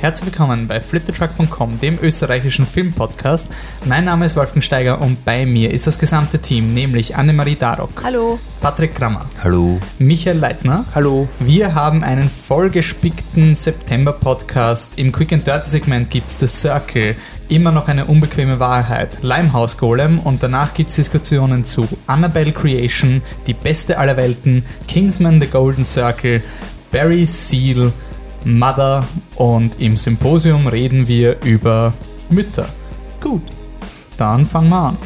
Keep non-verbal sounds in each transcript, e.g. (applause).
Herzlich willkommen bei fliptetruck.com, dem österreichischen Filmpodcast. Mein Name ist Wolfgang Steiger und bei mir ist das gesamte Team, nämlich Annemarie Darok. Hallo. Patrick Krammer. Hallo. Michael Leitner. Hallo. Wir haben einen vollgespickten September-Podcast. Im Quick and Dirty Segment gibt's The Circle, immer noch eine unbequeme Wahrheit, Limehouse Golem und danach gibt's Diskussionen zu Annabelle Creation, die beste aller Welten, Kingsman The Golden Circle, Barry Seal, Mother und im Symposium reden wir über Mütter. Gut, dann fangen wir an.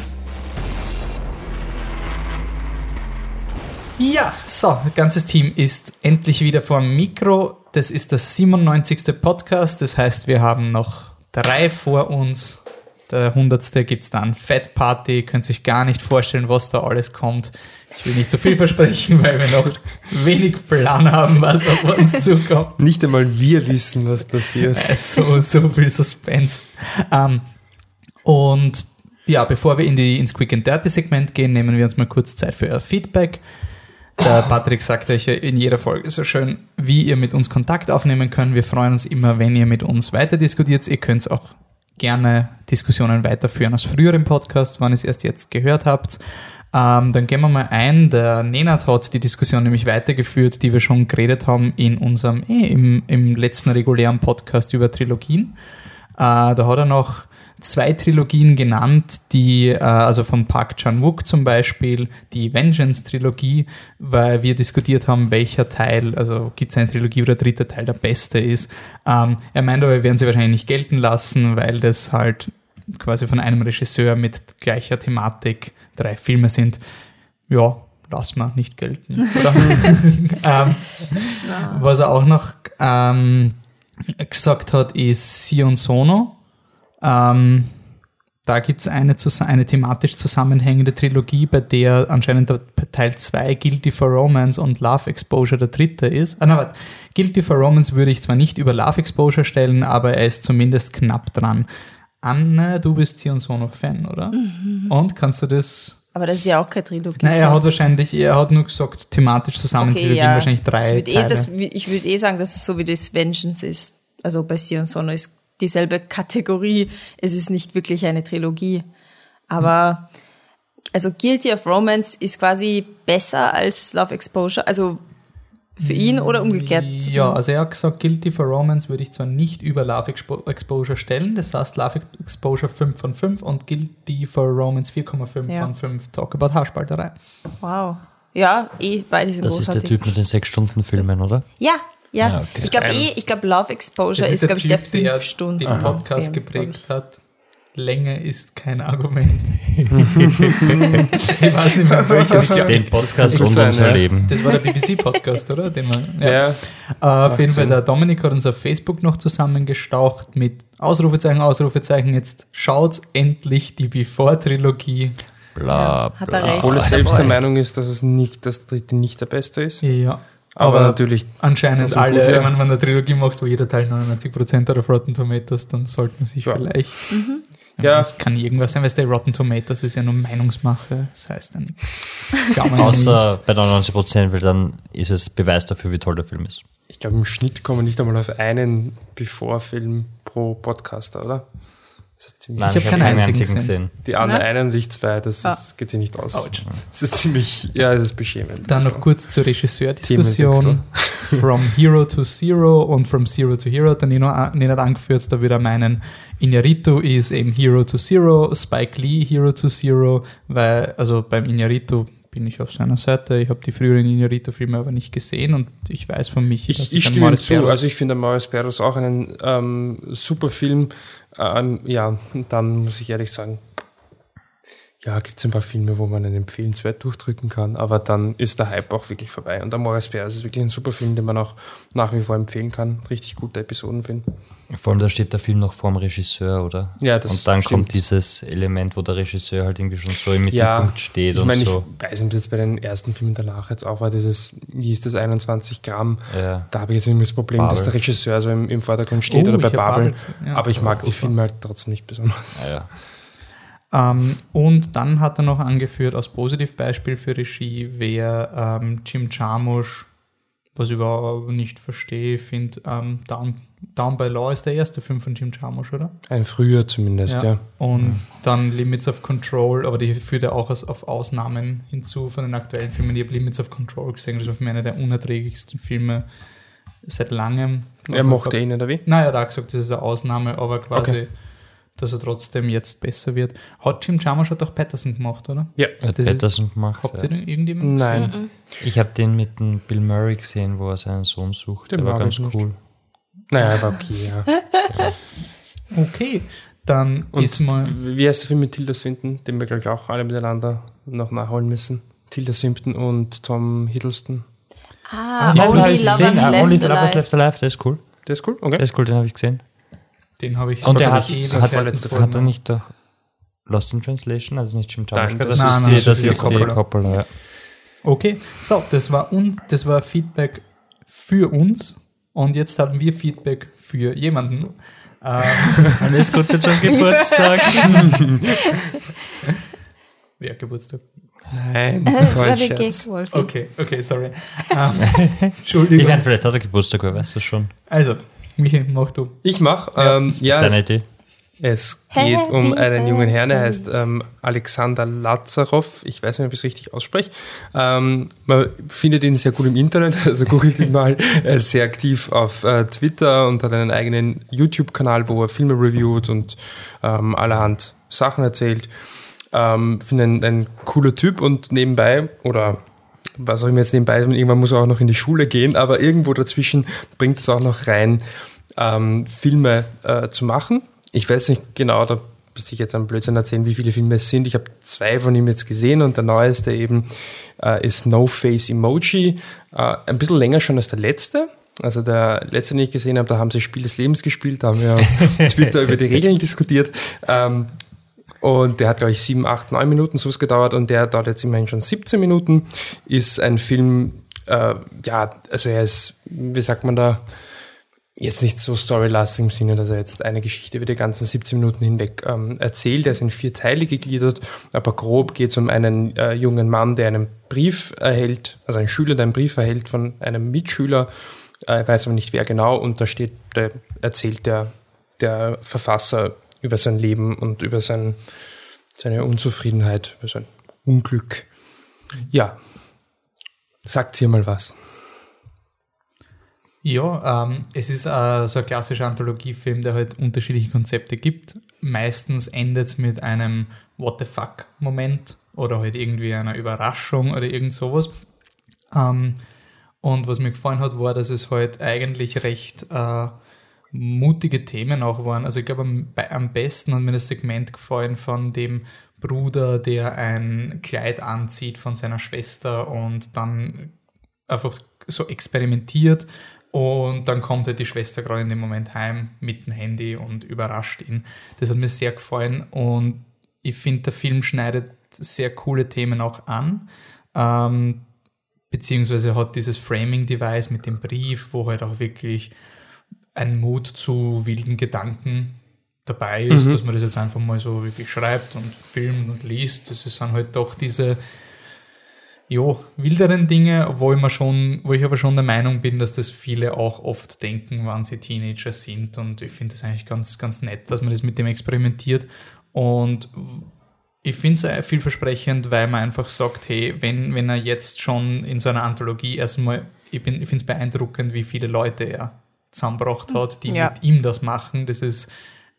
Ja, so, ganzes Team ist endlich wieder vor dem Mikro. Das ist der 97. Podcast, das heißt, wir haben noch drei vor uns. Der 100. gibt es dann Fat Party, könnt sich gar nicht vorstellen, was da alles kommt. Ich will nicht zu viel versprechen, (laughs) weil wir noch wenig Plan haben, was auf uns (laughs) zukommt. Nicht einmal wir wissen, was passiert. Äh, so, so viel Suspense. Ähm, und ja, bevor wir in die, ins Quick and Dirty Segment gehen, nehmen wir uns mal kurz Zeit für euer Feedback. Der Patrick sagt euch ja in jeder Folge so schön, wie ihr mit uns Kontakt aufnehmen könnt. Wir freuen uns immer, wenn ihr mit uns weiter diskutiert. Ihr könnt auch gerne Diskussionen weiterführen aus früheren Podcasts, wann ihr es erst jetzt gehört habt. Ähm, dann gehen wir mal ein. Der Nenad hat die Diskussion nämlich weitergeführt, die wir schon geredet haben in unserem, eh, im, im letzten regulären Podcast über Trilogien. Äh, da hat er noch zwei Trilogien genannt, die, äh, also von Park Chan-wook zum Beispiel, die Vengeance-Trilogie, weil wir diskutiert haben, welcher Teil, also gibt es eine Trilogie, wo der dritte Teil der beste ist. Ähm, er meint aber, wir werden sie wahrscheinlich nicht gelten lassen, weil das halt quasi von einem Regisseur mit gleicher Thematik drei Filme sind. Ja, lass mal nicht gelten. (laughs) Oder? (laughs) ähm, was er auch noch ähm, gesagt hat, ist Sion Sono. Ähm, da gibt es eine, eine thematisch zusammenhängende Trilogie, bei der anscheinend Teil 2 Guilty for Romance und Love Exposure der dritte ist. Ah, na, warte. Guilty for Romance würde ich zwar nicht über Love Exposure stellen, aber er ist zumindest knapp dran. Anne, du bist Sion Sono-Fan, oder? Mhm. Und kannst du das Aber das ist ja auch keine Trilogie. Nein, er hat wahrscheinlich, er hat nur gesagt, thematisch zusammen okay, Trilogien, ja. wahrscheinlich drei ich würde eh, Teile. das- ich würd eh sagen, dass es so wie das Vengeance ist. Also bei Sion Sono ist dieselbe Kategorie. Es ist nicht wirklich eine Trilogie. Aber also Guilty of Romance ist quasi besser als Love Exposure. Also für ihn oder umgekehrt? Ja, also er hat gesagt, Guilty for Romance würde ich zwar nicht über Love Expo Exposure stellen, das heißt Love Exposure 5 von 5 und Guilty for Romance 4,5 Ja. von 5. Talk about Haarspalterei. Wow. Ja, eh, beide sind Das ist großartig. der Typ mit den sechs Stunden Filmen, oder? Ja, ja. Ja, okay. Ich glaube eh, ich glaube Love Exposure ist, glaube ich, der fünf Stunden. den Podcast Film, geprägt hat. Länge ist kein Argument. ich weiß nicht mehr welches Jahr. (laughs) Den Podcast und sein, unser ja. Leben. Das war der BBC-Podcast, oder? Den man, Ja. Äh, auf jeden Fall, der Dominik hat uns auf Facebook noch zusammengestaucht mit Ausrufezeichen, Ausrufezeichen. Jetzt schaut endlich die Before-Trilogie. Bla, Hat er bla. recht. Obwohl er selbst der Meinung ist, dass es nicht, das dritte nicht der beste ist. Ja. Aber, natürlich, anscheinend alle, gut, ja. wenn man eine Trilogie machst, wo jeder Teil 99% hat auf Rotten Tomatoes, dann sollte man sich Ja. vielleicht. Ja. Das kann irgendwas sein, weil der Rotten Tomatoes ist ja nur Meinungsmache. Das heißt nichts. Ja Außer bei 99 Prozent, weil dann ist es Beweis dafür, wie toll der Film ist. ich glaube, im Schnitt kommen wir nicht einmal auf einen Before-Film pro Podcaster, oder? Das ist ziemlich Nein, Ich hab ich, keinen habe keinen einzigen einzigen gesehen. gesehen. Die anderen Na? einen und ich zwei, das Ah. ist, geht sich nicht aus. Ouch. Das ist ziemlich, ja, es ist beschämend. Dann noch Also, kurz zur Regisseurdiskussion. (laughs) (laughs) From Hero to Zero und From Zero to Hero hat der Nino, hat angeführt. Da würde er meinen, Iñárritu ist eben Hero to Zero, Spike Lee Hero to Zero, weil, also beim Iñárritu bin ich auf seiner Seite. Ich habe die früheren Iñárritu-Filme aber nicht gesehen und ich weiß von mich, Ich, dass ich ein stimme Morris zu. Also ich finde Maurice Perros auch einen ähm, super Film. Ähm, ja, dann muss ich ehrlich sagen, ja, gibt es ein paar Filme, wo man einen empfehlenswert durchdrücken kann, aber dann ist der Hype auch wirklich vorbei. Und der Maurice Perros ist wirklich ein super Film, den man auch nach wie vor empfehlen kann. Richtig guter Episodenfilm. Vor allem, da steht der Film noch vorm Regisseur, oder? Ja, das Und dann stimmt. kommt dieses Element, wo der Regisseur halt irgendwie schon so im Ja, Mittelpunkt steht ich und meine, so. ich weiß nicht, ob es jetzt bei den ersten Filmen danach jetzt auch war, dieses, wie ist das, 21 Gramm. Ja. Da habe ich jetzt irgendwie das Problem, dass Babel. der Regisseur so im, im Vordergrund steht Oh, oder bei Babel. Babel ja. aber ich mag die. Filme halt trotzdem nicht besonders. Ja, ja. Ähm, und dann hat er noch angeführt, als Positivbeispiel für Regie wäre ähm, Jim Jarmusch, was ich überhaupt nicht verstehe, finde ähm, Down, Down by Law ist der erste Film von Jim Jarmusch, oder? Ein früher zumindest, ja. Und dann Limits of Control, aber die führt ja auch aus, auf Ausnahmen hinzu von den aktuellen Filmen. Ich habe Limits of Control gesehen, das war für mich einer der unerträglichsten Filme seit langem. Er mochte ihn, oder wie? Naja, da hat gesagt, das ist eine Ausnahme, aber quasi, Okay. Dass er trotzdem jetzt besser wird. Hat Jim Jarmusch hat auch Patterson gemacht, oder? Ja. Hat Das ist- Patterson gemacht. Habt Ja. ihr den irgendjemand gesehen? Nein. Ich habe den mit dem Bill Murray gesehen, wo er seinen Sohn sucht. Den Der war ganz cool. Naja, aber okay, ja. (laughs) Okay, dann Und ist mal. wie heißt der Film mit Tilda Swinton, den wir, glaube ich, auch alle miteinander noch nachholen müssen? Tilda Swinton und Tom Hiddleston. Ah, Ja, Only Lovers gesehen. Ah, Left Only Lovers Alive. Left Alive, der ist cool. Der ist cool, okay. Der ist cool, den habe ich gesehen. Den habe ich Und der hat, wahrscheinlich hat, in hat, er nicht doch Lost in Translation, also nicht Jim Jarmusch, das, das ist die, das, das ist ist die Coppola. Coppola. ja. Okay, so, das war uns, das war Feedback für uns und jetzt haben wir Feedback für jemanden. Ähm, Alles Gute zum Geburtstag. (laughs) wer hat Geburtstag? Nein, Das war ein Gag. Okay, okay, sorry. (laughs) Ähm, (laughs) Entschuldigung. Ich meine, vielleicht hat er Geburtstag, wer weiß das schon. Also, Michi, mach du. Ich mach, ähm, ja, Deine es, Idee. es geht um einen jungen Herrn, der heißt ähm, Alexander Lazarov. Ich weiß nicht, ob ich es richtig ausspreche. Ähm, man findet ihn sehr gut im Internet, (laughs) also googelt ihn mal. Er ist sehr aktiv auf äh, Twitter und hat einen eigenen YouTube-Kanal, wo er Filme reviewt und ähm, allerhand Sachen erzählt. Ähm, Finde ein, ein cooler Typ und nebenbei, oder was auch immer jetzt nebenbei ist, und irgendwann muss er auch noch in die Schule gehen, aber irgendwo dazwischen bringt es auch noch rein, ähm, Filme äh, zu machen. Ich weiß nicht genau, da müsste ich jetzt einen Blödsinn erzählen, wie viele Filme es sind. Ich habe zwei von ihm jetzt gesehen und der neueste eben äh, ist No Face Emoji. Äh, ein bisschen länger schon als der letzte. Also der letzte, den ich gesehen habe, da haben sie Spiel des Lebens gespielt, da haben wir auf Twitter (laughs) über die Regeln diskutiert. Ähm, und der hat, glaube ich, sieben, acht, neun Minuten sowas gedauert und der dauert jetzt immerhin schon 17 Minuten. Ist ein Film, äh, ja, also er ist, wie sagt man da, jetzt nicht so storylastig im Sinne, dass er jetzt eine Geschichte über die ganzen 17 Minuten hinweg ähm, erzählt. Er ist in vier Teile gegliedert, aber grob geht es um einen äh, jungen Mann, der einen Brief erhält, also ein Schüler, der einen Brief erhält von einem Mitschüler, äh, weiß aber nicht wer genau, und da steht, da erzählt der, der Verfasser über sein Leben und über sein, seine Unzufriedenheit, über sein Unglück. Ja, sagt ihr mal was. Ja, ähm, es ist äh, so ein klassischer Anthologiefilm, der halt unterschiedliche Konzepte gibt. Meistens endet es mit einem What the fuck-Moment oder halt irgendwie einer Überraschung oder irgend sowas. Ähm, und was mir gefallen hat, war, dass es halt eigentlich recht äh, mutige Themen auch waren. Also ich glaube, am, am besten hat mir das Segment gefallen von dem Bruder, der ein Kleid anzieht von seiner Schwester und dann einfach so experimentiert und dann kommt halt die Schwester gerade in dem Moment heim mit dem Handy und überrascht ihn. Das hat mir sehr gefallen und ich finde, der Film schneidet sehr coole Themen auch an. Ähm, beziehungsweise hat dieses Framing-Device mit dem Brief, wo halt auch wirklich ein Mut zu wilden Gedanken dabei ist, dass man das jetzt einfach mal so wirklich schreibt und filmt und liest. Das sind halt doch diese ja, wilderen Dinge, wo ich, schon, wo ich aber schon der Meinung bin, dass das viele auch oft denken, wann sie Teenager sind. Und ich finde das eigentlich ganz, ganz nett, dass man das mit dem experimentiert. Und ich finde es vielversprechend, weil man einfach sagt, hey, wenn, wenn er jetzt schon in so einer Anthologie erstmal, ich, bin- ich finde es beeindruckend, wie viele Leute er zusammengebracht hat, die Ja. mit ihm das machen. Das ist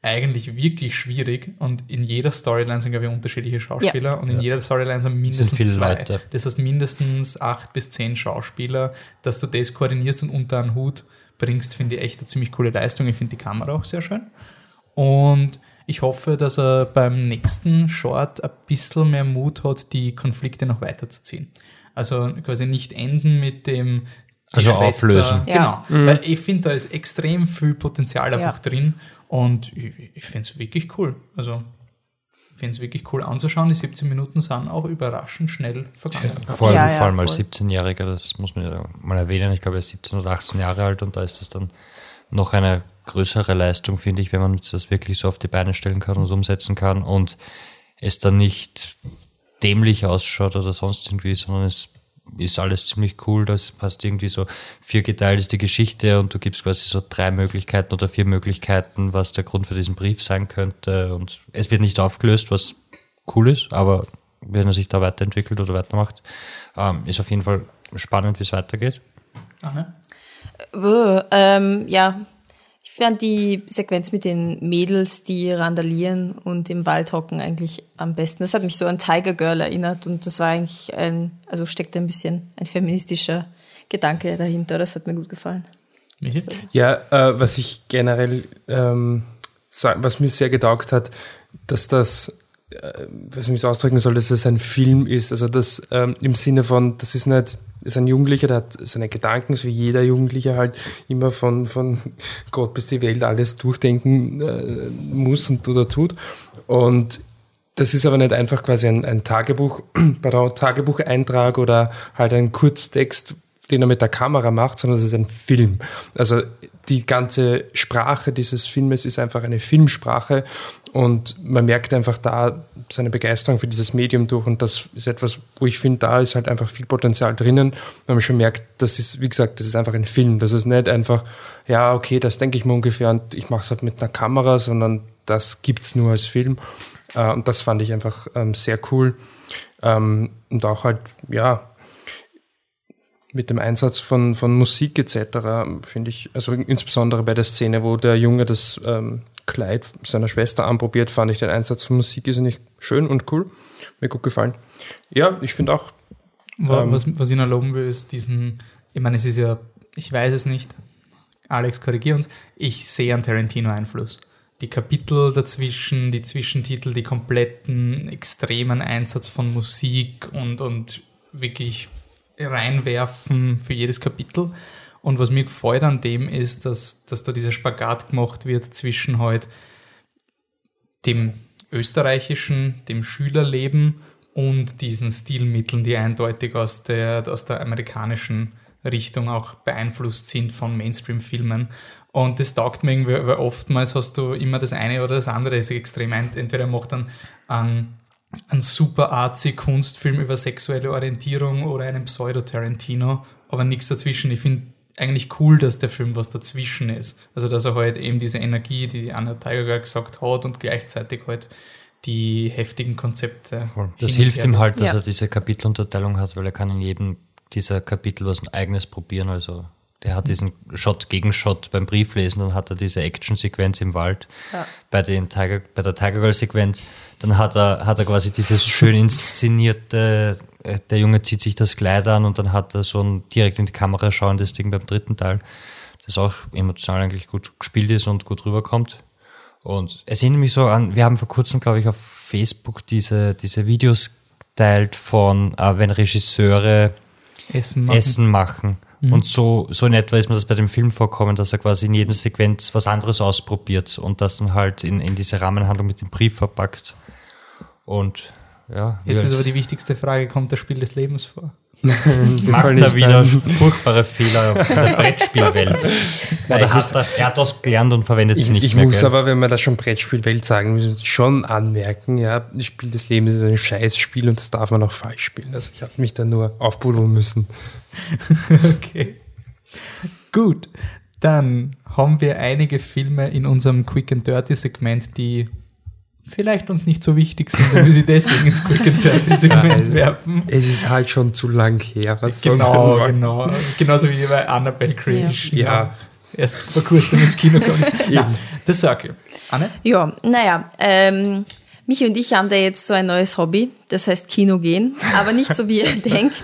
eigentlich wirklich schwierig und in jeder Storyline sind, glaube ich, unterschiedliche Schauspieler und in jeder Storyline sind mindestens viele zwei. Leute. Das heißt mindestens acht bis zehn Schauspieler, dass du das koordinierst und unter einen Hut bringst, finde ich echt eine ziemlich coole Leistung. Ich finde die Kamera auch sehr schön. Und ich hoffe, dass er beim nächsten Short ein bisschen mehr Mut hat, die Konflikte noch weiterzuziehen. Also quasi nicht enden mit dem die Also auflösen. Genau. Ja. Weil ich finde, da ist extrem viel Potenzial einfach Ja. drin und ich, ich finde es wirklich cool. Also ich finde es wirklich cool anzuschauen. Die 17 Minuten sind auch überraschend schnell vergangen. Vor allem, Ja, ja, vor allem als voll. 17-Jähriger, das muss man ja mal erwähnen. Ich glaube, er ist 17 oder 18 Jahre alt und da ist das dann noch eine größere Leistung, finde ich, wenn man das wirklich so auf die Beine stellen kann und umsetzen kann und es dann nicht dämlich ausschaut oder sonst irgendwie, sondern es ist alles ziemlich cool. Das passt irgendwie so viergeteilt ist die Geschichte und du gibst quasi so drei Möglichkeiten oder vier Möglichkeiten, was der Grund für diesen Brief sein könnte. Und es wird nicht aufgelöst, was cool ist, aber wenn er sich da weiterentwickelt oder weitermacht, ähm, ist auf jeden Fall spannend, wie es weitergeht. Äh, ähm, ja, ich fand die Sequenz mit den Mädels, die randalieren und im Wald hocken, eigentlich am besten. Das hat mich so an Tiger Girl erinnert und das war eigentlich ein, also steckt ein bisschen ein feministischer Gedanke dahinter. Das hat mir gut gefallen. So. Ja, äh, was ich generell, ähm, was mir sehr getaugt hat, dass das, äh, was ich mich so ausdrücken soll, dass es ein Film ist. Also das ähm, im Sinne von, das ist nicht, ist ein Jugendlicher, der hat seine Gedanken, so wie jeder Jugendliche halt immer von, von Gott bis die Welt alles durchdenken äh, muss und oder tut. Und das ist aber nicht einfach quasi ein, ein Tagebuch, (clears throat) Tagebucheintrag oder halt ein Kurztext, den er mit der Kamera macht, sondern es ist ein Film. Also die ganze Sprache dieses Filmes ist einfach eine Filmsprache und man merkt einfach da seine Begeisterung für dieses Medium durch und das ist etwas, wo ich finde, da ist halt einfach viel Potenzial drinnen, weil man schon merkt, das ist, wie gesagt, das ist einfach ein Film. Das ist nicht einfach, ja, okay, das denke ich mir ungefähr und ich mache es halt mit einer Kamera, sondern das gibt's nur als Film. Äh, und das fand ich einfach ähm, sehr cool. Ähm, und auch halt, ja, mit dem Einsatz von, von Musik etc. finde ich, also insbesondere bei der Szene, wo der Junge das ähm, Kleid seiner Schwester anprobiert, fand ich den Einsatz von Musik ist nicht schön und cool. Mir gut gefallen. Ja, ich finde auch, Ähm. Was, was ich noch loben will, ist diesen, ich meine, es ist ja, ich weiß es nicht, Alex, korrigier uns, ich sehe einen Tarantino-Einfluss. Die Kapitel dazwischen, die Zwischentitel, die kompletten extremen Einsatz von Musik und, und wirklich reinwerfen für jedes Kapitel. Und was mir gefällt an dem ist, dass, dass da dieser Spagat gemacht wird zwischen halt dem österreichischen, dem Schülerleben und diesen Stilmitteln, die eindeutig aus der, aus der amerikanischen Richtung auch beeinflusst sind von Mainstream-Filmen. Und das taugt mir irgendwie, weil oftmals hast du immer das eine oder das andere ist extrem. Ent- Entweder macht dann einen, einen super artsy Kunstfilm über sexuelle Orientierung oder einen Pseudo-Tarantino, aber nichts dazwischen. Ich finde eigentlich cool, dass der Film was dazwischen ist. Also, dass er halt eben diese Energie, die Anna Tiger gesagt hat, und gleichzeitig halt die heftigen Konzepte. Das hin und hilft ihm halt, dass Ja. er diese Kapitelunterteilung hat, weil er kann in jedem dieser Kapitel was eigenes probieren. Also der hat diesen Shot gegen Shot beim Brieflesen, dann hat er diese Action-Sequenz im Wald. Ja. Bei, den Tiger, bei der Tiger Girl-Sequenz, dann hat er, hat er quasi dieses schön inszenierte, äh, der Junge zieht sich das Kleid an und dann hat er so ein direkt in die Kamera schauendes Ding beim dritten Teil, das auch emotional eigentlich gut gespielt ist und gut rüberkommt. Und es erinnert mich so an, wir haben vor kurzem, glaube ich, auf Facebook diese, diese Videos geteilt von, äh, wenn Regisseure Essen machen. Essen machen. Und so, so in etwa ist mir das bei dem Film vorkommen, dass er quasi in jeder Sequenz was anderes ausprobiert und das dann halt in, in diese Rahmenhandlung mit dem Brief verpackt. Und ja, Jetzt ist aber als- die wichtigste Frage, kommt das Spiel des Lebens vor? (laughs) macht er wieder furchtbare Fehler in der (laughs) Brettspielwelt. Oder hat er, er hat das gelernt und verwendet ich, sie nicht ich mehr. muss gell? aber, wenn wir das schon Brettspielwelt sagen, müssen wir schon anmerken, ja, das Spiel des Lebens ist ein Scheißspiel und das darf man auch falsch spielen. Also ich habe mich da nur aufbuddeln müssen. (laughs) Okay. Gut. Dann haben wir einige Filme in unserem Quick and Dirty Segment, die vielleicht uns nicht so wichtig sind, wenn wir sie deswegen ins Quick and Dirty (laughs) Segment werfen. Es ist halt schon zu lang her. Was soll Genau, genau. Genauso wie bei Annabelle Creation. Ja. Erst vor kurzem ins Kino gekommen ist. Ja, The Circle. Anne? Ja, naja, ähm, Michi und ich haben da jetzt so ein neues Hobby, das heißt Kino gehen, aber nicht so wie ihr (laughs) denkt,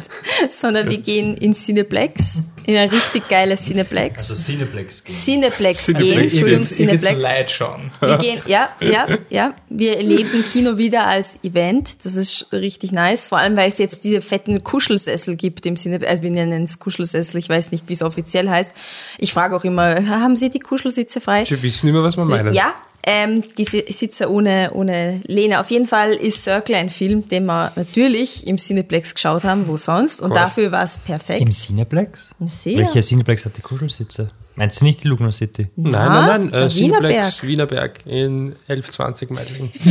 sondern wir gehen in Cineplex, in ein richtig geiles Cineplex. Also Cineplex gehen. Cineplex Cineplex. gehen, Entschuldigung, will's Cineplex. leid schauen. Wir gehen, ja, ja, ja. Wir erleben Kino wieder als Event. Das ist richtig nice. Vor allem, weil es jetzt diese fetten Kuschelsessel gibt im Sinne, also wir nennen es Kuschelsessel. Ich weiß nicht, wie es offiziell heißt. Ich frage auch immer, haben Sie die Kuschelsitze frei? Wir wissen immer, was wir meinen. Ja, Ähm, diese Sitzer ohne, ohne Lehne. Auf jeden Fall ist Circle ein Film, den wir natürlich im Cineplex geschaut haben, wo sonst. Und course. dafür war es perfekt. Im Cineplex? Sehr. Welcher Cineplex hat die Kuschelsitze? Meinst du nicht die Lugner City? Nein, Na, nein, nein. der Äh, Cineplex, Wienerberg. Wienerberg in 1120 Meidling. (laughs)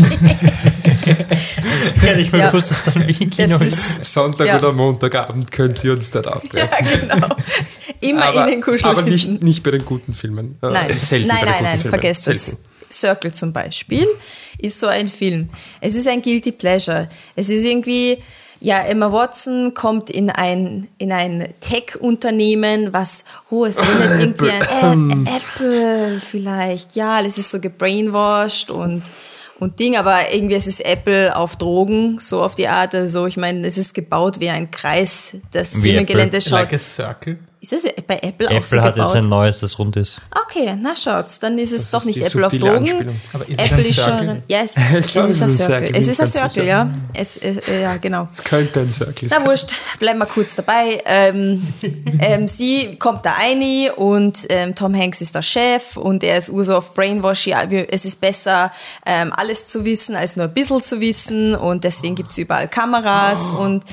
Ja, ich Ja. gewusst, dass dann Wien Kino Das ist. ist, Sonntag Ja. oder Montagabend könnt ihr uns dort ja, auftreffen. genau. Immer aber, in den Kuscheln. aber nicht, nicht bei den guten Filmen. Äh, Nein, selten nein, bei den nein, guten nein, Filmen. vergesst das. Circle zum Beispiel ist so ein Film. Es ist ein Guilty Pleasure. Es ist irgendwie, ja, Emma Watson kommt in ein, in ein Tech-Unternehmen, was, oh, es erinnert irgendwie an Ä- (laughs) Apple vielleicht. Ja, es ist so gebrainwashed und, und Ding, aber irgendwie es ist Apple auf Drogen, so auf die Art. Also ich meine, es ist gebaut wie ein Kreis. Das Wie Firmengelände Apple. schaut. Like a circle. Ist es bei Apple, auch so Apple hat jetzt ein neues, das rund ist. Okay, na schaut's, dann ist es Das doch ist nicht Apple auf Drogen. Apple ein ist schon. Yes, (laughs) es ist ein es ist ein Circle. Es ist ein Circle, ja. Es, es, äh, ja, genau. Es könnte ein Circle sein. Na wurscht, bleiben wir kurz dabei. Ähm, (laughs) ähm, sie kommt da rein und ähm, Tom Hanks ist der Chef und er ist Urso auf Brainwash. Es ist besser, ähm, alles zu wissen, als nur ein bisschen zu wissen und deswegen gibt's überall Kameras und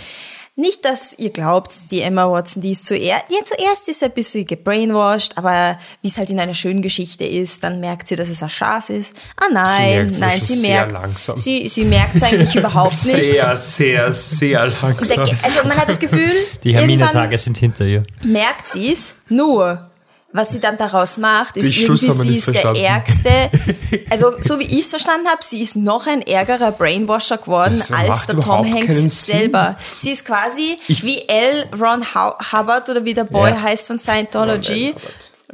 nicht, dass ihr glaubt, die Emma Watson, die ist zuerst, ja, zuerst ist sie ein bisschen gebrainwashed, aber wie es halt in einer schönen Geschichte ist, dann merkt sie, dass es ein Schatz ist. Ah nein, merkt's nein, sie merkt, langsam. sie, sie merkt es eigentlich (laughs) überhaupt nicht. Sehr, sehr, sehr langsam. Also man hat das Gefühl, Die Hermine-Tage sind hinter ihr. merkt sie es, nur was sie dann daraus macht, ist Den irgendwie, sie ist der. Ärgste, (laughs) also so wie ich es verstanden habe, sie ist noch ein ärgerer Brainwasher geworden Das als der Tom Hanks Sinn. selber. Sie ist quasi wie L. Ron Hubbard oder wie der Boy Ja. heißt von Scientology.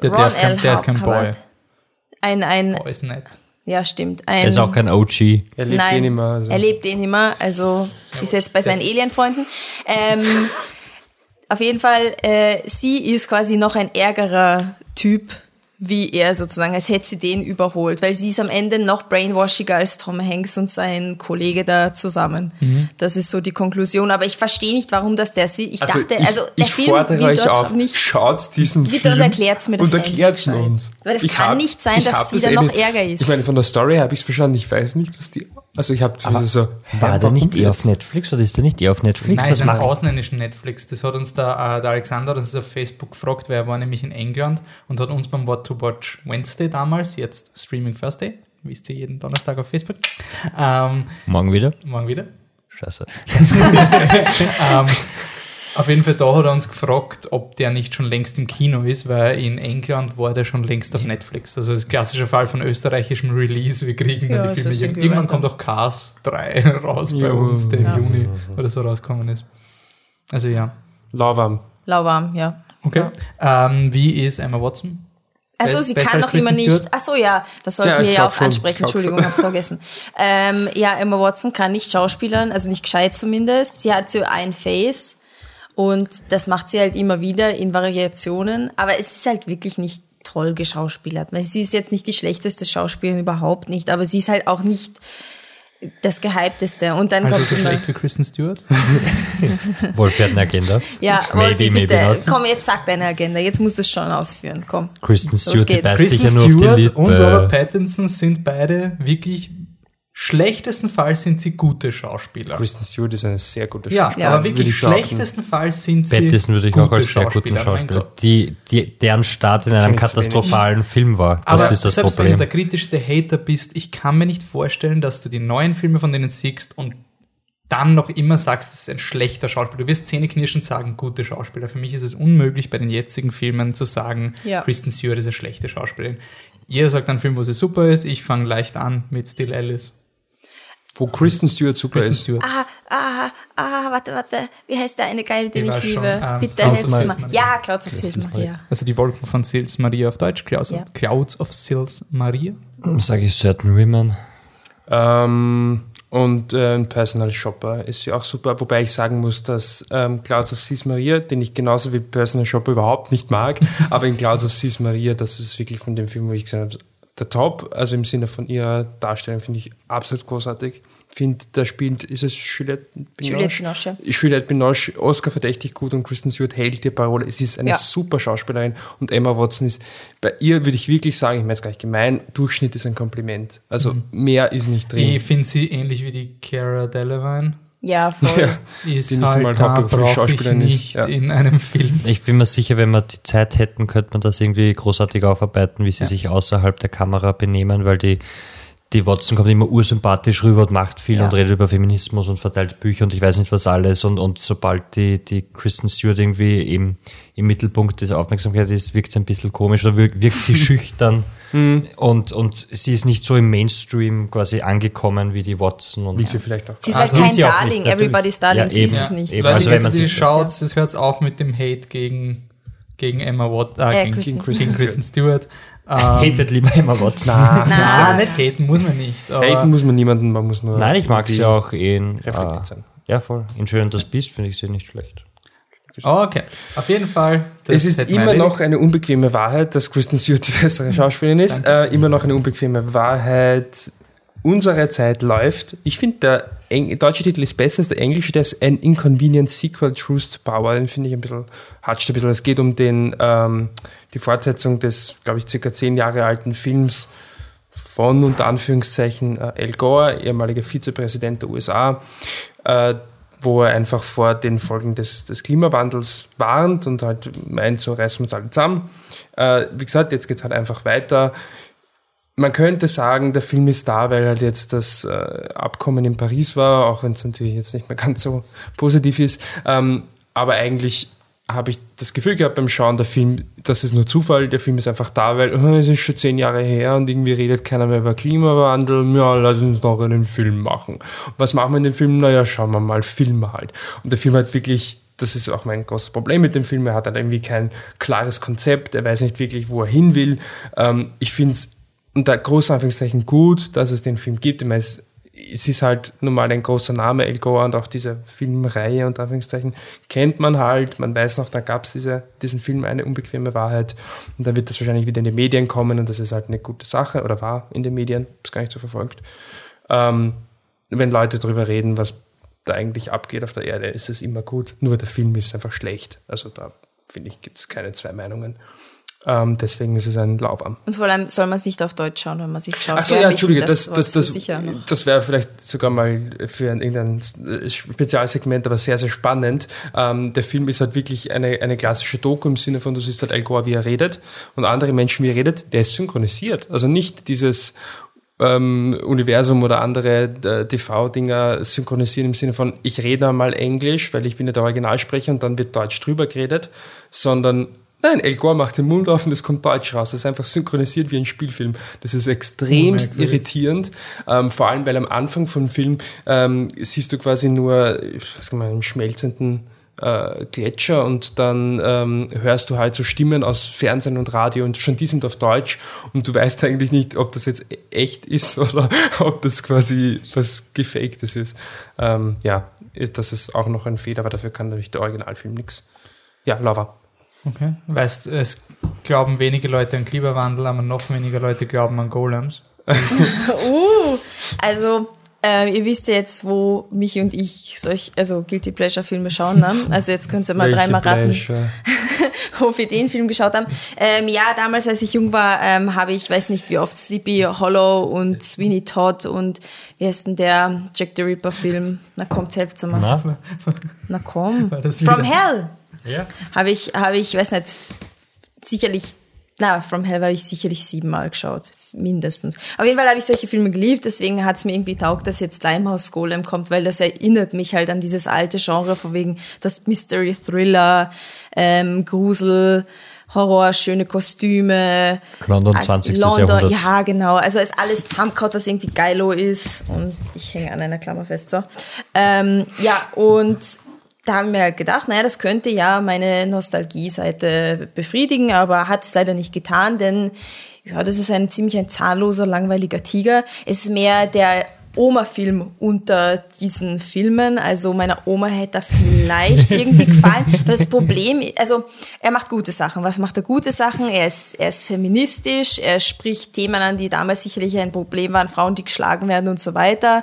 Der- der Ron ist kein- L. der ist kein Boy. Hubbard. Ein, ein, Oh, ist nett. ja stimmt, ein, Er ist auch kein OG. Er lebt Nein, eh nicht mehr. Also. er lebt eh nicht mehr, also ist jetzt bei seinen Alien-Freunden. Ähm, (laughs) auf jeden Fall, äh, sie ist quasi noch ein ärgerer Typ wie er sozusagen, als hätte sie den überholt, weil sie ist am Ende noch brainwashiger als Tom Hanks und sein Kollege da zusammen. Mhm. Das ist so die Konklusion. Aber ich verstehe nicht, warum das der sie. Ich Also dachte, ich, also der ich Film fordere euch auf, nicht schaut diesen Bitte Film und erklärt's mir das und erklärt's endlich uns. Weil es kann hab- nicht sein, dass sie das da eh noch nicht- ärger ist. Ich meine, von der Story habe ich es verstanden. Ich weiß nicht, was die. Also ich habe so. War der nicht eh auf? Netflix oder ist der nicht eh auf Netflix? Nein, Was macht ausländischen Netflix. Das hat uns der, äh, der Alexander, das ist auf Facebook gefragt, weil er war nämlich in England und hat uns beim What to Watch Wednesday damals, jetzt Streaming Thursday, wisst ihr jeden Donnerstag auf Facebook, ähm, Morgen wieder? morgen wieder, Scheiße. (laughs) ähm, auf jeden Fall da hat er uns gefragt, ob der nicht schon längst im Kino ist, weil in England war der schon längst auf Netflix. Also das ist ein klassischer Fall von österreichischem Release. Wir kriegen Ja, dann es die Filme. Irgendwann random. kommt auch Cars 3 (laughs) raus bei Ja. uns, der im Ja. Juni oder so rausgekommen ist. Also ja. Lauwarm. Lauwarm, ja. Okay. Ähm, wie ist Emma Watson? Also sie besser kann noch immer nicht. Ach so ja, das sollten Ja, wir ja auch schon. ansprechen. Entschuldigung, schon. hab's vergessen. Ähm, ja, Emma Watson kann nicht schauspielern, also nicht gescheit zumindest. Sie hat so ein Face und das macht sie halt immer wieder in Variationen. Aber es ist halt wirklich nicht toll geschauspielert. Sie ist jetzt nicht die schlechteste Schauspielerin überhaupt nicht, aber sie ist halt auch nicht das Gehypteste. Und dann Also kommt so immer. schlecht wie Kristen Stewart? (laughs) Wolf hat eine Agenda. Ja, maybe, Wolfi, maybe bitte, not. komm, jetzt sag deine Agenda. Jetzt musst du es schon ausführen. Komm. Kristen Stewart, die beißt Kristen sich ja nur auf Stewart die und Robert Lippe. Pattinson sind beide wirklich schlechtestenfalls sind sie gute Schauspieler. Kristen Stewart ist eine sehr gute Ja, Schauspielerin. aber Würde wirklich ich behaupten. schlechtestenfalls sind sie Pattinson würde ich auch gute als sehr guten Schauspieler. Die, die, deren Start in einem katastrophalen Film war. Das Aber ist das selbst wenn du Problem. der kritischste Hater bist, ich kann mir nicht vorstellen, dass du die neuen Filme von denen siehst und dann noch immer sagst, das ist ein schlechter Schauspieler. Du wirst zähneknirschend sagen, gute Schauspieler. Für mich ist es unmöglich, bei den jetzigen Filmen zu sagen, Ja. Kristen Stewart ist eine schlechte Schauspielerin. Jeder sagt einen Film, wo sie super ist. Ich fange leicht an mit Still Alice. Wo Kristen Stewart super Kristen ist. Stewart. Ah, ah, ah, warte, warte. Wie heißt der eine geile, den Ich ich, weiß schon, liebe? ähm, Bitte helft mir. Ja, Clouds of Sils Maria. Also die Wolken von Sils Maria auf Deutsch, Clouds, Ja. Clouds of Sils Maria. Sage ich Certain Women. Ähm, und äh, ein Personal Shopper ist ja auch super, wobei ich sagen muss, dass ähm, Clouds of Seas Maria, den ich genauso wie Personal Shopper überhaupt nicht mag, (laughs) aber in Clouds of Seas Maria, das ist wirklich von dem Film, wo ich gesehen habe, der Top, also im Sinne von ihrer Darstellung finde ich absolut großartig. finde, da spielt, ist es Juliette Juliette Binoche? Binoche, Juliette Binoche, Oscar verdächtig gut und Kristen Stewart hält die Parole. Es ist eine Ja. super Schauspielerin und Emma Watson ist, bei ihr würde ich wirklich sagen, ich meine es gar nicht gemein, Durchschnitt ist ein Kompliment. Also mehr ist nicht drin. Ich finde sie ähnlich wie die Cara Delevingne. Ja, (laughs) voll. Ja. Ist Die nicht halt, da hauptberuflich Schauspielerin ist, nicht ja. in einem Film. Ich bin mir sicher, wenn wir die Zeit hätten, könnte man das irgendwie großartig aufarbeiten, wie sie sich außerhalb der Kamera benehmen, weil die, die Watson kommt immer ursympathisch rüber und macht viel Ja. und redet über Feminismus und verteilt Bücher und ich weiß nicht was alles. Und, und sobald die, die Kristen Stewart irgendwie im, im Mittelpunkt der Aufmerksamkeit ist, wirkt sie ein bisschen komisch oder wirkt, wirkt sie (laughs) schüchtern. Und, und sie ist nicht so im Mainstream quasi angekommen wie die Watson. Und Will sie vielleicht auch. Sie ist Also halt will kein sie nicht, Darling, natürlich. everybody's Darling, Ja, sie ist es nicht. Eben. Weil Also wenn man du sich- schaut, es hört auf mit dem Hate gegen, gegen Emma Watt, äh, Äh, gegen, Kristen- gegen, Kristen Kristen Stewart. Ähm, hatet lieber Emma Watson. Na, Nein, nicht haten muss man nicht. Aber haten muss man niemanden, man muss nur. Nein, ich mag sie auch in. Reflektiert ah, sein. ja, voll. In Schön und das Biest finde ich sie nicht schlecht. Oh, okay. Auf jeden Fall. Es ist immer noch eine unbequeme Wahrheit, dass Kristen Stewart die bessere Schauspielerin ist. Äh, immer noch eine unbequeme Wahrheit. Unsere Zeit läuft. Ich finde, der Eng deutsche Titel ist besser als der englische. Der ist ein Inconvenient Sequel, Truth to Power. Den finde ich ein bisschen, hatscht ein bisschen. Es geht um den, ähm, die Fortsetzung des, glaube ich, circa zehn Jahre alten Films von unter Anführungszeichen äh, Al Gore, ehemaliger Vizepräsident der USA, äh, wo er einfach vor den Folgen des, des Klimawandels warnt und halt meint, so reißen wir uns alle zusammen. Äh, wie gesagt, jetzt geht es halt einfach weiter. Man könnte sagen, der Film ist da, weil halt jetzt das äh, Abkommen in Paris war, auch wenn es natürlich jetzt nicht mehr ganz so positiv ist. Ähm, aber eigentlich habe ich das Gefühl gehabt beim Schauen, der Film, das ist nur Zufall, der Film ist einfach da, weil oh, es ist schon zehn Jahre her und irgendwie redet keiner mehr über Klimawandel. Ja, lass uns noch einen Film machen. Was machen wir in dem Film? Naja, schauen wir mal, filmen halt. Und der Film hat wirklich das ist auch mein großes Problem mit dem Film. Er hat halt irgendwie kein klares Konzept. Er weiß nicht wirklich, wo er hin will. Ähm, ich finde es unter großen Anführungszeichen gut, dass es den Film gibt. Ich meine, es, es ist halt nun mal ein großer Name, El Gore, und auch diese Filmreihe, unter Anführungszeichen, kennt man halt. Man weiß noch, da gab es diese, diesen Film Eine unbequeme Wahrheit. Und da wird das wahrscheinlich wieder in die Medien kommen und das ist halt eine gute Sache oder war in den Medien, ist gar nicht so verfolgt. Ähm, wenn Leute darüber reden, was da eigentlich abgeht auf der Erde, ist es immer gut. Nur der Film ist einfach schlecht. Also da finde ich, gibt es keine zwei Meinungen. Ähm, deswegen ist es ein Laubarm. Und vor allem soll man es nicht auf Deutsch schauen, wenn man sich schaut. Achso, Ja, ja, Entschuldige, das, das, das, noch. das wäre vielleicht sogar mal für ein, irgendein Spezialsegment, aber sehr, sehr spannend. Ähm, der Film ist halt wirklich eine, eine klassische Doku im Sinne von, du siehst halt Al Gore, wie er redet und andere Menschen, wie er redet. Der ist synchronisiert. Also nicht dieses ähm, Universum oder andere äh, TV-Dinger synchronisieren im Sinne von, ich rede mal Englisch, weil ich bin ja der Originalsprecher und dann wird Deutsch drüber geredet, sondern Nein, El Gore macht den Mund auf und es kommt Deutsch raus. Das ist einfach synchronisiert wie ein Spielfilm. Das ist extremst Merkwürdig. irritierend. Ähm, vor allem, weil am Anfang vom Film ähm, siehst du quasi nur, was kann man, einen schmelzenden äh, Gletscher und dann ähm, hörst du halt so Stimmen aus Fernsehen und Radio und schon die sind auf Deutsch und du weißt eigentlich nicht, ob das jetzt echt ist (laughs) oder ob das quasi was Gefaktes ist. Ähm, ja, das ist auch noch ein Fehler, aber dafür kann natürlich der Originalfilm nichts. Ja, Lava. Okay. Weißt, es glauben wenige Leute an Klimawandel, aber noch weniger Leute glauben an Golems. (laughs) Uh, also äh, ihr wisst ja jetzt, wo mich und ich solch, also Guilty Pleasure Filme schauen. Ne? Also jetzt könnt ihr mal dreimal raten, wo (laughs) wir den Film geschaut haben. Ähm, ja, damals, als ich jung war, ähm, habe ich, weiß nicht wie oft, Sleepy Hollow und Sweeney Todd und wie heißt denn der Jack the Ripper Film? Na komm, helft mal. Na? Na komm. From? Hell Ja. habe ich, habe ich, weiß nicht, sicherlich, na, From Hell habe ich sicherlich siebenmal geschaut, mindestens. Auf jeden Fall habe ich solche Filme geliebt, deswegen hat es mir irgendwie taugt, dass jetzt Limehouse Golem kommt, weil das erinnert mich halt an dieses alte Genre, von wegen das Mystery Thriller, ähm, Grusel, Horror, schöne Kostüme. London Also 20. London, Jahrhundert. ja, genau. Also ist alles zusammengehauen, was irgendwie geilo ist. Und ich hänge an einer Klammer fest, so. Ähm, ja, und da haben wir halt gedacht, naja, das könnte ja meine Nostalgie-Seite befriedigen, aber hat es leider nicht getan, denn ja, das ist ein ziemlich ein zahnloser, langweiliger Tiger. Es ist mehr der Oma-Film unter diesen Filmen. Also meiner Oma hätte er vielleicht irgendwie gefallen. (laughs) Das Problem, also er macht gute Sachen. Was macht er gute Sachen? Er ist, er ist feministisch, er spricht Themen an, die damals sicherlich ein Problem waren, Frauen, die geschlagen werden und so weiter.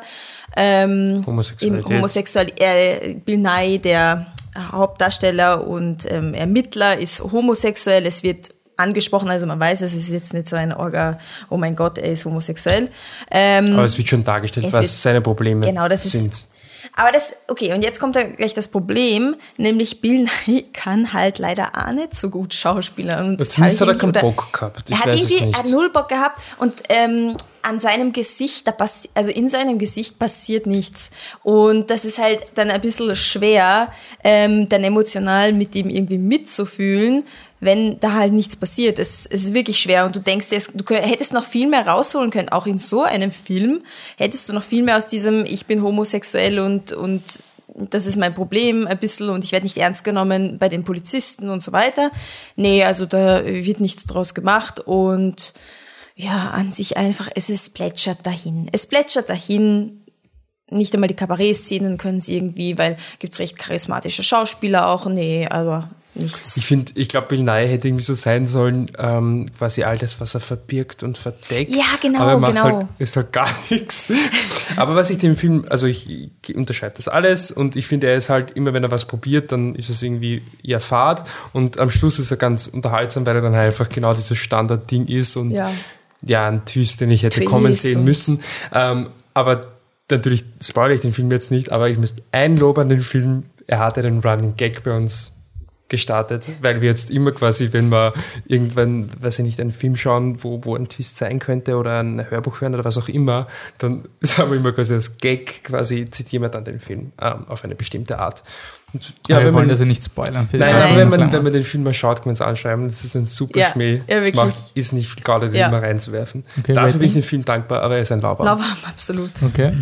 Ähm, Homosexualität. Homosexual äh, Bill Nye, der Hauptdarsteller und ähm, Ermittler, ist homosexuell. Es wird angesprochen, also man weiß, es ist jetzt nicht so ein Orga, oh mein Gott, er ist homosexuell. Ähm, Aber es wird schon dargestellt, es was wird- seine Probleme Genau, das ist- sind. aber das, okay, und jetzt kommt da gleich das Problem, nämlich Bill Nye kann halt leider auch nicht so gut schauspielern. Und das Zumindest hat er keinen Bock gehabt. Ich er hat weiß es irgendwie nicht. er hat null Bock gehabt und ähm, an seinem Gesicht, da passi also in seinem Gesicht passiert nichts. Und das ist halt dann ein bisschen schwer, ähm, dann emotional mit ihm irgendwie mitzufühlen, wenn da halt nichts passiert. Es, es ist wirklich schwer und du denkst, du hättest noch viel mehr rausholen können, auch in so einem Film hättest du noch viel mehr aus diesem Ich bin homosexuell und, und das ist mein Problem ein bisschen und ich werde nicht ernst genommen bei den Polizisten und so weiter. Nee, also da wird nichts draus gemacht und ja, an sich einfach, es ist plätschert dahin. Es plätschert dahin. Nicht einmal die Kabarettszenen können es irgendwie, weil gibt's recht charismatische Schauspieler auch. Nee, aber nichts. Ich finde, ich glaube, Bill Nye hätte irgendwie so sein sollen, ähm, quasi all das, was er verbirgt und verdeckt. Ja, genau, Aber er macht genau. Halt, ist halt gar (laughs) nichts. Aber was ich dem Film, also ich, ich unterschreibe das alles und ich finde, er ist halt immer, wenn er was probiert, dann ist es irgendwie eher fad und am Schluss ist er ganz unterhaltsam, weil er dann halt einfach genau dieses Standardding ist und Ja. ja, ein Twist, den ich hätte Twist kommen sehen müssen. Ähm, aber natürlich spoilere ich den Film jetzt nicht, aber ich müsste ein Lob an den Film, er hatte den Running Gag bei uns gestartet, weil wir jetzt immer quasi, wenn wir irgendwann, weiß ich nicht, einen Film schauen, wo, wo ein Twist sein könnte oder ein Hörbuch hören oder was auch immer, dann (laughs) sagen wir immer quasi als Gag quasi zitieren wir dann den Film ähm, auf eine bestimmte Art. Und, Ja, wir wenn wollen man, das ja nicht spoilern. Nein, Leute, aber wenn man, wenn man den Film mal schaut, kann man es anschreiben. Das ist ein super Ja, Schmäh. ja, das macht, ist nicht viel Garde, den Ja. immer reinzuwerfen. Okay, Dafür bin ich dem Film dankbar, aber er ist ein Lauber. Lauwarm, (laughs) absolut. Okay.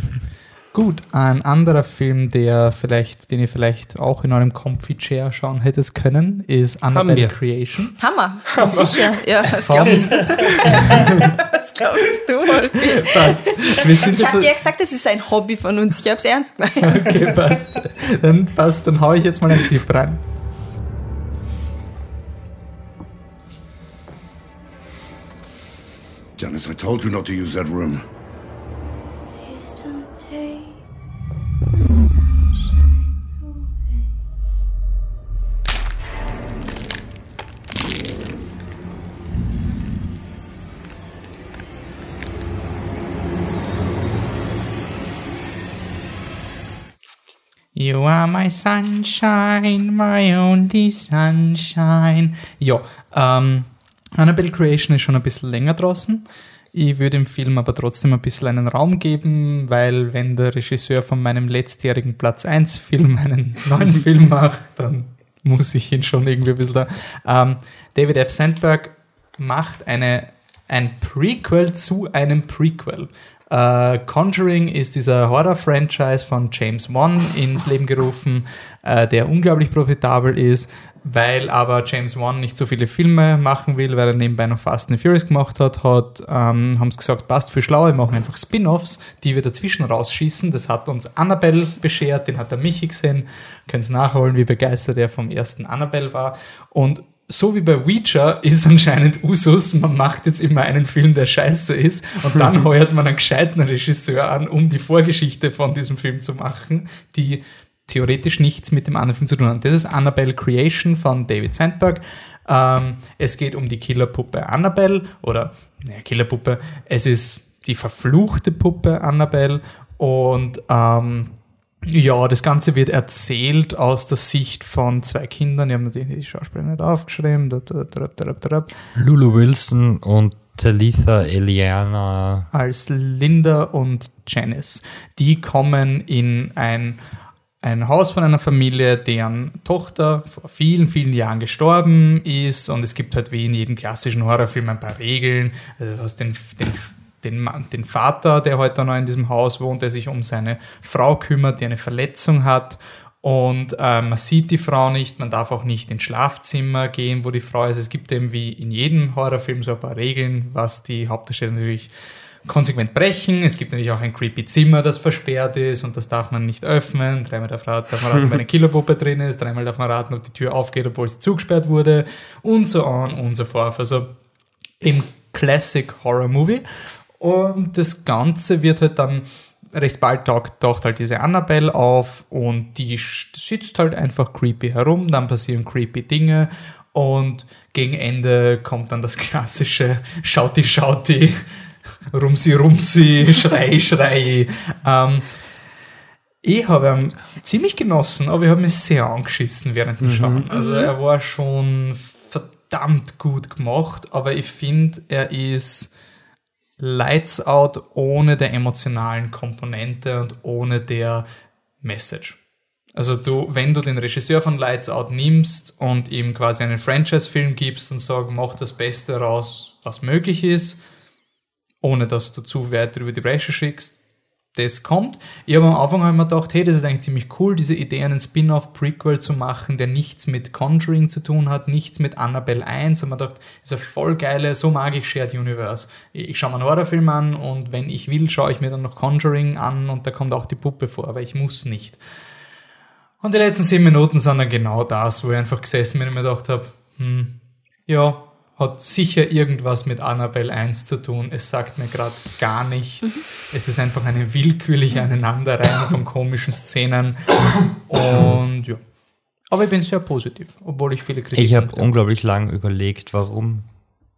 Gut, ein anderer Film, der vielleicht, den ihr vielleicht auch in eurem Comfy Chair schauen hättet können, ist Annabelle. Creation. Hammer, sicher. Ja, (laughs) was (laughs) glaubst du? was glaubst du? Wolfi? Passt. Ich habe dir ja gesagt, das ist ein Hobby von uns. Ich habe es ernst gemeint. okay, (laughs) passt. Dann passt, dann hau ich jetzt mal einen Clip rein. Janice, I told you not to use that room. You are my sunshine, my only sunshine. Ja, ähm, Annabelle Creation ist schon ein bisschen länger draußen. Ich würde dem Film aber trotzdem ein bisschen einen Raum geben, weil wenn der Regisseur von meinem letztjährigen Platz 1 Film einen (laughs) neuen Film macht, dann muss ich ihn schon irgendwie ein bisschen da. Ähm, David F. Sandberg macht eine, ein Prequel zu einem Prequel. Äh, Conjuring ist dieser Horror-Franchise von James Wan ins Leben gerufen, äh, der unglaublich profitabel ist, weil aber James Wan nicht so viele Filme machen will, weil er nebenbei noch Fast and Furious gemacht hat, hat ähm, haben sie gesagt, passt für schlau, wir machen einfach Spin-Offs, die wir dazwischen rausschießen. Das hat uns Annabelle beschert, den hat der Michi gesehen, könnt es nachholen, wie begeistert er vom ersten Annabelle war. Und so wie bei Ouija ist anscheinend Usus, man macht jetzt immer einen Film, der scheiße ist und dann (laughs) heuert man einen gescheiten Regisseur an, um die Vorgeschichte von diesem Film zu machen, die theoretisch nichts mit dem anderen Film zu tun hat. Das ist Annabelle Creation von David Sandberg. Ähm, es geht um die Killerpuppe Annabelle oder, naja, Killerpuppe, es ist die verfluchte Puppe Annabelle und ähm, ja, das Ganze wird erzählt aus der Sicht von zwei Kindern. Die haben natürlich die Schauspieler nicht aufgeschrieben. Da, da, da, da, da, da. Lulu Wilson und Talitha Eliana. Als Linda und Janice. Die kommen in ein, ein Haus von einer Familie, deren Tochter vor vielen, vielen Jahren gestorben ist. Und es gibt halt wie in jedem klassischen Horrorfilm ein paar Regeln. Also du hast den, den den, Mann, den Vater, der heute noch in diesem Haus wohnt, der sich um seine Frau kümmert, die eine Verletzung hat. Und äh, man sieht die Frau nicht, man darf auch nicht ins Schlafzimmer gehen, wo die Frau ist. Es gibt eben wie in jedem Horrorfilm so ein paar Regeln, was die Hauptdarsteller natürlich konsequent brechen. Es gibt natürlich auch ein creepy Zimmer, das versperrt ist und das darf man nicht öffnen. Dreimal darf, darf man raten, ob (laughs) eine Killerpuppe drin ist. Dreimal darf man raten, ob die Tür aufgeht, obwohl sie zugesperrt wurde. Und so on und so forth. Also im Classic Horror Movie. Und das Ganze wird halt dann recht bald taucht, taucht halt diese Annabelle auf und die sitzt halt einfach creepy herum, dann passieren creepy Dinge und gegen Ende kommt dann das (laughs) klassische Schauti Schauti, Rumsi Rumsi, Schrei Schrei. Ähm, ich habe ihn ziemlich genossen, aber ich habe mich sehr angeschissen während dem Schauen. Also er war schon verdammt gut gemacht, aber ich finde, er ist Lights Out ohne der emotionalen Komponente und ohne der Message. Also du, wenn du den Regisseur von Lights Out nimmst und ihm quasi einen Franchise-Film gibst und sagst, mach das Beste raus, was möglich ist, ohne dass du zu weit über die Bresche schickst, das kommt. Ich habe am Anfang mir gedacht, hey, das ist eigentlich ziemlich cool, diese Idee, einen Spin-off-Prequel zu machen, der nichts mit Conjuring zu tun hat, nichts mit Annabelle 1. Und man gedacht, das ist eine voll geile, so mag ich Shared Universe. Ich, schaue mir einen Horrorfilm an und wenn ich will, schaue ich mir dann noch Conjuring an und da kommt auch die Puppe vor, aber ich muss nicht. Und die letzten zehn Minuten sind dann genau das, wo ich einfach gesessen bin und mir gedacht habe, hm, ja, hat sicher irgendwas mit Annabelle 1 zu tun. Es sagt mir gerade gar nichts. Es ist einfach eine willkürliche Aneinanderreihung von komischen Szenen. Und ja. Aber ich bin sehr positiv, obwohl ich viele Kritik Ich habe unglaublich lang überlegt, warum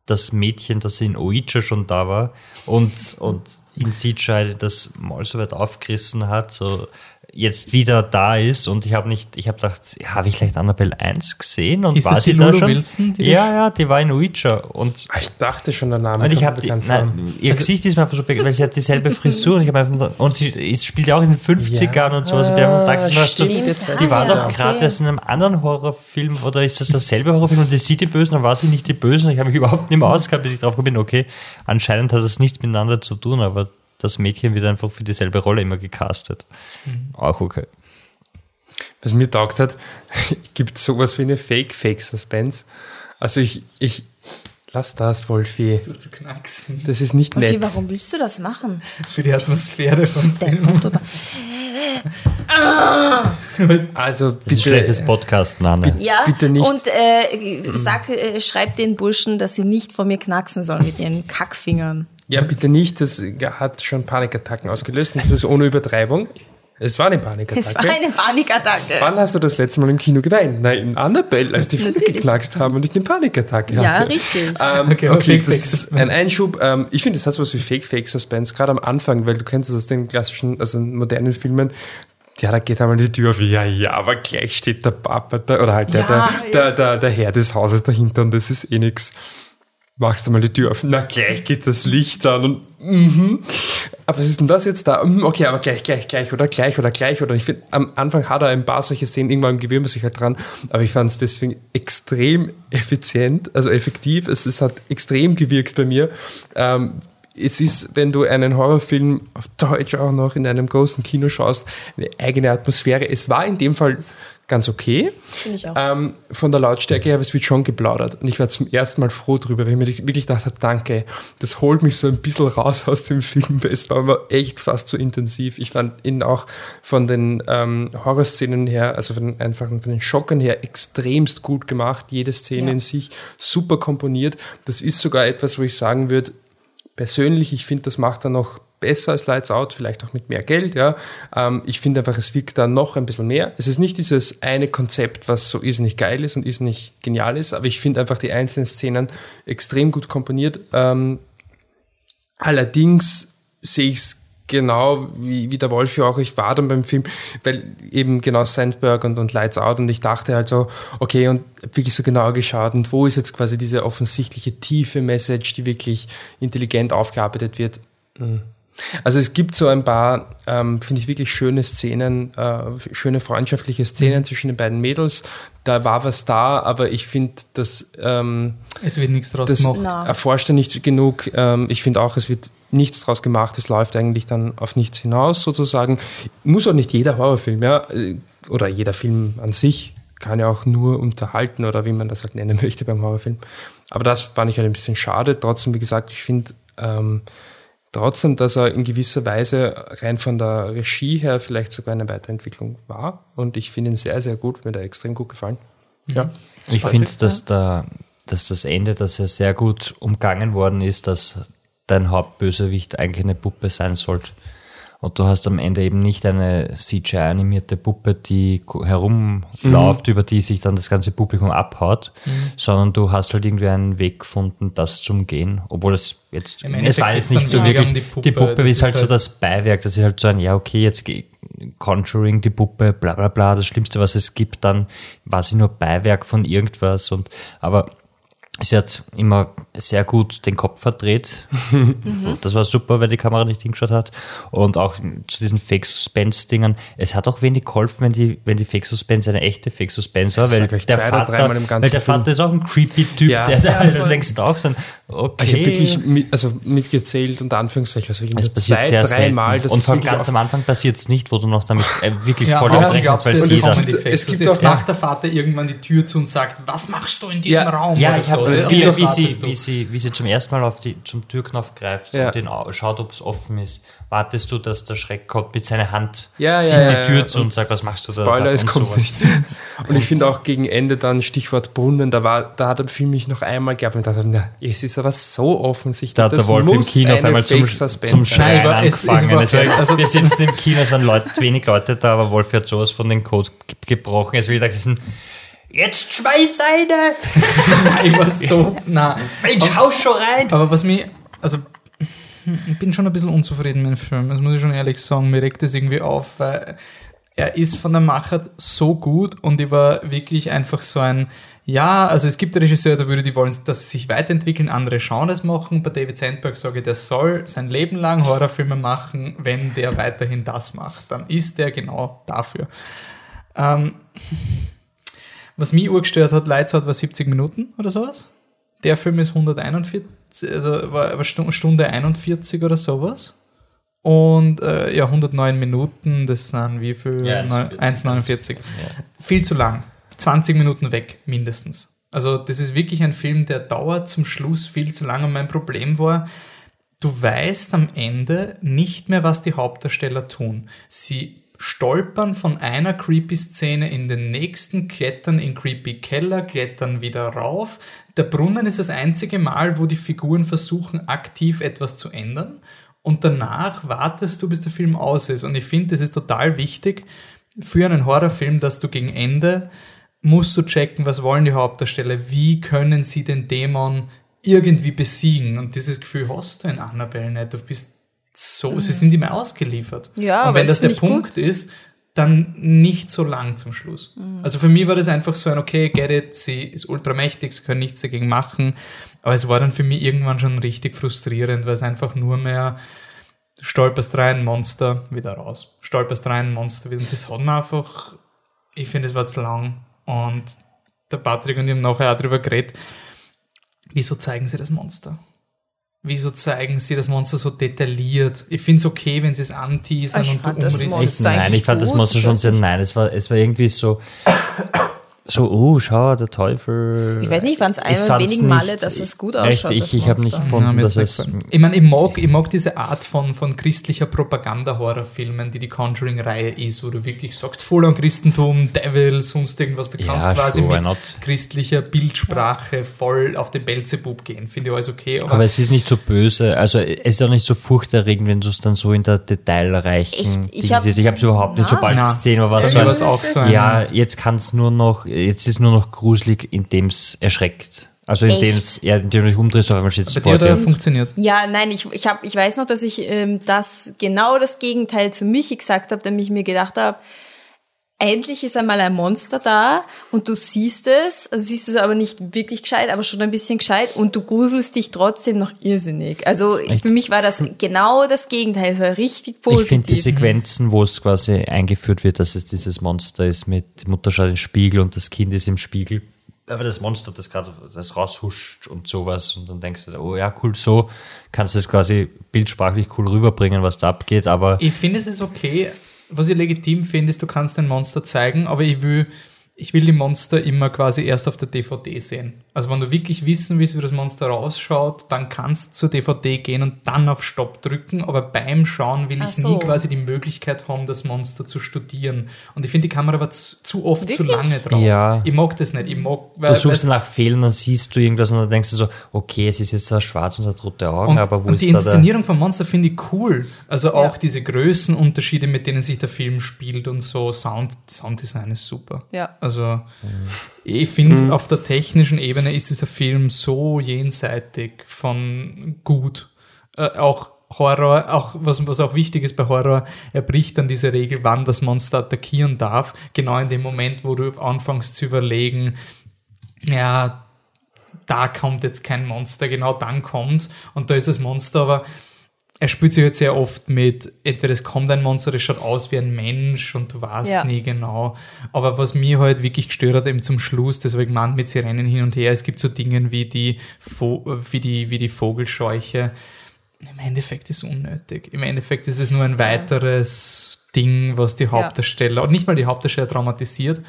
das Mädchen, das in Oicha schon da war und, und in CGI das mal so weit aufgerissen hat, so jetzt wieder da ist und ich habe nicht, ich habe gedacht, habe ich vielleicht Annabelle 1 gesehen und Ist war sie die da Lulu schon? Wilson, die ja, ja, die war in Ouija und Ah, Ich dachte schon, der Name und ich habe nein, ihr Gesicht ist mir einfach so weil sie hat dieselbe Frisur und ich habe einfach und sie spielt ja auch in den 50ern und sowas und wir haben gedacht, Ja, das war- stimmt, jetzt weiß die war doch gerade okay. erst in einem anderen Horrorfilm oder ist das derselbe Horrorfilm und die sieht die Bösen, dann war sie nicht die Bösen. Ich habe mich überhaupt nicht mehr ausgehabt, bis ich drauf gekommen bin, okay, anscheinend hat das nichts miteinander zu tun, aber das Mädchen wird einfach für dieselbe Rolle immer gecastet. Auch okay. Was mir taugt hat, (laughs) gibt sowas wie eine Fake-Fake-Suspense. Also ich, ich, lass das, Wolfi. so zu knacksen. Das ist nicht Okay, nett. warum willst du das machen? Für die Atmosphäre von Deppert oder? Also Das ist schlechtes bitte, Podcast, Name. Ja, Bitte nicht. und äh, sag, äh, schreib den Burschen, dass sie nicht vor mir knacksen sollen mit ihren Kackfingern. ja bitte nicht, das hat schon Panikattacken ausgelöst und das ist ohne Übertreibung. Es war eine Es war Panikattacke. eine Panikattacke. Wann hast du das letzte Mal im Kino geweint? Nein, in Annabelle, als die Filme Natürlich. geknackst haben und ich eine Panikattacke hatte. Ja, richtig. Ähm, Okay, okay, Fake, das ist ein Einschub. Ähm, ich finde, es hat sowas wie Fake-Fake-Suspense, gerade am Anfang, weil du kennst es aus den klassischen, also modernen Filmen. Ja, da geht einmal die Tür auf, ja, ja, aber gleich steht der Papa da, oder halt der, Ja, der, ja. der, der, der Herr des Hauses dahinter und das ist eh nix. Machst du mal die Tür auf, na, gleich geht das Licht an und, mhm. Was ist denn das jetzt da? Mhm, Okay, aber gleich, gleich, gleich oder gleich oder gleich oder ich finde, am Anfang hat er ein paar solche Szenen, irgendwann gewöhnt man sich halt dran, aber ich fand es deswegen extrem effizient, also effektiv, es, es hat extrem gewirkt bei mir. Ähm, es ist, wenn du einen Horrorfilm auf Deutsch auch noch in einem großen Kino schaust, eine eigene Atmosphäre. Es war in dem Fall ganz okay. Finde ich auch. Ähm, von der Lautstärke her, es wird schon geplaudert. Und ich war zum ersten Mal froh drüber, weil ich mir wirklich gedacht habe, danke, das holt mich so ein bisschen raus (laughs) aus dem Film, weil es war immer echt fast so intensiv. Ich fand ihn auch von den ähm, Horrorszenen her, also von den einfachen, von den Schocken her, extremst gut gemacht. Jede Szene Ja. in sich super komponiert. Das ist sogar etwas, wo ich sagen würde, persönlich, ich finde, das macht er noch besser als Lights Out, vielleicht auch mit mehr Geld, ja. Ähm, ich finde einfach, es wirkt da noch ein bisschen mehr. Es ist nicht dieses eine Konzept, was so nicht geil ist und nicht genial ist, aber ich finde einfach die einzelnen Szenen extrem gut komponiert. Ähm, allerdings sehe ich es genau wie, wie der Wolf ja auch, ich war dann beim Film, weil eben genau Sandberg und, und Lights Out und ich dachte halt so, okay, und wirklich so genau geschaut und wo ist jetzt quasi diese offensichtliche tiefe Message, die wirklich intelligent aufgearbeitet wird. Hm. Also es gibt so ein paar, ähm, finde ich, wirklich schöne Szenen, äh, schöne freundschaftliche Szenen zwischen den beiden Mädels. Da war was da, aber ich finde, dass ähm, Es wird nichts draus das gemacht. Na. erforscht er nicht genug. Ähm, ich finde auch, es wird nichts draus gemacht. Es läuft eigentlich dann auf nichts hinaus, sozusagen. Muss auch nicht jeder Horrorfilm, ja, äh, oder jeder Film an sich kann ja auch nur unterhalten oder wie man das halt nennen (laughs) möchte beim Horrorfilm. Aber das fand ich halt ein bisschen schade. Trotzdem, wie gesagt, ich finde, ähm, trotzdem, dass er in gewisser Weise rein von der Regie her vielleicht sogar eine Weiterentwicklung war. Und ich finde ihn sehr, sehr gut, mir da extrem gut gefallen. Ja. Ich finde, dass, da, dass das Ende, dass er sehr gut umgangen worden ist, dass dein Hauptbösewicht eigentlich eine Puppe sein sollte. Und du hast am Ende eben nicht eine CGI-animierte Puppe, die herumläuft, Mhm. über die sich dann das ganze Publikum abhaut, sondern du hast halt irgendwie einen Weg gefunden, das zu umgehen. Obwohl es jetzt, Im es war jetzt nicht so wirklich, die die Puppe, Puppe, das ist halt so halt- das Beiwerk, das ist halt so ein, ja okay, jetzt Conjuring, die Puppe, bla bla bla, das Schlimmste, was es gibt, dann war sie nur Beiwerk von irgendwas und, aber sie hat immer sehr gut den Kopf verdreht. (laughs) Das war super, weil die Kamera nicht hingeschaut hat. Und auch zu diesen Fake-Suspense-Dingern. Es hat auch wenig geholfen, wenn die, wenn die Fake-Suspense eine echte Fake-Suspense war, war weil gleich der, Vater, dreimal im ganzen weil der Film. Vater ist auch ein creepy Typ, Ja. der da Ja, halt voll. denkst auch so, okay. Ich habe wirklich mit, also mitgezählt, unter Anführungszeichen, also es passiert zwei, sehr drei selten. Mal. Das und vor allem ganz am Anfang passiert es nicht, wo du noch damit äh, wirklich Ja, voll rechnest, du, weil es es Effekte. es gibt Jetzt auch- macht der Vater irgendwann die Tür zu und sagt, was machst du in diesem Ja, Raum? Ja, oder ich habe das Und wie, das wie, sie, wie, sie, wie sie zum ersten Mal auf die, zum Türknopf greift Ja. und den au- schaut, ob es offen ist. Wartest du, dass der Schreck kommt mit seiner Hand, Ja, zieht ja, die ja, Tür ja. zu und, Und sagt, was machst du da? Spoiler, es Und kommt sowas. nicht. (laughs) Und ich finde auch gegen Ende dann Stichwort Brunnen, da war, da hat der Film mich noch einmal gehabt und dachte, na, es ist aber so offensichtlich. Da hat der das Wolf im muss Kino auf einmal zum, zum. Schreien aber es ist angefangen. Es war, nicht- also- wir sitzen im Kino, es waren Leute, wenig Leute da, aber Wolf hat sowas von den Code ge- gebrochen. Es wird gesagt, es sind Jetzt schmeiß eine! (laughs) Ich war so, na. Mensch, hau schon rein! Aber was mich, also ich bin schon ein bisschen unzufrieden mit dem Film, das muss ich schon ehrlich sagen. Mir regt das irgendwie auf, weil er ist von der Machart so gut und ich war wirklich einfach so ein, ja, also es gibt Regisseure, da würde die wollen, dass sie sich weiterentwickeln, andere das machen. Bei David Sandberg sage ich, der soll sein Leben lang Horrorfilme machen, wenn der weiterhin das macht. Dann ist der genau dafür. Ähm, was mich urgestört hat, Lights Out war 70 Minuten oder sowas. Der Film ist 141, also war, war Stu- Stunde 41 oder sowas. Und äh, ja, 109 Minuten, das sind wie viel? Ja, Neu- 1,49. Viel zu lang. 20 Minuten weg, mindestens. Also, das ist wirklich ein Film, der dauert zum Schluss viel zu lang. Und mein Problem war, du weißt am Ende nicht mehr, was die Hauptdarsteller tun. Sie stolpern von einer creepy Szene in den nächsten, klettern in creepy Keller, klettern wieder rauf. Der Brunnen ist das einzige Mal, wo die Figuren versuchen, aktiv etwas zu ändern. Und danach wartest du, bis der Film aus ist. Und ich finde, das ist total wichtig für einen Horrorfilm, dass du gegen Ende musst du checken, was wollen die Hauptdarsteller, wie können sie den Dämon irgendwie besiegen. Und dieses Gefühl hast du in Annabelle nicht. Du bist so, sie sind ihm ausgeliefert. Ja, und wenn das der Punkt ist, dann nicht so lang zum Schluss. Also für mich war das einfach so ein, okay, get it, sie ist ultramächtig, sie können nichts dagegen machen. Aber es war dann für mich irgendwann schon richtig frustrierend, weil es einfach nur mehr stolperst rein, Monster, wieder raus. Stolperst rein, Monster, wieder. Und das hat mir einfach, ich finde, es war zu lang. Und der Patrick und ich haben nachher auch drüber geredet, wieso zeigen sie das Monster? Wieso zeigen sie das Monster so detailliert? Ich finde es okay, wenn sie es anteasern Ich und fand du das umrissen. Nein, ich fand das Monster schon sehr, nein, es war, es war irgendwie so, so, oh, schau, der Teufel. Ich weiß nicht, ich fand es einer fand's wenigen Male, dass es gut Echt, ausschaut. ich, das ich habe nicht gefunden, Ja, dass es. ich meine, ich mag, ich mag diese Art von, von christlicher Propaganda-Horrorfilmen, die die Conjuring-Reihe ist, wo du wirklich sagst, voll an Christentum, Devil, sonst irgendwas. Du Ja, kannst quasi sure, mit christlicher Bildsprache voll auf den Belzebub gehen. Finde ich alles okay. Aber, Aber es ist nicht so böse, also es ist auch nicht so furchterregend, wenn du es dann so in der detailreichen Echt? Ich. Ich habe es überhaupt nicht, sobald die Szene war, was so ein, auch so ein- ja, jetzt kann es nur noch, jetzt ist nur noch gruselig, indem es erschreckt. Also indem es, ja, indem du dich umdrehst, auf einmal steht es bei vor dir er funktioniert. Ja, nein, ich, ich, hab, ich weiß noch, dass ich ähm, das genau das Gegenteil zu Michi gesagt habe, damit ich mir gedacht habe, endlich ist einmal ein Monster da und du siehst es, also siehst es aber nicht wirklich gescheit, aber schon ein bisschen gescheit und du gruselst dich trotzdem noch irrsinnig. Also für mich war das genau das Gegenteil, es war richtig positiv. Ich finde die Sequenzen, wo es quasi eingeführt wird, dass es dieses Monster ist mit Mutter schaut in den Spiegel und das Kind ist im Spiegel. Aber das Monster, das gerade das raushuscht und sowas und dann denkst du, oh ja, cool, so kannst du es quasi bildsprachlich cool rüberbringen, was da abgeht, aber Ich finde, es ist okay. Was ich legitim finde, ist, du kannst ein Monster zeigen, aber ich will, ich will die Monster immer quasi erst auf der DVD sehen. Also wenn du wirklich wissen willst, wie das Monster ausschaut, dann kannst du zur DVD gehen und dann auf Stopp drücken, aber beim Schauen will Ach ich so. nie quasi die Möglichkeit haben, das Monster zu studieren. Und ich finde, die Kamera war zu, zu oft zu Wirklich? lange drauf. Ja. Ich mag das nicht. Ich mag, weil, Du suchst weil- nach Fehlern, dann siehst du irgendwas und dann denkst du so, okay, es ist jetzt so schwarz und hat rote Augen, und, aber wo und ist die da der... Inszenierung von Monster finde ich cool. Also auch Ja. diese Größenunterschiede, mit denen sich der Film spielt und so. Sound, Sounddesign ist super. Ja. Also ich finde, auf der technischen Ebene ist dieser Film so jenseitig von gut. Äh, auch Horror, auch was, was auch wichtig ist bei Horror, er bricht dann diese Regel, wann das Monster attackieren darf. Genau in dem Moment, wo du anfängst zu überlegen, ja, da kommt jetzt kein Monster, genau dann kommt's und da ist das Monster, aber er spielt sich jetzt sehr oft mit, entweder es kommt ein Monster, das schaut aus wie ein Mensch und du weißt Ja. nie genau. Aber was mir halt wirklich gestört hat, eben zum Schluss, ich gemeint mit sie rennen hin und her, es gibt so Dinge wie die, Vo wie die, wie die Vogelscheuche. Im Endeffekt ist es unnötig. Im Endeffekt ist es nur ein weiteres Ding, was die Hauptdarsteller, und nicht mal die Hauptdarsteller traumatisiert,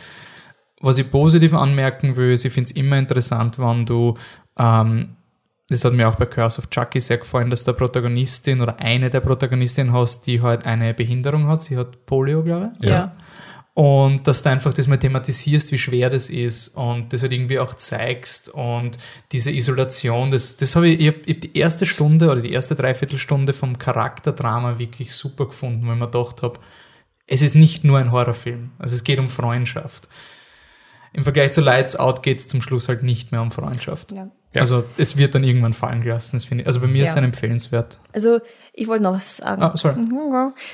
was ich positiv anmerken will, ist, ich finde es immer interessant, wenn du, ähm, das hat mir auch bei Curse of Chucky sehr gefallen, dass der Protagonistin oder eine der Protagonistinnen hast, die halt eine Behinderung hat. Sie hat Polio, glaube ich. Ja. Und dass du einfach das mal thematisierst, wie schwer das ist und das halt irgendwie auch zeigst und diese Isolation, das, das habe ich, ich habe hab die erste Stunde oder die erste Dreiviertelstunde vom Charakterdrama wirklich super gefunden, weil ich mir gedacht habe, es ist nicht nur ein Horrorfilm, also es geht um Freundschaft. Im Vergleich zu Lights Out geht es zum Schluss halt nicht mehr um Freundschaft. Ja. Ja. Also es wird dann irgendwann fallen gelassen, das finde ich. Also bei mir ist Ja. es ein empfehlenswert. Also, ich wollte noch was sagen. Ah, sorry.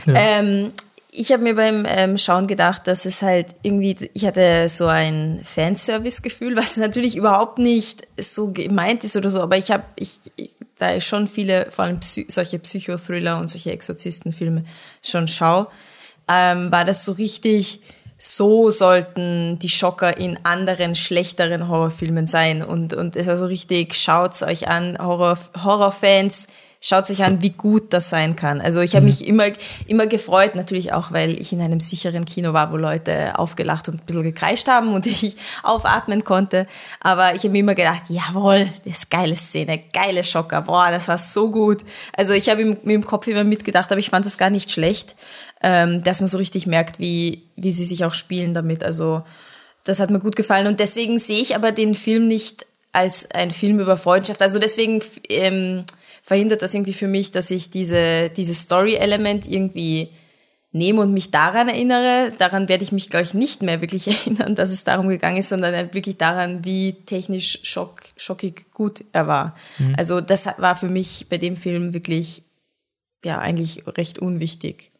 Ähm, ich habe mir beim ähm, Schauen gedacht, dass es halt irgendwie, ich hatte so ein Fanservice-Gefühl, was (laughs) natürlich überhaupt nicht so gemeint ist oder so, aber ich habe, ich, ich, da ich schon viele, vor allem Psy solche Psychothriller und solche Exorzistenfilme schon schaue, ähm, war das so richtig, so sollten die Schocker in anderen, schlechteren Horrorfilmen sein. Und, und es ist also richtig, schaut's euch an, Horror, Horrorfans, schaut euch an, wie gut das sein kann. Also ich habe mich immer, immer gefreut, natürlich auch, weil ich in einem sicheren Kino war, wo Leute aufgelacht und ein bisschen gekreischt haben und (laughs) ich aufatmen konnte. Aber ich habe mir immer gedacht, jawohl, das ist geile Szene, geile Schocker, boah, das war so gut. Also ich habe mir im Kopf immer mitgedacht, aber ich fand das gar nicht schlecht, ähm, dass man so richtig merkt, wie, wie sie sich auch spielen damit. Also das hat mir gut gefallen und deswegen sehe ich aber den Film nicht als ein Film über Freundschaft. Also deswegen ähm, verhindert das irgendwie für mich, dass ich diese, dieses Story-Element irgendwie nehme und mich daran erinnere. Daran werde ich mich, glaube ich, nicht mehr wirklich (laughs) erinnern, dass es darum gegangen ist, sondern wirklich daran, wie technisch schock, schockig gut er war. Also das war für mich bei dem Film wirklich, ja, eigentlich recht unwichtig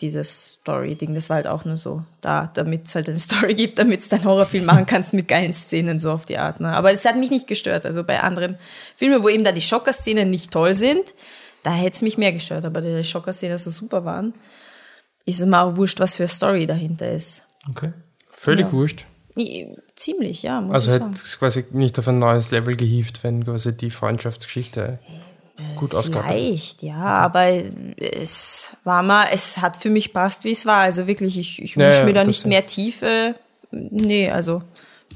dieses Story-Ding, das war halt auch nur so da, damit es halt eine (laughs) Story gibt, damit du einen Horrorfilm machen kannst mit geilen Szenen, so auf die Art. Ne? Aber es hat mich nicht gestört. Also bei anderen Filmen, wo eben da die Schocker-Szenen nicht toll sind, da hätte es mich mehr gestört. Aber die Schocker-Szenen so super waren, ist es mir auch wurscht, was für eine Story dahinter ist. Okay. Völlig Ja. wurscht. Ziemlich, ja, muss Also hätte es quasi nicht auf ein neues Level gehievt, wenn quasi die Freundschaftsgeschichte gut ausgearbeitet Vielleicht, ja, aber es war mal, es hat für mich passt, wie es war. Also wirklich, ich, ich Ja, wünsche ja, mir da nicht mehr Tiefe. Nee, also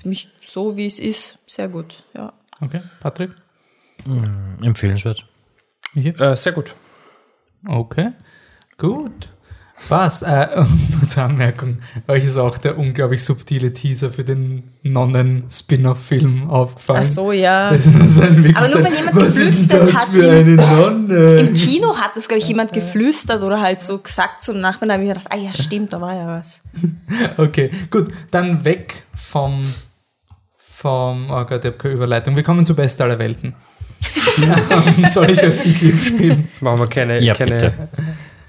für mich so, wie es ist, sehr gut, ja. Okay. Patrick? Empfehlenswert. Hier? Äh, sehr gut. Okay, gut. Passt. Äh, (laughs) nur zur Anmerkung, euch ist auch der unglaublich subtile Teaser für den Nonnen-Spin-Off-Film aufgefallen. Ach so, ja. Das ist ein wirklich Aber nur weil jemand was geflüstert das hat für im- eine Nonne? Im Kino hat das, glaube ich, jemand geflüstert oder halt so gesagt zum Nachbarn. Da habe ich mir gedacht, ah ja, stimmt, da war ja was. (laughs) Okay, gut. Dann weg vom, vom, oh Gott, ich habe keine Überleitung. Wir kommen zu Best aller Welten. (laughs) Soll ich euch einen Clip spielen? Machen wir keine, Ja, keine bitte.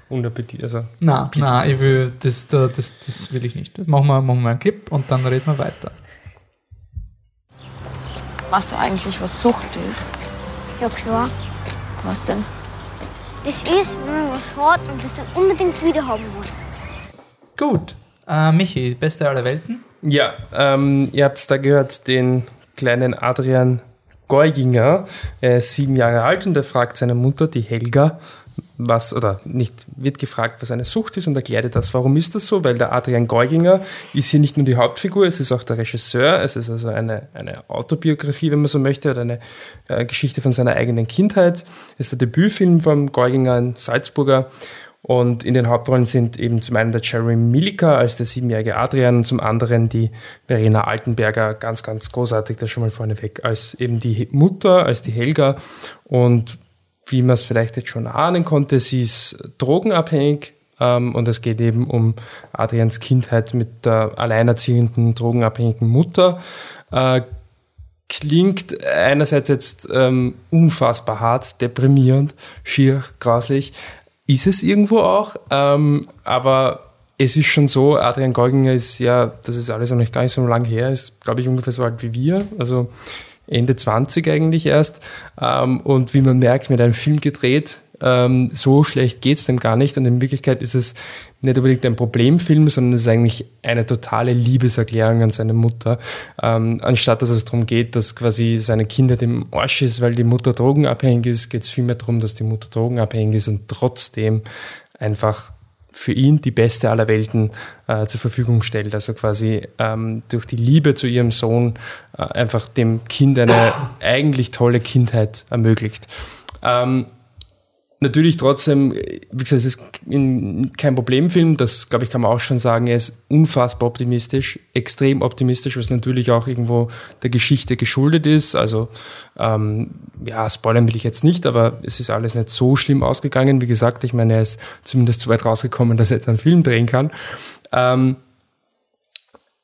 Unappetit. Also, Nein, nein, ich will, das, da- das, das will ich nicht. Machen wir, machen wir einen Clip und dann reden wir weiter. Weißt du eigentlich, was Sucht ist? Ja klar. Was denn? Es ist, wenn man was hat und es dann unbedingt wieder haben muss. Gut. Äh, Michi, Beste aller Welten? ja, ähm, ihr habt da gehört, den kleinen Adrian Geuginger. Er ist sieben Jahre alt und er fragt seine Mutter, die Helga, was, oder nicht, wird gefragt, was eine Sucht ist und erklärt das. Warum ist das so? Weil der Adrian Geuginger ist hier nicht nur die Hauptfigur, es ist auch der Regisseur, es ist also eine, eine Autobiografie, wenn man so möchte, oder eine äh, Geschichte von seiner eigenen Kindheit. Es ist der Debütfilm vom Geuginger, ein Salzburger. Und in den Hauptrollen sind eben zum einen der Jerry Milika als der siebenjährige Adrian und zum anderen die Verena Altenberger, ganz, ganz großartig, das schon mal vorneweg, als eben die Mutter, als die Helga. Und wie man es vielleicht jetzt schon ahnen konnte, sie ist drogenabhängig ähm, und es geht eben um Adrians Kindheit mit der alleinerziehenden, drogenabhängigen Mutter. Äh, klingt einerseits jetzt ähm, unfassbar hart, deprimierend, schier, grauslich. Ist es irgendwo auch, ähm, aber es ist schon so, Adrian Geuginger ist ja, das ist alles noch nicht gar nicht so lange her, ist, glaube ich, ungefähr so alt wie wir. Also Ende 20 eigentlich erst. Ähm, und wie man merkt, mit einem Film gedreht, ähm, so schlecht geht's dem gar nicht. Und in Wirklichkeit ist es nicht unbedingt ein Problemfilm, sondern es ist eigentlich eine totale Liebeserklärung an seine Mutter. Ähm, anstatt dass es darum geht, dass quasi seine Kindheit im Arsch ist, weil die Mutter drogenabhängig ist, geht es vielmehr darum, dass die Mutter drogenabhängig ist und trotzdem einfach für ihn die beste aller Welten äh, zur Verfügung stellt. Also quasi ähm, durch die Liebe zu ihrem Sohn äh, einfach dem Kind eine (coughs) eigentlich tolle Kindheit ermöglicht. Ähm, Natürlich trotzdem, wie gesagt, es ist kein Problemfilm, das glaube ich kann man auch schon sagen, er ist unfassbar optimistisch, extrem optimistisch, was natürlich auch irgendwo der Geschichte geschuldet ist. Also ähm, ja, spoilern will ich jetzt nicht, aber es ist alles nicht so schlimm ausgegangen. Wie gesagt, ich meine, er ist zumindest so weit rausgekommen, dass er jetzt einen Film drehen kann. Ähm,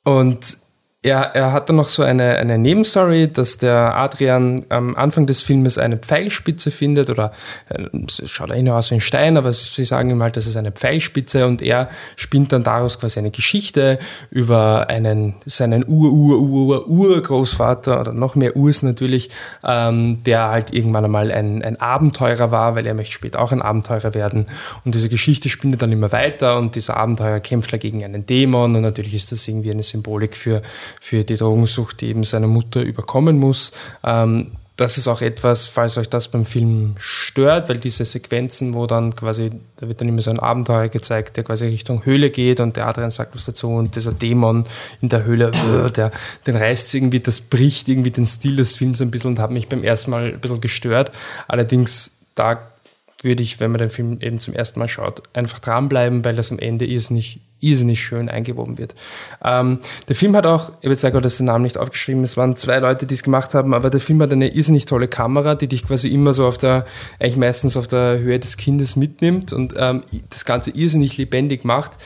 und er, er hat dann noch so eine, eine Nebenstory, dass der Adrian am Anfang des Filmes eine Pfeilspitze findet oder äh, schaut er aus wie ein Stein, aber sie sagen ihm halt, das ist eine Pfeilspitze und er spinnt dann daraus quasi eine Geschichte über einen, seinen Ur-Ur-Ur-Urgroßvater oder noch mehr Urs natürlich, ähm, der halt irgendwann einmal ein, ein Abenteurer war, weil er möchte später auch ein Abenteurer werden. Und diese Geschichte spinnt dann immer weiter und dieser Abenteurer kämpft gegen einen Dämon und natürlich ist das irgendwie eine Symbolik für für die Drogensucht, die eben seine Mutter überkommen muss. Ähm, das ist auch etwas, falls euch das beim Film stört, weil diese Sequenzen, wo dann quasi, da wird dann immer so ein Abenteuer gezeigt, der quasi Richtung Höhle geht und der Adrian sagt was dazu und dieser Dämon in der Höhle, äh, der, den reißt irgendwie, das bricht irgendwie den Stil des Films ein bisschen und hat mich beim ersten Mal ein bisschen gestört. Allerdings, da würde ich, wenn man den Film eben zum ersten Mal schaut, einfach dranbleiben, weil das am Ende irrsinnig, irrsinnig schön eingewoben wird. Ähm, der Film hat auch, ich habe jetzt gerade den Namen nicht aufgeschrieben, es waren zwei Leute, die es gemacht haben, aber der Film hat eine irrsinnig tolle Kamera, die dich quasi immer so auf der, eigentlich meistens auf der Höhe des Kindes mitnimmt und ähm, das Ganze irrsinnig lebendig macht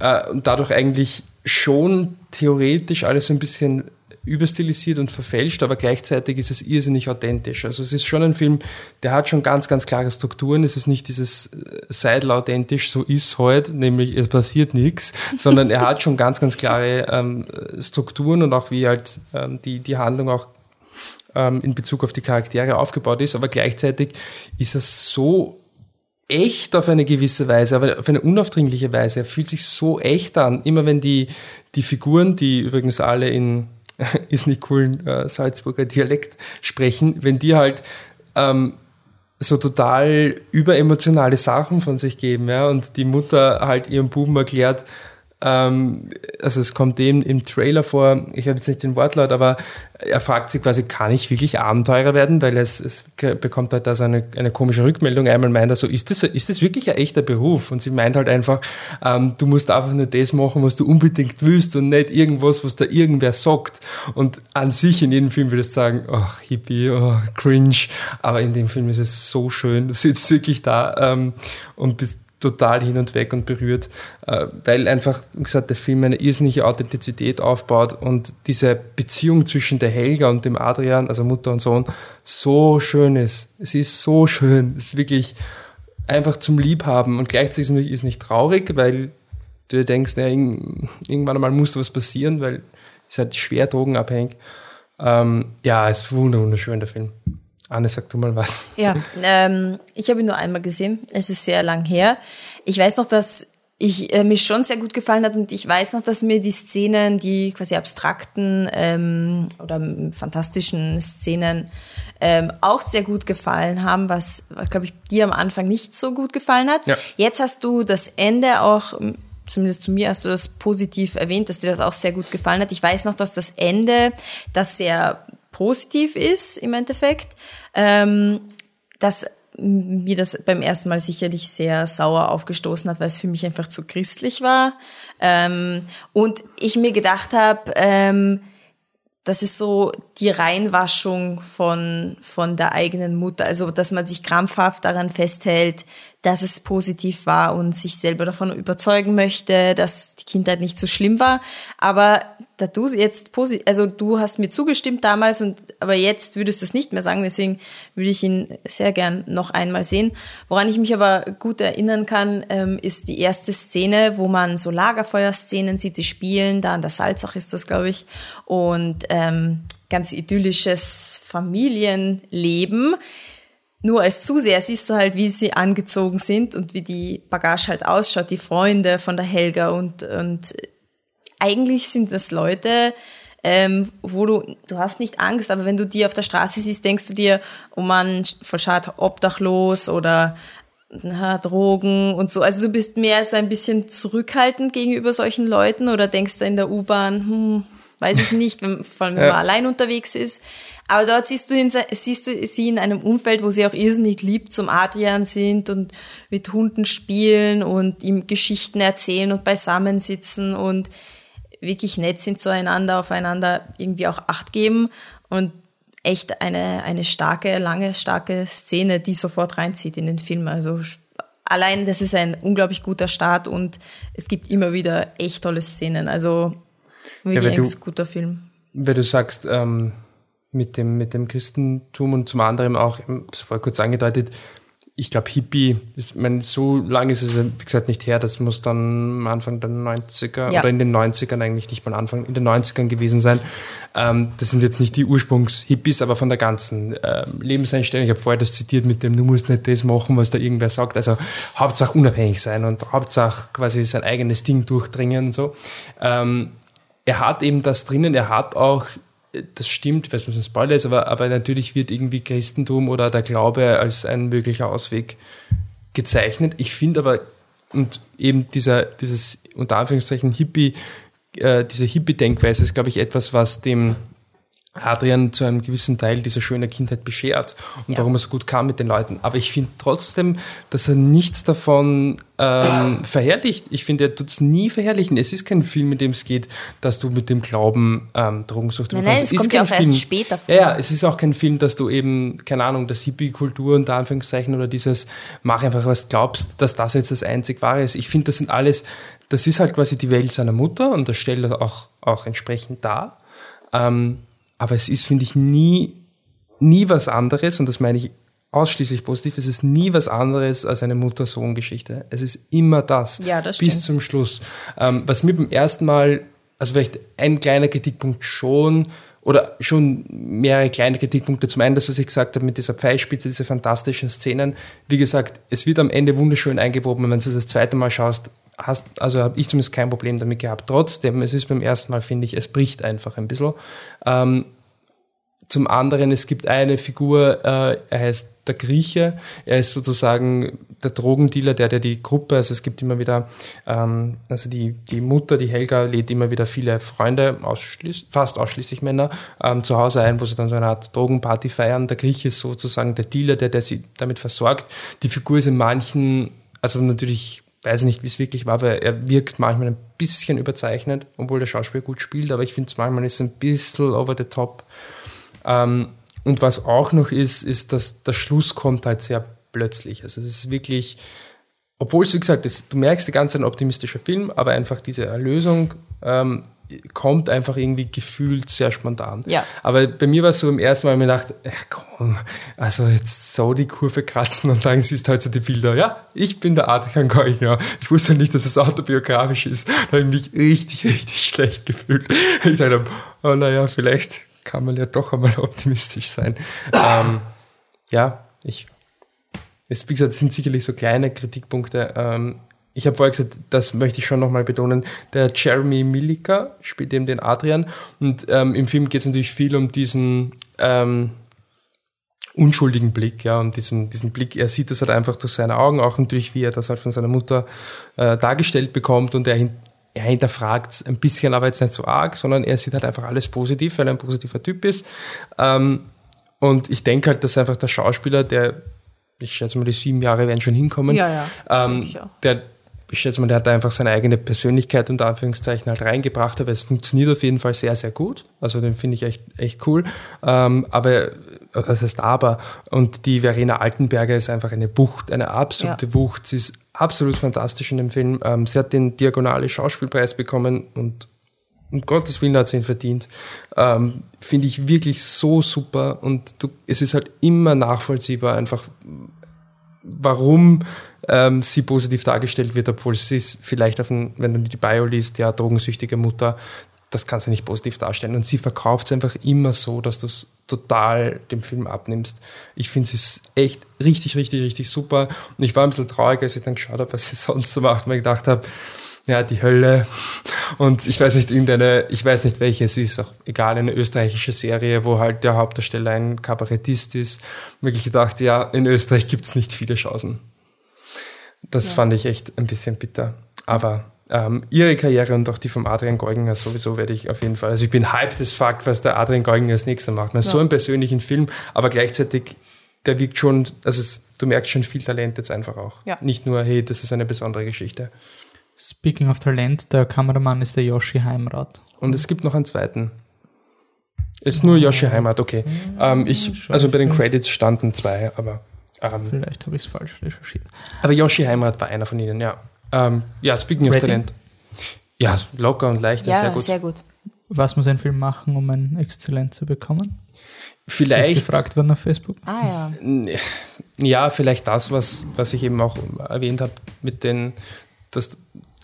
äh, und dadurch eigentlich schon theoretisch alles so ein bisschen überstilisiert und verfälscht, aber gleichzeitig ist es irrsinnig authentisch. Also es ist schon ein Film, der hat schon ganz, ganz klare Strukturen. Es ist nicht dieses äh, Seidel authentisch, so ist heute, nämlich es passiert nichts, (laughs) sondern er hat schon ganz, ganz klare ähm, Strukturen und auch wie halt ähm, die, die Handlung auch ähm, in Bezug auf die Charaktere aufgebaut ist, aber gleichzeitig ist er so echt auf eine gewisse Weise, aber auf eine unaufdringliche Weise. Er fühlt sich so echt an. Immer wenn die, die Figuren, die übrigens alle in (laughs) ist nicht coolen äh, Salzburger Dialekt sprechen, wenn die halt ähm, so total überemotionale Sachen von sich geben, ja, und die Mutter halt ihrem Buben erklärt, ähm, also es kommt dem im Trailer vor, ich habe jetzt nicht den Wortlaut, aber er fragt sich quasi, kann ich wirklich Abenteurer werden? Weil es, es bekommt halt da so eine, eine komische Rückmeldung. Einmal meint er so, ist das, ist das wirklich ein echter Beruf? Und sie meint halt einfach, ähm, du musst einfach nur das machen, was du unbedingt willst und nicht irgendwas, was da irgendwer sagt. Und an sich in jedem Film würdest du sagen, ach, Hippie, oh, cringe. Aber in dem Film ist es so schön. Du sitzt wirklich da ähm, und bist total hin und weg und berührt, äh, weil einfach, wie gesagt, der Film eine irrsinnige Authentizität aufbaut und diese Beziehung zwischen der Helga und dem Adrian, also Mutter und Sohn, so schön ist. Es ist so schön. Es ist wirklich einfach zum Liebhaben und gleichzeitig ist es nicht traurig, weil du denkst, ja, irgendwann einmal muss was passieren, weil es halt schwer drogenabhängig. Ähm, ja, es ist wunderschön, der Film. Anne, sag du mal was. Ja, ähm, ich habe ihn nur einmal gesehen. Es ist sehr lang her. Ich weiß noch, dass ich, äh, mir schon sehr gut gefallen hat und ich weiß noch, dass mir die Szenen, die quasi abstrakten ähm, oder fantastischen Szenen ähm, auch sehr gut gefallen haben, was, glaube ich, dir am Anfang nicht so gut gefallen hat. Ja. Jetzt hast du das Ende auch, m, zumindest zu mir hast du das positiv erwähnt, dass dir das auch sehr gut gefallen hat. Ich weiß noch, dass das Ende, das sehr positiv ist im Endeffekt, ähm, dass mir das beim ersten Mal sicherlich sehr sauer aufgestoßen hat, weil es für mich einfach zu christlich war. Ähm, und ich mir gedacht habe, ähm, das ist so die Reinwaschung von, von der eigenen Mutter. Also, dass man sich krampfhaft daran festhält, dass es positiv war und sich selber davon überzeugen möchte, dass die Kindheit nicht so schlimm war. Aber da du jetzt posi also du hast mir zugestimmt damals und aber jetzt würdest du es nicht mehr sagen, deswegen würde ich ihn sehr gern noch einmal sehen. Woran ich mich aber gut erinnern kann, ähm, ist die erste Szene, wo man so Lagerfeuerszenen sieht, sie spielen, da an der Salzach ist das, glaube ich, und ähm, ganz idyllisches Familienleben. Nur als Zuseher siehst du halt, wie sie angezogen sind und wie die Bagage halt ausschaut, die Freunde von der Helga und, und eigentlich sind das Leute, ähm, wo du, du hast nicht Angst, aber wenn du die auf der Straße siehst, denkst du dir, oh Mann, voll schade, obdachlos oder na, Drogen und so. Also du bist mehr so ein bisschen zurückhaltend gegenüber solchen Leuten oder denkst du in der U-Bahn, hm, weiß ich nicht, wenn, vor allem wenn Ja. man allein unterwegs ist. Aber dort siehst du, ihn, siehst du sie in einem Umfeld, wo sie auch irrsinnig lieb zum Adrian sind und mit Hunden spielen und ihm Geschichten erzählen und beisammen sitzen und wirklich nett sind zueinander, aufeinander irgendwie auch Acht geben und echt eine, eine starke, lange, starke Szene, die sofort reinzieht in den Film. Also allein das ist ein unglaublich guter Start und es gibt immer wieder echt tolle Szenen. Also wirklich wenn ein du- guter Film. Weil du sagst, ähm, mit, dem, mit dem Christentum und zum anderen auch, ich vorher kurz angedeutet, ich glaube, Hippie, ist, ich mein, so lange ist es, wie gesagt, nicht her, das muss dann Anfang der 90er Ja. oder in den 90ern eigentlich nicht mal Anfang, in den 90ern gewesen sein. Ähm, das sind jetzt nicht die Ursprungs-Hippies, aber von der ganzen ähm, Lebenseinstellung, ich habe vorher das zitiert mit dem, du musst nicht das machen, was da irgendwer sagt, also Hauptsache unabhängig sein und Hauptsache quasi sein eigenes Ding durchdringen und so. Ähm, er hat eben das drinnen, er hat auch, äh, das stimmt, weiß was ein Spoiler ist, aber, aber natürlich wird irgendwie Christentum oder der Glaube als ein möglicher Ausweg gezeichnet. Ich finde aber, und eben dieser, dieses unter Anführungszeichen Hippie, äh, diese Hippie-Denkweise ist, glaube ich, etwas, was dem Adrian zu einem gewissen Teil dieser schönen Kindheit beschert und Ja. warum er so gut kam mit den Leuten. Aber ich finde trotzdem, dass er nichts davon ähm, (laughs) verherrlicht. Ich finde, er tut es nie verherrlichen. Es ist kein Film, in dem es geht, dass du mit dem Glauben ähm, Drogensucht Nein, nein, es ist kommt ja auch erst später vor. Ja, ja, es ist auch kein Film, dass du eben, keine Ahnung, das Hippie-Kultur unter Anführungszeichen oder dieses mach einfach, was glaubst, dass das jetzt das einzig wahre ist. Ich finde, das sind alles, das ist halt quasi die Welt seiner Mutter und das stellt er auch, auch entsprechend dar. Ähm, aber es ist, finde ich, nie, nie was anderes, und das meine ich ausschließlich positiv, es ist nie was anderes als eine Mutter-Sohn-Geschichte. Es ist immer das. Ja, das Bis zum Schluss. Ähm, was mir beim ersten Mal, also vielleicht ein kleiner Kritikpunkt schon, oder schon mehrere kleine Kritikpunkte. Zum einen das, was ich gesagt habe mit dieser Pfeilspitze, diese fantastischen Szenen. Wie gesagt, es wird am Ende wunderschön eingewoben, wenn du es das zweite Mal schaust, hast, also habe ich zumindest kein Problem damit gehabt. Trotzdem, es ist beim ersten Mal, finde ich, es bricht einfach ein bisschen. Ähm, zum anderen, es gibt eine Figur, äh, er heißt der Grieche, er ist sozusagen der Drogendealer, der, der die Gruppe, also es gibt immer wieder, ähm, also die, die Mutter, die Helga, lädt immer wieder viele Freunde, ausschließ, fast ausschließlich Männer, ähm, zu Hause ein, wo sie dann so eine Art Drogenparty feiern. Der Grieche ist sozusagen der Dealer, der, der sie damit versorgt. Die Figur ist in manchen, also natürlich weiß ich nicht, wie es wirklich war, weil er wirkt manchmal ein bisschen überzeichnet, obwohl der Schauspieler gut spielt, aber ich finde es manchmal ist ein bisschen over the top. Ähm, und was auch noch ist, ist, dass der Schluss kommt halt sehr plötzlich. Also es ist wirklich, obwohl es, wie gesagt, das, du merkst die ganze Zeit ein optimistischer Film, aber einfach diese Erlösung ähm, kommt einfach irgendwie gefühlt sehr spontan. Ja. Aber bei mir war es so im ersten Mal, ich mir gedacht, ach komm, also jetzt so die Kurve kratzen und dann siehst du halt so die Bilder. Ja, ich bin der Adrian Keuchner. Ich wusste nicht, dass es autobiografisch ist. Da habe ich mich richtig, richtig schlecht gefühlt. Ich dachte, oh naja, vielleicht kann man ja doch einmal optimistisch sein. ähm, ja, ich, es, wie gesagt, es sind sicherlich so kleine Kritikpunkte. Ähm, ich habe vorher gesagt, das möchte ich schon nochmal betonen, der Jeremy Millica spielt eben den Adrian. Und ähm, im Film geht es natürlich viel um diesen ähm, unschuldigen Blick, ja, und diesen, diesen Blick, er sieht das halt einfach durch seine Augen, auch natürlich, wie er das halt von seiner Mutter äh, dargestellt bekommt. Und er, hin, er hinterfragt ein bisschen, aber jetzt nicht so arg, sondern er sieht halt einfach alles positiv, weil er ein positiver Typ ist. Ähm, und ich denke halt, dass einfach der Schauspieler, der, ich schätze mal, die sieben Jahre werden schon hinkommen, Ja, ja, ähm, der, ich schätze mal, der hat da einfach seine eigene Persönlichkeit unter Anführungszeichen halt reingebracht, aber es funktioniert auf jeden Fall sehr, sehr gut. Also den finde ich echt, echt cool. Ähm, aber, das heißt aber, und die Verena Altenberger ist einfach eine Wucht, eine absolute Ja. Wucht. Sie ist absolut fantastisch in dem Film. Ähm, sie hat den Diagonale Schauspielpreis bekommen und um Gottes Willen hat sie ihn verdient. Ähm, Finde ich wirklich so super und du, es ist halt immer nachvollziehbar, einfach warum ähm, sie positiv dargestellt wird, obwohl sie ist vielleicht auf ein, wenn du die Bio liest, ja, drogensüchtige Mutter, das kann sie nicht positiv darstellen. Und sie verkauft es einfach immer so, dass du es total dem Film abnimmst. Ich finde, sie ist echt richtig, richtig, richtig super. Und ich war ein bisschen traurig, als ich dann geschaut habe, was sie (laughs) sonst so macht, weil ich gedacht habe, ja, die Hölle. Und ich weiß nicht, irgendeine, ich weiß nicht, welche es ist, auch egal, eine österreichische Serie, wo halt der Hauptdarsteller ein Kabarettist ist. Wirklich gedacht, ja, in Österreich gibt's nicht viele Chancen. Das fand ich echt ein bisschen bitter. Aber ähm, ihre Karriere und auch die vom Adrian Geuginger sowieso werde ich auf jeden Fall. Also ich bin hyped as fuck, was der Adrian Geuginger als nächster macht. Na, So einen persönlichen Film, aber gleichzeitig, der wirkt schon, also es, du merkst schon viel Talent jetzt einfach auch. Ja. Nicht nur, hey, das ist eine besondere Geschichte. Speaking of Talent, der Kameramann ist der Yoshi Heimrat. Und es gibt noch einen zweiten. Ist nur Yoshi Heimat, okay. Ähm, ich, also bei den Credits standen zwei, aber, ähm, Vielleicht habe ich es falsch recherchiert. aber Yoshi Heimat war einer von ihnen, ja. Ähm, ja, speaking of Ready? Talent. Ja, locker und leicht, und Ja, sehr gut. sehr gut. Was muss ein Film machen, um ein Exzellent zu bekommen? Ist Vielleicht, gefragt worden auf Facebook. Ah ja. ja, vielleicht das, was, was ich eben auch erwähnt habe, mit den, dass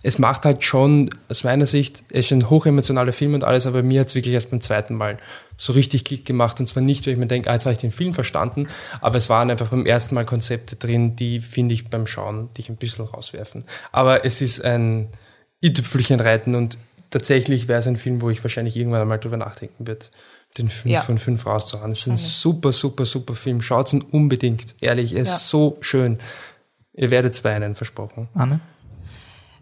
es macht halt schon, aus meiner Sicht, es ist ein hochemotionaler Film und alles, aber mir hat es wirklich erst beim zweiten Mal so richtig Klick gemacht. Und zwar nicht, weil ich mir denke, ah, jetzt habe ich den Film verstanden, aber es waren einfach beim ersten Mal Konzepte drin, die, finde ich, beim Schauen dich ein bisschen rauswerfen. Aber es ist ein i-Tüpfelchen reiten und tatsächlich wäre es ein Film, wo ich wahrscheinlich irgendwann einmal drüber nachdenken würde, den 5 Ja. von 5 rauszuhauen. Es ist ein super, super, super Film. Schaut ihn unbedingt. Ehrlich, er ist Ja. so schön. Ihr werdet weinen, versprochen. Anne?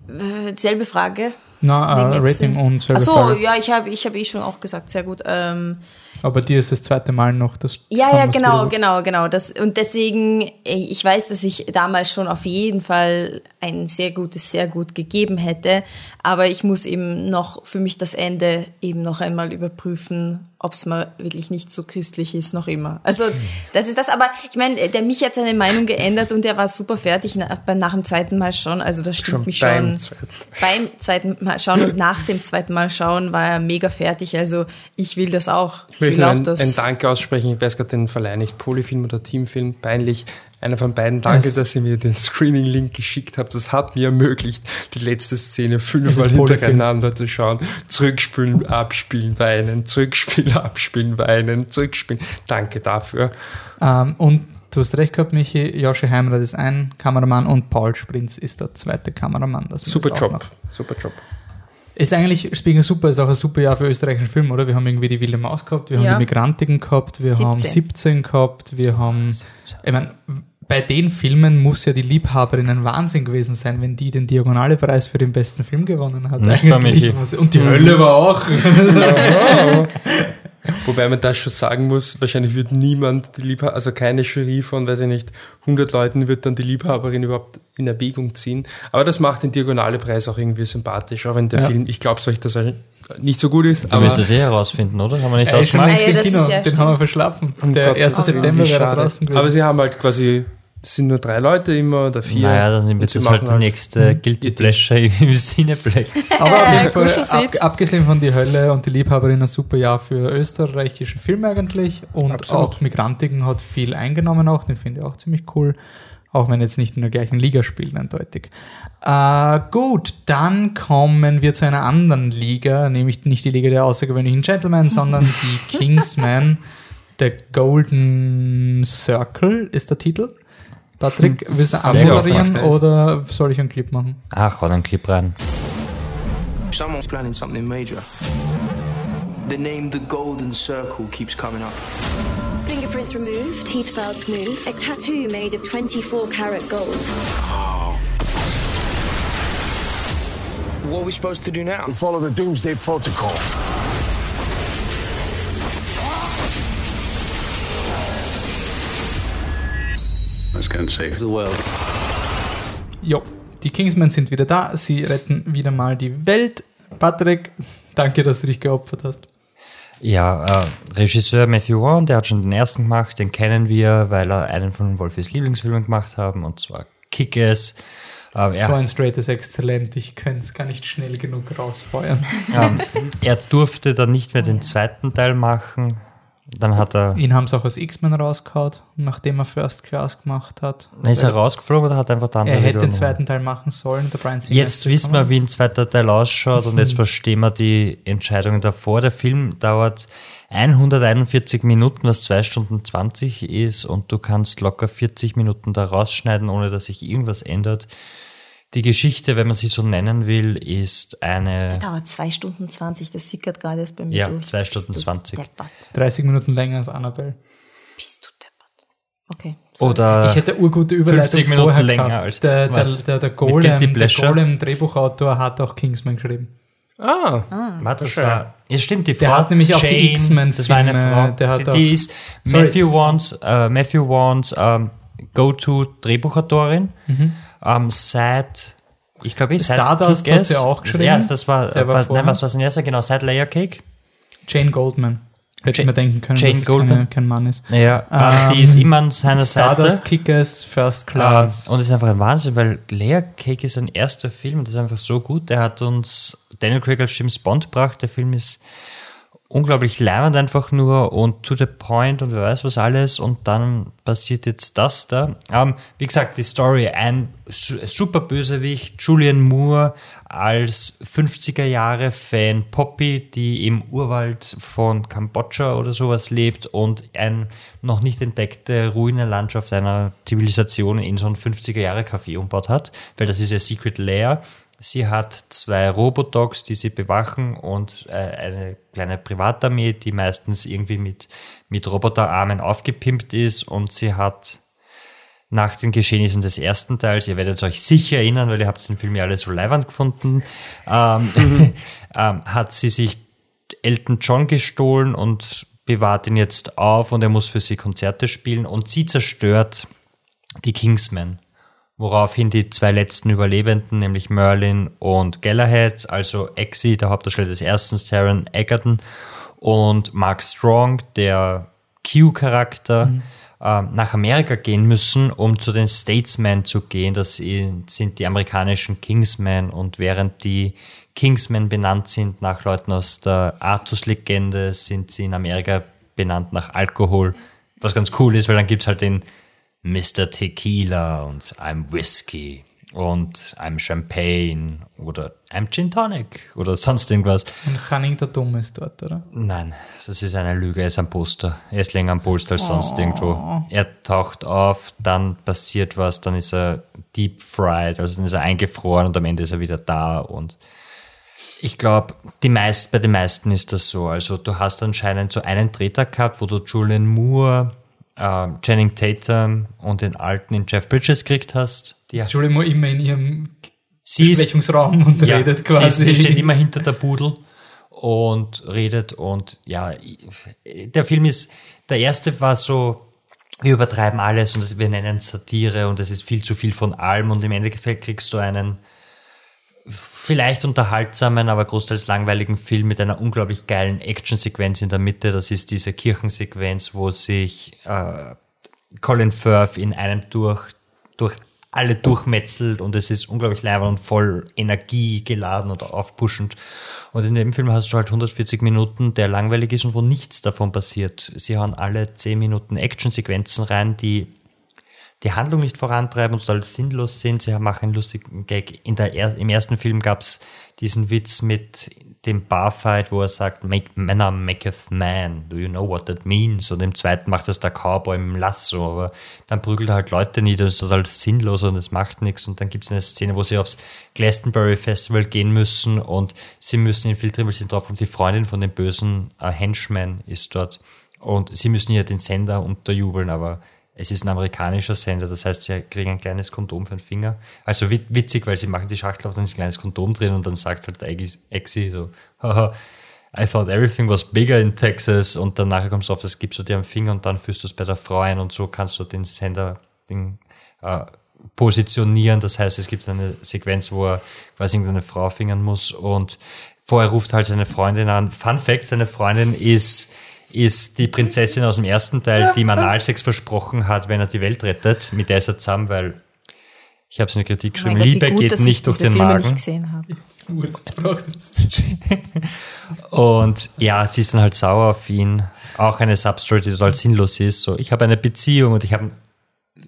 Äh, selbe Frage. Na, äh, Rating äh, und selbe Ach so, Frage. ja, ich habe ich hab eh schon auch gesagt, sehr gut. Ähm, Aber dir ist das zweite Mal noch das. Ja, ja, genau, genau, genau. Das, und deswegen, ey, ich weiß, dass ich damals schon auf jeden Fall ein sehr gutes, sehr gut gegeben hätte. Aber ich muss eben noch für mich das Ende eben noch einmal überprüfen, ob es mal wirklich nicht so christlich ist, noch immer. Also, das ist das. Aber ich meine, der mich hat seine Meinung geändert und der war super fertig nach, nach dem zweiten Mal schon. Also, das stimmt Schon mich beim schon. zweiten Beim zweiten Mal schauen und nach dem zweiten Mal schauen war er mega fertig. Also, ich will das auch. Ich Ich will auch ein, das. ein Danke aussprechen. Ich weiß gerade den Verleih nicht. Polyfilm oder Teamfilm. Peinlich. Einer von beiden. Danke, Es- dass ihr mir den Screening-Link geschickt habt. Das hat mir ermöglicht, die letzte Szene fünfmal Polyfilm. hintereinander zu schauen. Zurückspielen, abspielen, weinen. Zurückspielen, (laughs) abspielen, weinen. Zurückspielen. Danke dafür. Ähm, und du hast recht gehabt, Michi. Joshi Heimrat ist ein Kameramann und Paul Sprinz ist der zweite Kameramann. Super das Job. Super Job. Ist eigentlich, Speaking Super, ist auch ein super Jahr für österreichischen Film, oder? Wir haben irgendwie die Wilde Maus gehabt, wir haben Ja. die Migrantiken gehabt, wir haben 17. 17 gehabt, wir haben, ich meine, bei den Filmen muss ja die Liebhaberin ein Wahnsinn gewesen sein, wenn die den Diagonale-Preis für den besten Film gewonnen hat. Nicht Eigentlich Und die Hölle war auch. (laughs) Wobei man das schon sagen muss, wahrscheinlich wird niemand die Liebhaber, also keine Jury von, weiß ich nicht, 100 Leuten wird dann die Liebhaberin überhaupt in Erwägung ziehen. Aber das macht den Diagonale-Preis auch irgendwie sympathisch, auch wenn der Ja. Film, ich glaube, euch, dass er nicht so gut ist, Du aber wirst es eh herausfinden, oder? Haben wir nicht ausgemacht? längst Ah, ja, das Kino, ja den stimmt. haben wir verschlafen. Um der Gott, 1. das ist September wäre draußen gewesen. Aber sie haben halt quasi, es sind nur drei Leute immer oder vier. Naja, dann wird das halt die nächste Guilty Pleasure im (laughs) Cineplex. Aber auf jeden Fall, ab, abgesehen von Die Hölle und die Liebhaberin, ein super Jahr für österreichischen Film eigentlich. Und Absolut. auch Migrantiken hat viel eingenommen auch, den finde ich auch ziemlich cool. Auch wenn jetzt nicht in der gleichen Liga spielen, eindeutig. Äh, gut, dann kommen wir zu einer anderen Liga, nämlich nicht die Liga der außergewöhnlichen Gentlemen, (laughs) sondern die Kingsmen. The Golden Circle ist der Titel. Patrick, willst du gut. oder soll ich einen Clip machen? Ach, hau einen Clip rein. Someone's planning something major. The name The Golden Circle keeps coming up. Fingerprints removed, teeth filed smooth, a tattoo made of 24 karat gold. What are we supposed to do now? Follow the Doomsday Protocol. That's gonna save the world. Jo, die Kingsmen sind wieder da. Sie retten wieder mal die Welt. Patrick, danke, dass du dich geopfert hast. Ja, äh, Regisseur Matthew Vaughn, der hat schon den ersten gemacht, den kennen wir, weil er einen von Wolfes Lieblingsfilmen gemacht haben, und zwar Kick-Ass. Ähm, So ein straightes Exzellent. Ich könnte es gar nicht schnell genug rausfeuern. ähm, er durfte dann nicht mehr den zweiten Teil machen. Dann hat er, Ihn haben sie auch aus X-Men rausgehauen, nachdem er First Class gemacht hat. ist er rausgeflogen oder hat er einfach dann Er hätte den zweiten Teil machen sollen. Der Brian Singer Jetzt wissen wir, wie ein zweiter Teil ausschaut und jetzt (laughs) verstehen wir die Entscheidungen davor. Der Film dauert 141 Minuten, was 2 Stunden 20 ist und du kannst locker 40 Minuten da rausschneiden, ohne dass sich irgendwas ändert. Die Geschichte, wenn man sie so nennen will, ist eine... Dauert 2 Stunden 20, das sickert gerade erst bei mir Ja, durch. zwei Stunden Bist du 20. Deppert. 30 Minuten länger als Annabelle. Bist du deppert. Okay. sorry. Oder Ich hätte urgute Überleitung 50 Minuten vorher länger gehabt. als- der, der, der, der Golem, der? Golem Drehbuchautor hat auch Kingsman geschrieben. Ah, Warte, das war. Ja, stimmt, die Frau. Der hat nämlich auch die Jane, X-Men Das war eine Frau. der hat die, auch- die ist Sorry. Matthew Wands, äh, Matthew Wands ähm, Go-To-Drehbuchautorin. Ähm, seit, ich glaube, Mhm. Stardust hat sie auch Das geschrieben. erste, das war, Der war war nein, was war sein erster? Genau, seit Layer Cake. Jane Goldman. Hätte ich mir denken können, Jane dass keine, kein Mann ist. Naja, Ähm, die ist immer an seiner Stardust, Seite. Kickers, First Ähm, Class. und es ist einfach ein Wahnsinn, weil Layer Cake ist ein erster Film und das ist einfach so gut. Der hat uns Daniel Craig als James Bond gebracht. Der Film ist unglaublich leibend einfach nur und to the point und wer weiß was alles und dann passiert jetzt das da. Ähm, wie gesagt, die Story, ein su super Bösewicht, Julian Moore als 50er Jahre Fan Poppy, die im Urwald von Kambodscha oder sowas lebt und ein noch nicht entdeckte Ruinenlandschaft einer Zivilisation in so ein 50er Jahre Café umbaut hat, weil das ist ihr Secret Lair. Sie hat zwei Robodogs, die sie bewachen und äh, eine kleine Privatarmee, die meistens irgendwie mit, mit Roboterarmen aufgepimpt ist. Und sie hat nach den Geschehnissen des ersten Teils, ihr werdet euch sicher erinnern, weil ihr habt den Film ja alle so leiwand gefunden, ähm, (laughs) ähm, hat sie sich Elton John gestohlen und bewahrt ihn jetzt auf und er muss für sie Konzerte spielen. Und sie zerstört die Kingsmen. Woraufhin die zwei letzten Überlebenden, nämlich Merlin und Galahad, also Exi, der Hauptdarsteller des ersten, Taron Egerton, und Mark Strong, der Q-Charakter, ähm, nach Amerika gehen müssen, um zu den Statesmen zu gehen. Das sind die amerikanischen Kingsmen. Und während die Kingsmen benannt sind nach Leuten aus der Artus-Legende, sind sie in Amerika benannt nach Alkohol. Was ganz cool ist, weil dann gibt's halt den Mr. Tequila und I'm Whisky und I'm Champagne oder I'm Gin Tonic oder sonst irgendwas. Und Channing der Dumme ist dort, oder? Nein, das ist eine Lüge. Er ist am Poster. Er ist länger am Poster als sonst irgendwo. Er taucht auf, dann passiert was, dann ist er deep fried, also dann ist er eingefroren und am Ende ist er wieder da und ich glaube, die meist, bei den meisten ist das so. Also du hast anscheinend so einen Treter gehabt, wo du Julian Moore, äh, Channing Tatum und den alten in Jeff Bridges gekriegt hast. Die, Ist Moore immer in ihrem sie ist, Besprechungsraum und ja, redet quasi. sie steht immer hinter der Pudel und redet und ja, der Film ist, der erste war so, wir übertreiben alles und wir nennen es Satire und es ist viel zu viel von allem und im Endeffekt kriegst du einen vielleicht unterhaltsamen, aber großteils langweiligen Film mit einer unglaublich geilen Actionsequenz in der Mitte. Das ist diese Kirchensequenz, wo sich äh, Colin Firth in einem durch, durch alle durchmetzelt und es ist unglaublich leibend und voll Energie geladen und aufpushend. Und in dem Film hast du halt 140 Minuten, der langweilig ist und wo nichts davon passiert. Sie hauen alle 10 Minuten Actionsequenzen rein, die die Handlung nicht vorantreiben und total sinnlos sind. Sie machen einen lustigen Gag. In der, er- Im ersten Film gab es diesen Witz mit dem Barfight, wo er sagt, make, Männer maketh man, do you know what that means? Und im zweiten macht das der Cowboy im Lasso, aber dann prügelt er halt Leute nieder, das ist total sinnlos und es macht nichts. Und dann gibt es eine Szene, wo sie aufs Glastonbury Festival gehen müssen und sie müssen infiltrieren, weil sie drauf kommen, die Freundin von dem bösen äh, Henchman ist dort. Und sie müssen ja den Sender unterjubeln, aber es ist ein amerikanischer Sender, das heißt, sie kriegen ein kleines Kondom für den Finger. Also witzig, weil sie machen die Schachtel auf, dann ist ein kleines Kondom drin und dann sagt halt der Exi so, haha, I thought everything was bigger in Texas und dann nachher kommst du auf, das gibst du dir am Finger und dann führst du es bei der Frau ein und so kannst du den Sender den, äh, positionieren. Das heißt, es gibt eine Sequenz, wo er quasi irgendeine Frau fingern muss und vorher ruft halt seine Freundin an. Fun Fact, seine Freundin ist ist die Prinzessin aus dem ersten Teil, die ihm (laughs) Analsex versprochen hat, wenn er die Welt rettet. Mit der ist er zusammen, weil ich habe es in der Kritik geschrieben, wie Liebe gut, geht dass nicht ich durch diese den Filme Magen. nicht gesehen habe. (laughs) Und ja, sie ist dann halt sauer auf ihn. Auch eine Substory, die total sinnlos ist. So, ich habe eine Beziehung und ich habe ein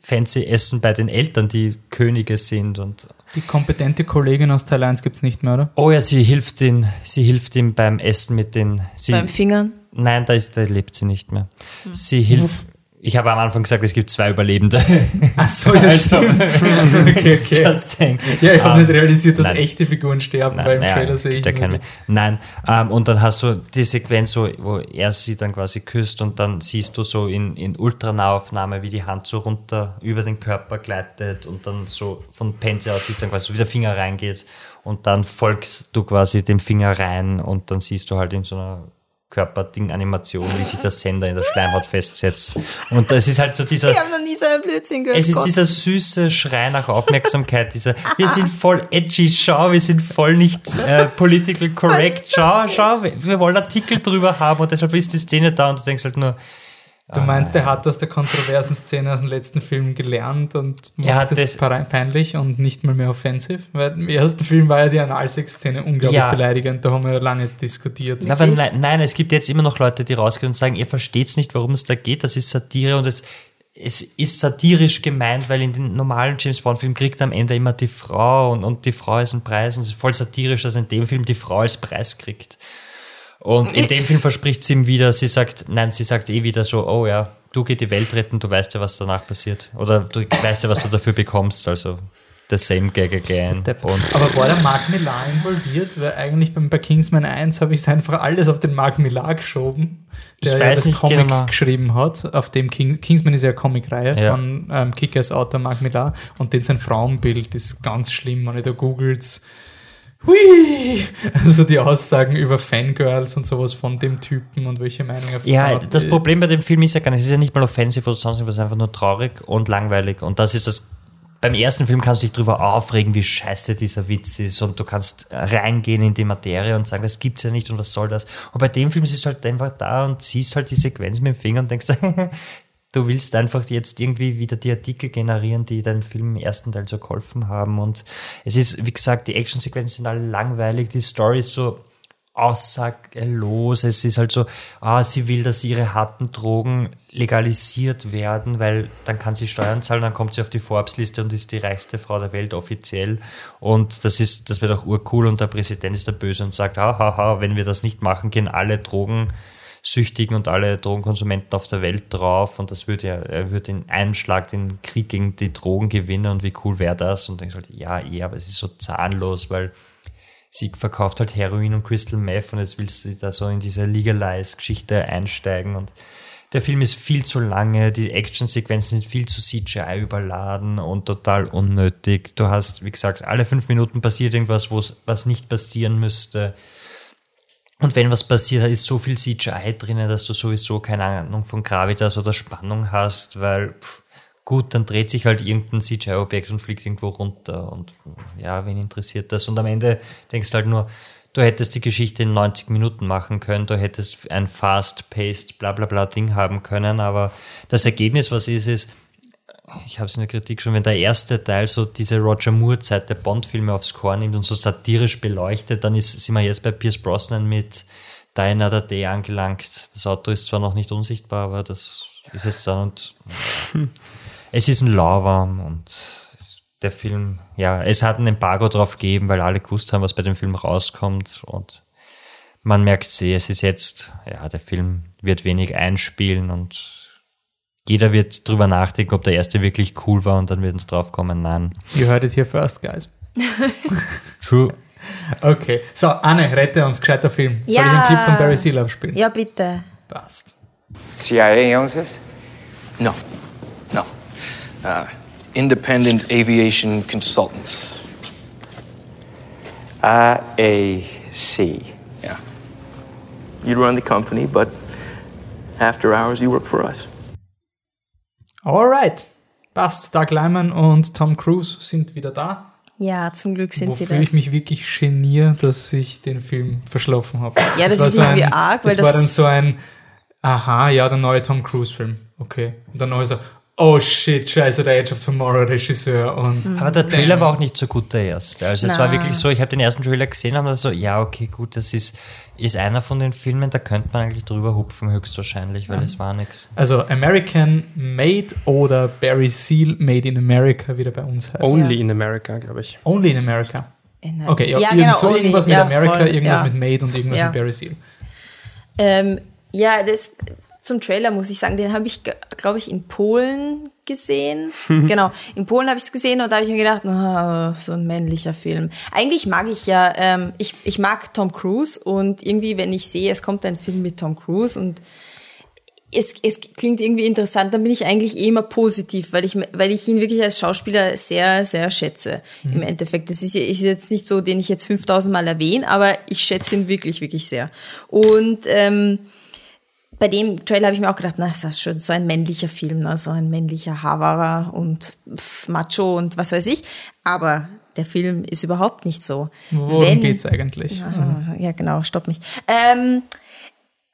fancy Essen bei den Eltern, die Könige sind und Die kompetente Kollegin aus Teil 1 gibt es nicht mehr, oder? oh ja, sie hilft ihn, sie hilft ihm beim Essen mit den sie, Beim Fingern. Nein, da, ist, da lebt sie nicht mehr. Sie hilft. Ich habe am Anfang gesagt, es gibt zwei Überlebende. (laughs) Ach so, ja, Also, stimmt. (laughs) okay, okay. (laughs) Just saying. Ja, ich habe Ähm, nicht realisiert, dass nein. echte Figuren sterben, Nein, weil im naja, Trailer sehe ich keinen mehr. Nein, ähm, und dann hast du die Sequenz, wo, wo er sie dann quasi küsst und dann siehst du so in, in Ultranahaufnahme, wie die Hand so runter über den Körper gleitet und dann so von Pense aus siehst du dann quasi, so, wie der Finger reingeht und dann folgst du quasi dem Finger rein und dann siehst du halt in so einer Körperding-Animation, wie sich der Sender in der Schleimhaut festsetzt. Und das ist halt so dieser, Ich habe noch nie so einen Blödsinn gehört. es ist Gott. dieser süße Schrei nach Aufmerksamkeit, dieser, wir sind voll edgy, schau, wir sind voll nicht äh, political correct, schau, schau, wir wir wollen Artikel drüber haben und deshalb ist die Szene da und du denkst halt nur, Du meinst, er hat aus der kontroversen Szene aus dem letzten Film gelernt und Er macht hat es peinlich und nicht mal mehr offensiv? Weil im ersten Film war ja die Analsex-Szene unglaublich Ja. beleidigend, da haben wir ja lange diskutiert. Na, nein, nein, es gibt jetzt immer noch Leute, die rausgehen und sagen, ihr versteht's nicht, worum es da geht, das ist Satire und es, es ist satirisch gemeint, weil in den normalen James Bond-Filmen kriegt am Ende immer die Frau und, und die Frau ist ein Preis und es ist voll satirisch, dass in dem Film die Frau als Preis kriegt. Und in dem Film verspricht sie ihm wieder, sie sagt, nein, sie sagt eh wieder so, oh ja, du geh die Welt retten, du weißt ja, was danach passiert. Oder du weißt ja, was du dafür bekommst, also the same gag again. Und Aber war der Mark Millar involviert? Weil eigentlich beim, bei Kingsman 1 habe ich es einfach alles auf den Mark Millar geschoben, der Ich ja weiß das nicht Comic genau. geschrieben hat, auf dem King, Kingsman ist ja eine Comicreihe Ja. von ähm, Kickers Autor Mark Millar und den sein Frauenbild ist ganz schlimm, wenn ihr da googelt. Hui! Also die Aussagen über Fangirls und sowas von dem Typen und welche Meinung er Ja, vertraut. das Problem bei dem Film ist ja gar nicht, es ist ja nicht mal offensiv oder sonst was, es ist einfach nur traurig und langweilig. Und das ist das. Beim ersten Film kannst du dich darüber aufregen, wie scheiße dieser Witz ist und du kannst reingehen in die Materie und sagen, das gibt's ja nicht und was soll das. Und bei dem Film ist es halt einfach da und siehst halt die Sequenz mit dem Finger und denkst, (laughs) du willst einfach jetzt irgendwie wieder die Artikel generieren, die deinem Film im ersten Teil so geholfen haben. Und es ist, wie gesagt, die Actionsequenzen sind alle langweilig, die Story ist so aussaglos. Es ist halt so, ah, sie will, dass ihre harten Drogen legalisiert werden, weil dann kann sie Steuern zahlen, dann kommt sie auf die Forbes-Liste und ist die reichste Frau der Welt offiziell. Und das ist, das wird auch urcool und der Präsident ist der Böse und sagt, ha, ha, ha, wenn wir das nicht machen, gehen alle Drogensüchtigen und alle Drogenkonsumenten auf der Welt drauf und das würde ja, er würde in einem Schlag den Krieg gegen die Drogen gewinnen und wie cool wäre das? Und denkst halt, ja, eh, aber es ist so zahnlos, weil sie verkauft halt Heroin und Crystal Meth und jetzt willst du da so in diese Legalize-Geschichte einsteigen und der Film ist viel zu lange, die Actionsequenzen sind viel zu CGI überladen und total unnötig. Du hast, wie gesagt, alle fünf Minuten passiert irgendwas, was nicht passieren müsste. Und wenn was passiert, da ist so viel CGI drinnen, dass du sowieso keine Ahnung von Gravitas oder Spannung hast, weil pff, gut, dann dreht sich halt irgendein CGI-Objekt und fliegt irgendwo runter und ja, wen interessiert das? Und am Ende denkst du halt nur, du hättest die Geschichte in 90 Minuten machen können, du hättest ein fast-paced, bla bla bla Ding haben können, aber das Ergebnis, was ist, ist, ich habe es in der Kritik schon, wenn der erste Teil so diese Roger Moore-Zeit der Bond-Filme aufs Korn nimmt und so satirisch beleuchtet, dann ist, sind wir jetzt bei Pierce Brosnan mit Die Another Day angelangt. Das Auto ist zwar noch nicht unsichtbar, aber das ist jetzt dann und (laughs) es ist ein Lauwarm und der Film, ja, es hat ein Embargo drauf gegeben, weil alle gewusst haben, was bei dem Film rauskommt und man merkt sehr, es ist jetzt, ja, der Film wird wenig einspielen und jeder wird drüber nachdenken, ob der erste wirklich cool war und dann wird uns drauf kommen, nein. You heard it here first, guys. (laughs) True. Okay. So, Anne, rette uns, gescheiter Film. Soll ich einen Clip von Barry Seal abspielen? Ja, bitte. Passt. CIA owns this? No, no. Uh, independent aviation consultants. IAC. Yeah. You run the company, but after hours, you work for us. Alright. Passt. Doug Lyman und Tom Cruise sind wieder da. Ja, zum Glück sind sie Wofür das. ich mich wirklich geniere, dass ich den Film verschlafen habe. Ja, das war ist irgendwie arg, weil das war dann das- so ein, aha, ja, der neue Tom Cruise-Film. Okay. Und dann noch so, oh shit, scheiße, der Edge of Tomorrow Regisseur. Und Aber der Trailer war auch nicht so gut, der erste. Also es Na. war wirklich so, ich habe den ersten Trailer gesehen und habe so, ja, okay, gut, das ist, ist einer von den Filmen, da könnte man eigentlich drüber hupfen, höchstwahrscheinlich, weil es war nichts. Also American Made oder Barry Seal Made in America, wie der bei uns heißt. Only in America, glaube ich. Only in America. In- Okay, ja, ja genau, so, only. irgendwas mit ja, America, voll, irgendwas ja. mit Made und irgendwas Ja. mit Barry Seal. Ähm, ja, das zum Trailer muss ich sagen, den habe ich, glaube ich, in Polen gesehen. (laughs) genau, in Polen habe ich es gesehen und da habe ich mir gedacht, na, so ein männlicher Film. Eigentlich mag ich ja, ähm, ich, ich mag Tom Cruise und irgendwie, wenn ich sehe, es kommt ein Film mit Tom Cruise und es, es klingt irgendwie interessant, dann bin ich eigentlich eh immer positiv, weil ich, weil ich ihn wirklich als Schauspieler sehr, sehr schätze. Im Endeffekt. Das ist, ist jetzt nicht so, den ich jetzt 5000 Mal erwähne, aber ich schätze ihn wirklich, wirklich sehr. Und ähm, bei dem Trailer habe ich mir auch gedacht, na, das ist schon so ein männlicher Film, ne? so ein männlicher Havarer und pff, Macho und was weiß ich. Aber der Film ist überhaupt nicht so. Worum geht's eigentlich? Ah, ja, genau, stopp mich. Ähm,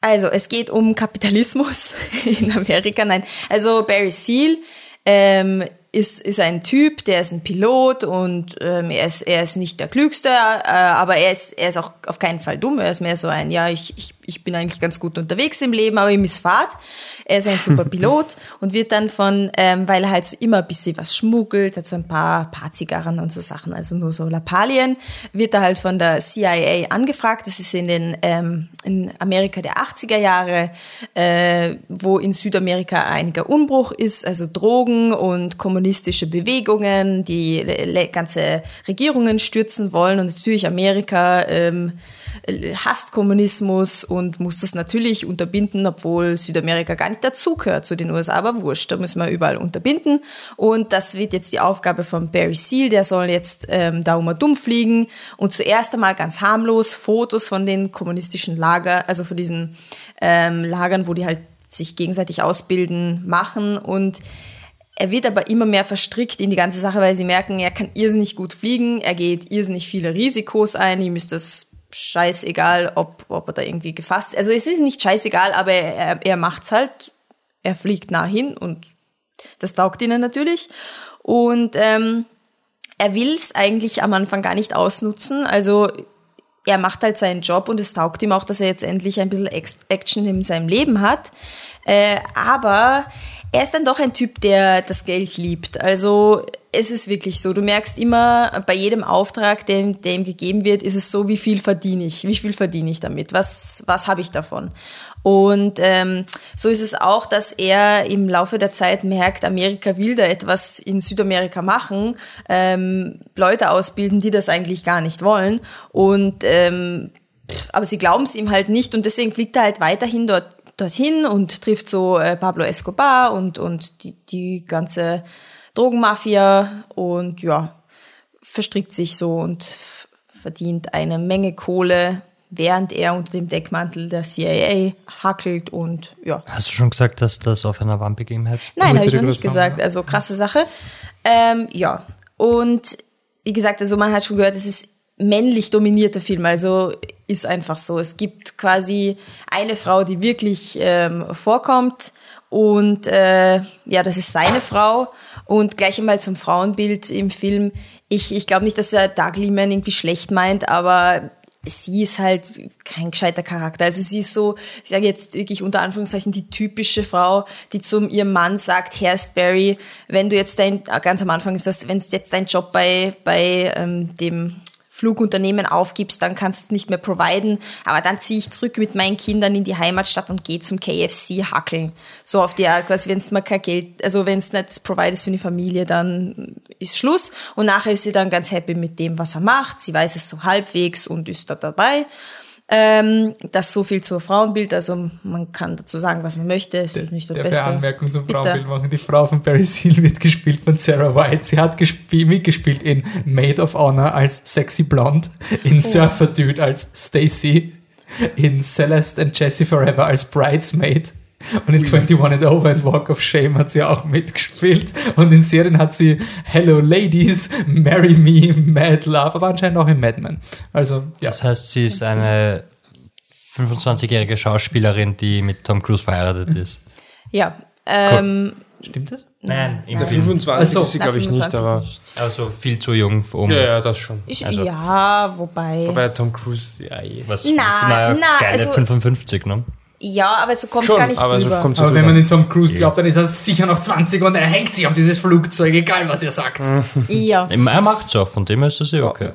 also, es geht um Kapitalismus (laughs) in Amerika. Nein, also Barry Seal ähm, ist, ist ein Typ, der ist ein Pilot und ähm, er, ist, er ist nicht der Klügste, äh, aber er ist, er ist auch auf keinen Fall dumm. Er ist mehr so ein, ja, ich, ich, ich bin eigentlich ganz gut unterwegs im Leben, aber ihm ist Fahrt. Er ist ein super (laughs) Pilot und wird dann von, ähm, weil er halt so immer ein bisschen was schmuggelt, hat so ein paar, paar Zigarren und so Sachen, also nur so Lappalien, wird er halt von der CIA angefragt. Das ist in den ähm, in Amerika der 80er Jahre, äh, wo in Südamerika einiger Umbruch ist, also Drogen und kommunistische Bewegungen, die ganze Regierungen stürzen wollen und natürlich Amerika ähm, hasst Kommunismus und muss das natürlich unterbinden, obwohl Südamerika gar nicht dazugehört zu den USA, aber wurscht, da müssen wir überall unterbinden. Und das wird jetzt die Aufgabe von Barry Seal, der soll jetzt ähm, da um und dumm fliegen und zuerst einmal ganz harmlos Fotos von den kommunistischen Lager, also von diesen ähm, Lagern, wo die halt sich gegenseitig ausbilden, machen und er wird aber immer mehr verstrickt in die ganze Sache, weil sie merken, er kann irrsinnig gut fliegen, er geht irrsinnig viele Risikos ein, ihm ist das scheißegal, ob, ob er da irgendwie gefasst Also es ist nicht scheißegal, aber er, er macht's halt. Er fliegt nah hin und das taugt ihnen natürlich. Und ähm, er will's eigentlich am Anfang gar nicht ausnutzen. Also er macht halt seinen Job und es taugt ihm auch, dass er jetzt endlich ein bisschen Action in seinem Leben hat. Äh, aber er ist dann doch ein Typ, der das Geld liebt. Also es ist wirklich so. Du merkst immer bei jedem Auftrag, der, der ihm gegeben wird, ist es so, wie viel verdiene ich? Wie viel verdiene ich damit? Was, was habe ich davon? Und ähm, so ist es auch, dass er im Laufe der Zeit merkt, Amerika will da etwas in Südamerika machen, ähm, Leute ausbilden, die das eigentlich gar nicht wollen. Und ähm, aber sie glauben es ihm halt nicht und deswegen fliegt er halt weiterhin dort dorthin und trifft so äh, Pablo Escobar und und die, die ganze Drogenmafia und ja verstrickt sich so und verdient eine Menge Kohle, während er unter dem Deckmantel der CIA hackelt und ja. Hast du schon gesagt, dass das auf einer Wandbegebenheit Nein, habe ich noch nicht gesagt. Also krasse Sache. Ähm, ja. Und wie gesagt, also man hat schon gehört, es ist männlich dominierter Film. Also ist einfach so. Es gibt quasi eine Frau, die wirklich ähm, vorkommt. Und äh, ja, das ist seine Frau. Und gleich einmal zum Frauenbild im Film. Ich, ich glaube nicht, dass er Doug Liman irgendwie schlecht meint, aber sie ist halt kein gescheiter Charakter. Also sie ist so, ich sage jetzt wirklich unter Anführungszeichen die typische Frau, die zum ihrem Mann sagt, Herr Sperry, wenn du jetzt dein, ganz am Anfang ist das, wenn du jetzt deinen Job bei, bei ähm, dem Flugunternehmen aufgibst, dann kannst du es nicht mehr providen. Aber dann ziehe ich zurück mit meinen Kindern in die Heimatstadt und gehe zum KFC hackeln. So auf die Art, quasi, wenn es mal kein Geld, also wenn es nicht providest für die Familie, dann ist Schluss. Und nachher ist sie dann ganz happy mit dem, was er macht. Sie weiß es so halbwegs und ist da dabei. Ähm, das so viel zur Frauenbild, also man kann dazu sagen, was man möchte, es ist nicht das Der Beste. Anmerkung zum Bitte. Frauenbild machen. Die Frau von Barry Seal wird gespielt von Sarah White. Sie hat gesp- mitgespielt in Maid of Honor als Sexy Blonde, in Surfer Dude als Stacy, in Celeste and Jesse Forever als Bridesmaid. Und in 21 and Over and Walk of Shame hat sie auch mitgespielt. Und in Serien hat sie Hello Ladies, Marry Me, Mad Love, aber anscheinend auch in Mad Men. Also, ja. Das heißt, sie ist eine 25-jährige Schauspielerin, die mit Tom Cruise verheiratet ist. Ja, ähm, Stimmt das? Nein, im Na, Film. 25 Ach so. ist sie, glaube ich, nicht, 25 aber. nicht. Also viel zu jung, um Ja, ja, das schon. Ich, Also- ja, wobei. Wobei Tom Cruise, ja, was Na, na, geile also- 55, ne? Ja, aber so kommt es gar nicht aber so rüber. kommt's Aber so wenn drüber. man in Tom Cruise glaubt, dann ist er sicher noch 20 und er hängt sich auf dieses Flugzeug, egal was ihr sagt. ja. (laughs) Er macht es auch, von dem her ist das ja okay.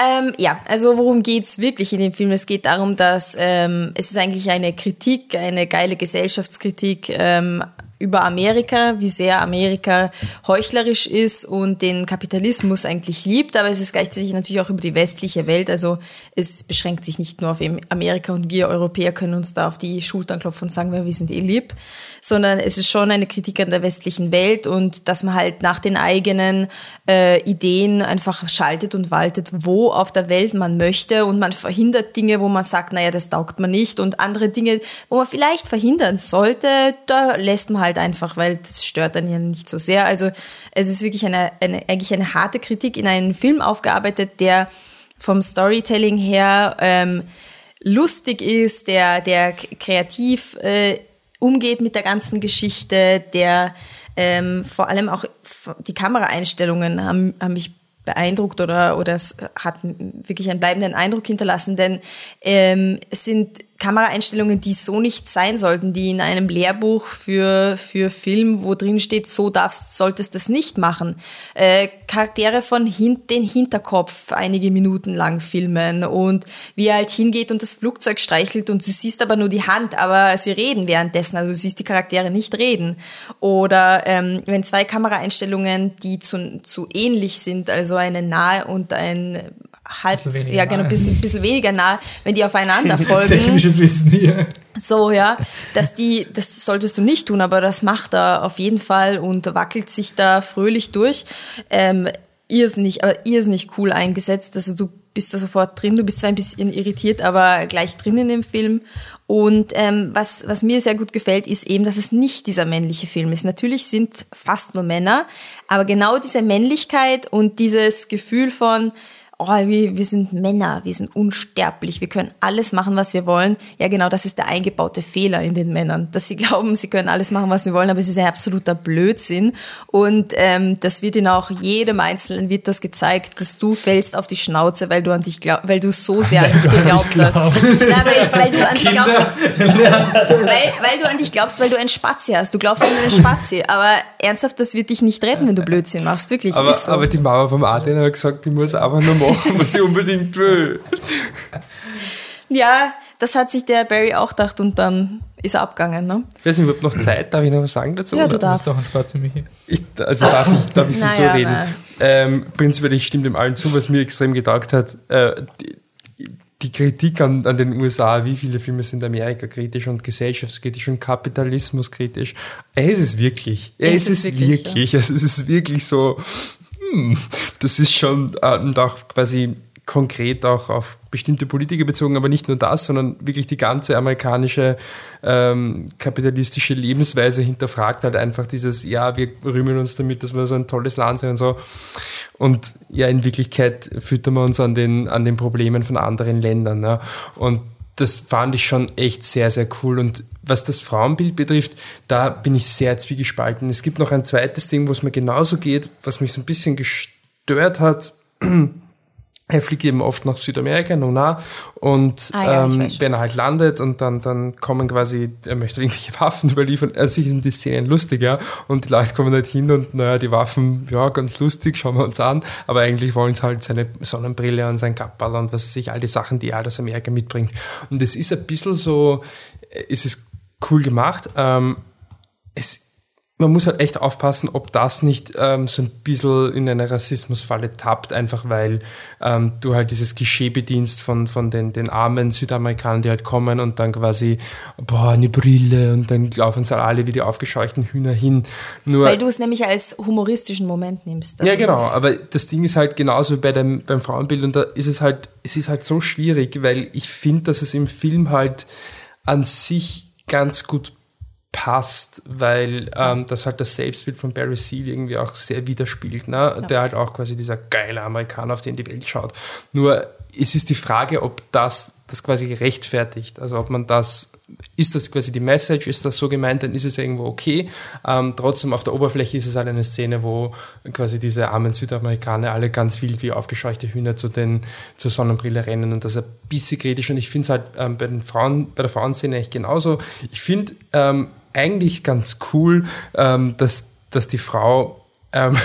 Ähm, ja, also worum geht's wirklich in dem Film? Es geht darum, dass ähm, es ist eigentlich eine Kritik, eine geile Gesellschaftskritik ähm, über Amerika, wie sehr Amerika heuchlerisch ist und den Kapitalismus eigentlich liebt, aber es ist gleichzeitig natürlich auch über die westliche Welt. Also es beschränkt sich nicht nur auf Amerika und wir Europäer können uns da auf die Schultern klopfen und sagen, wir sind eh lieb, sondern es ist schon eine Kritik an der westlichen Welt und dass man halt nach den eigenen äh, Ideen einfach schaltet und waltet, wo auf der Welt man möchte. Und man verhindert Dinge, wo man sagt, naja, das taugt man nicht. Und andere Dinge, wo man vielleicht verhindern sollte, da lässt man halt einfach, weil das stört dann ja nicht so sehr. Also es ist wirklich eine, eine eigentlich eine harte Kritik in einen Film aufgearbeitet, der vom Storytelling her ähm, lustig ist, der, der kreativ äh, umgeht mit der ganzen Geschichte, der ähm, vor allem auch die Kameraeinstellungen haben, haben mich beeindruckt oder, oder es hat wirklich einen bleibenden Eindruck hinterlassen, denn ähm, es sind Kameraeinstellungen, die so nicht sein sollten, die in einem Lehrbuch für, für Film, wo drin steht, so darfst, solltest das nicht machen. Äh, Charaktere von hin, den Hinterkopf einige Minuten lang filmen und wie er halt hingeht und das Flugzeug streichelt und du siehst aber nur die Hand, aber sie reden währenddessen, also du siehst die Charaktere nicht reden. Oder ähm, wenn zwei Kameraeinstellungen, die zu, zu ähnlich sind, also eine nahe und ein halb, ja genau, nahe. bisschen, bisschen weniger nah, wenn die aufeinander (laughs) folgen. Technisches Wissen hier. So, ja, dass die, das solltest du nicht tun, aber das macht er auf jeden Fall und wackelt sich da fröhlich durch. Ähm, irrsinnig, aber irrsinnig cool eingesetzt. Also du bist da sofort drin, du bist zwar ein bisschen irritiert, aber gleich drin in dem Film. Und ähm, was, was mir sehr gut gefällt, ist eben, dass es nicht dieser männliche Film ist. Natürlich sind fast nur Männer, aber genau diese Männlichkeit und dieses Gefühl von, oh, wir, wir sind Männer, wir sind unsterblich, wir können alles machen, was wir wollen. Ja, genau, das ist der eingebaute Fehler in den Männern, dass sie (laughs) glauben, sie können alles machen, was sie wollen, aber es ist ein absoluter Blödsinn. Und ähm, das wird ihnen auch jedem Einzelnen wird das gezeigt, dass du fällst auf die Schnauze, weil du an dich glaub, weil du so sehr an dich geglaubt hast. Weil, weil du an dich glaubst, weil, weil du an dich glaubst, weil du ein Spazi hast. Du glaubst an einen Spazi, aber ernsthaft, das wird dich nicht retten, wenn du Blödsinn machst, wirklich. Aber, ist so. aber die Mama vom Adrian hat gesagt, die muss einfach nur machen, (laughs) was sie unbedingt will. Ja, das hat sich der Barry auch gedacht und dann ist er abgegangen. Ne? Ich weiß nicht, ob noch Zeit, darf ich noch was sagen dazu? Ja, du oder? darfst. Doch ein Spazi, Michi. Ich, also darf ich, darf ich so, (laughs) Naja, so reden? Ähm, prinzipiell, ich stimme dem allen zu, was mir extrem getaugt hat. Äh, die, die Kritik an, an den USA, wie viele Filme sind Amerika kritisch und gesellschaftskritisch und kapitalismuskritisch. Es ist wirklich. Es, ist, wirklich. wirklich, Es ist wirklich so. Hm, das ist schon äh, und auch quasi konkret auch auf bestimmte Politiker bezogen, aber nicht nur das, sondern wirklich die ganze amerikanische ähm, kapitalistische Lebensweise hinterfragt halt einfach dieses, ja, wir rühmen uns damit, dass wir so ein tolles Land sind und so. Und ja, in Wirklichkeit füttern wir uns an den, an den Problemen von anderen Ländern. Ja. Und das fand ich schon echt sehr, sehr cool. Und was das Frauenbild betrifft, da bin ich sehr zwiegespalten. Es gibt noch ein zweites Ding, wo es mir genauso geht, was mich so ein bisschen gestört hat (clears throat) er fliegt eben oft nach Südamerika, Nona, und Ah ja, ähm, weiß wenn er halt landet und dann, dann kommen quasi, er möchte irgendwelche (laughs) Waffen überliefern, an sich sind die Szenen lustig, ja, und die Leute kommen halt hin und naja, die Waffen, ja, ganz lustig, schauen wir uns an, aber eigentlich wollen sie halt seine Sonnenbrille und sein Kapperl und was weiß ich, all die Sachen, die er aus Amerika mitbringt. Und es ist ein bisschen so, äh, es ist cool gemacht, ähm, es man muss halt echt aufpassen, ob das nicht ähm, so ein bisschen in eine Rassismusfalle tappt, einfach weil ähm, du halt dieses Klischee bedienst von, von den, den armen Südamerikanern, die halt kommen und dann quasi, boah, eine Brille und dann laufen sie alle wie die aufgescheuchten Hühner hin. Nur, Weil du es nämlich als humoristischen Moment nimmst. ja, Also genau, das- aber das Ding ist halt genauso wie bei dem, beim Frauenbild und da ist es halt, es ist halt so schwierig, weil ich finde, dass es im Film halt an sich ganz gut passt, weil ähm, das halt das Selbstbild von Barry Seal irgendwie auch sehr widerspiegelt, ne? der halt auch quasi dieser geile Amerikaner, auf den die Welt schaut. Nur es ist die Frage, ob das das quasi rechtfertigt, also ob man das, ist das quasi die Message, ist das so gemeint, dann ist es irgendwo okay. Ähm, trotzdem auf der Oberfläche ist es halt eine Szene, wo quasi diese armen Südamerikaner alle ganz wild wie aufgescheuchte Hühner zu den, zur Sonnenbrille rennen und das ist ein bisschen kritisch und ich finde es halt ähm, bei den Frauen, bei der Frauenszene echt genauso. Ich finde ähm, eigentlich ganz cool, ähm, dass, dass die Frau ähm,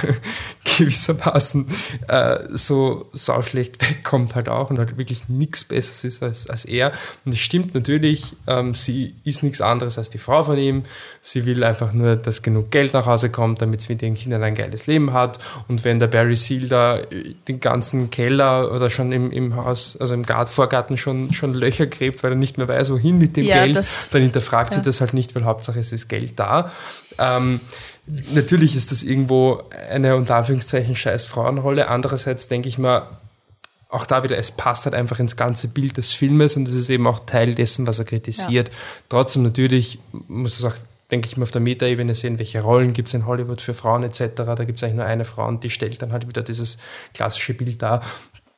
gewissermaßen äh, so sauschlecht wegkommt halt auch und halt wirklich nichts Besseres ist als, als er. Und es stimmt natürlich, ähm, sie ist nichts anderes als die Frau von ihm. Sie will einfach nur, dass genug Geld nach Hause kommt, damit sie mit ihren Kindern ein geiles Leben hat. Und wenn der Barry Seal da äh, den ganzen Keller oder schon im, im Haus, also im Gart, Vorgarten schon, schon Löcher gräbt, weil er nicht mehr weiß, wohin mit dem Ja, Geld, das- dann hinterfragt sie ja. das halt nicht, weil Hauptsache es ist Geld da. Ähm, natürlich ist das irgendwo eine unter Anführungszeichen scheiß Frauenrolle. Andererseits denke ich mal, auch da wieder, es passt halt einfach ins ganze Bild des Filmes und es ist eben auch Teil dessen, was er kritisiert. Trotzdem natürlich muss es auch, denke ich mal, auf der Metaebene sehen, welche Rollen gibt es in Hollywood für Frauen etc. Da gibt es eigentlich nur eine Frau und die stellt dann halt wieder dieses klassische Bild dar.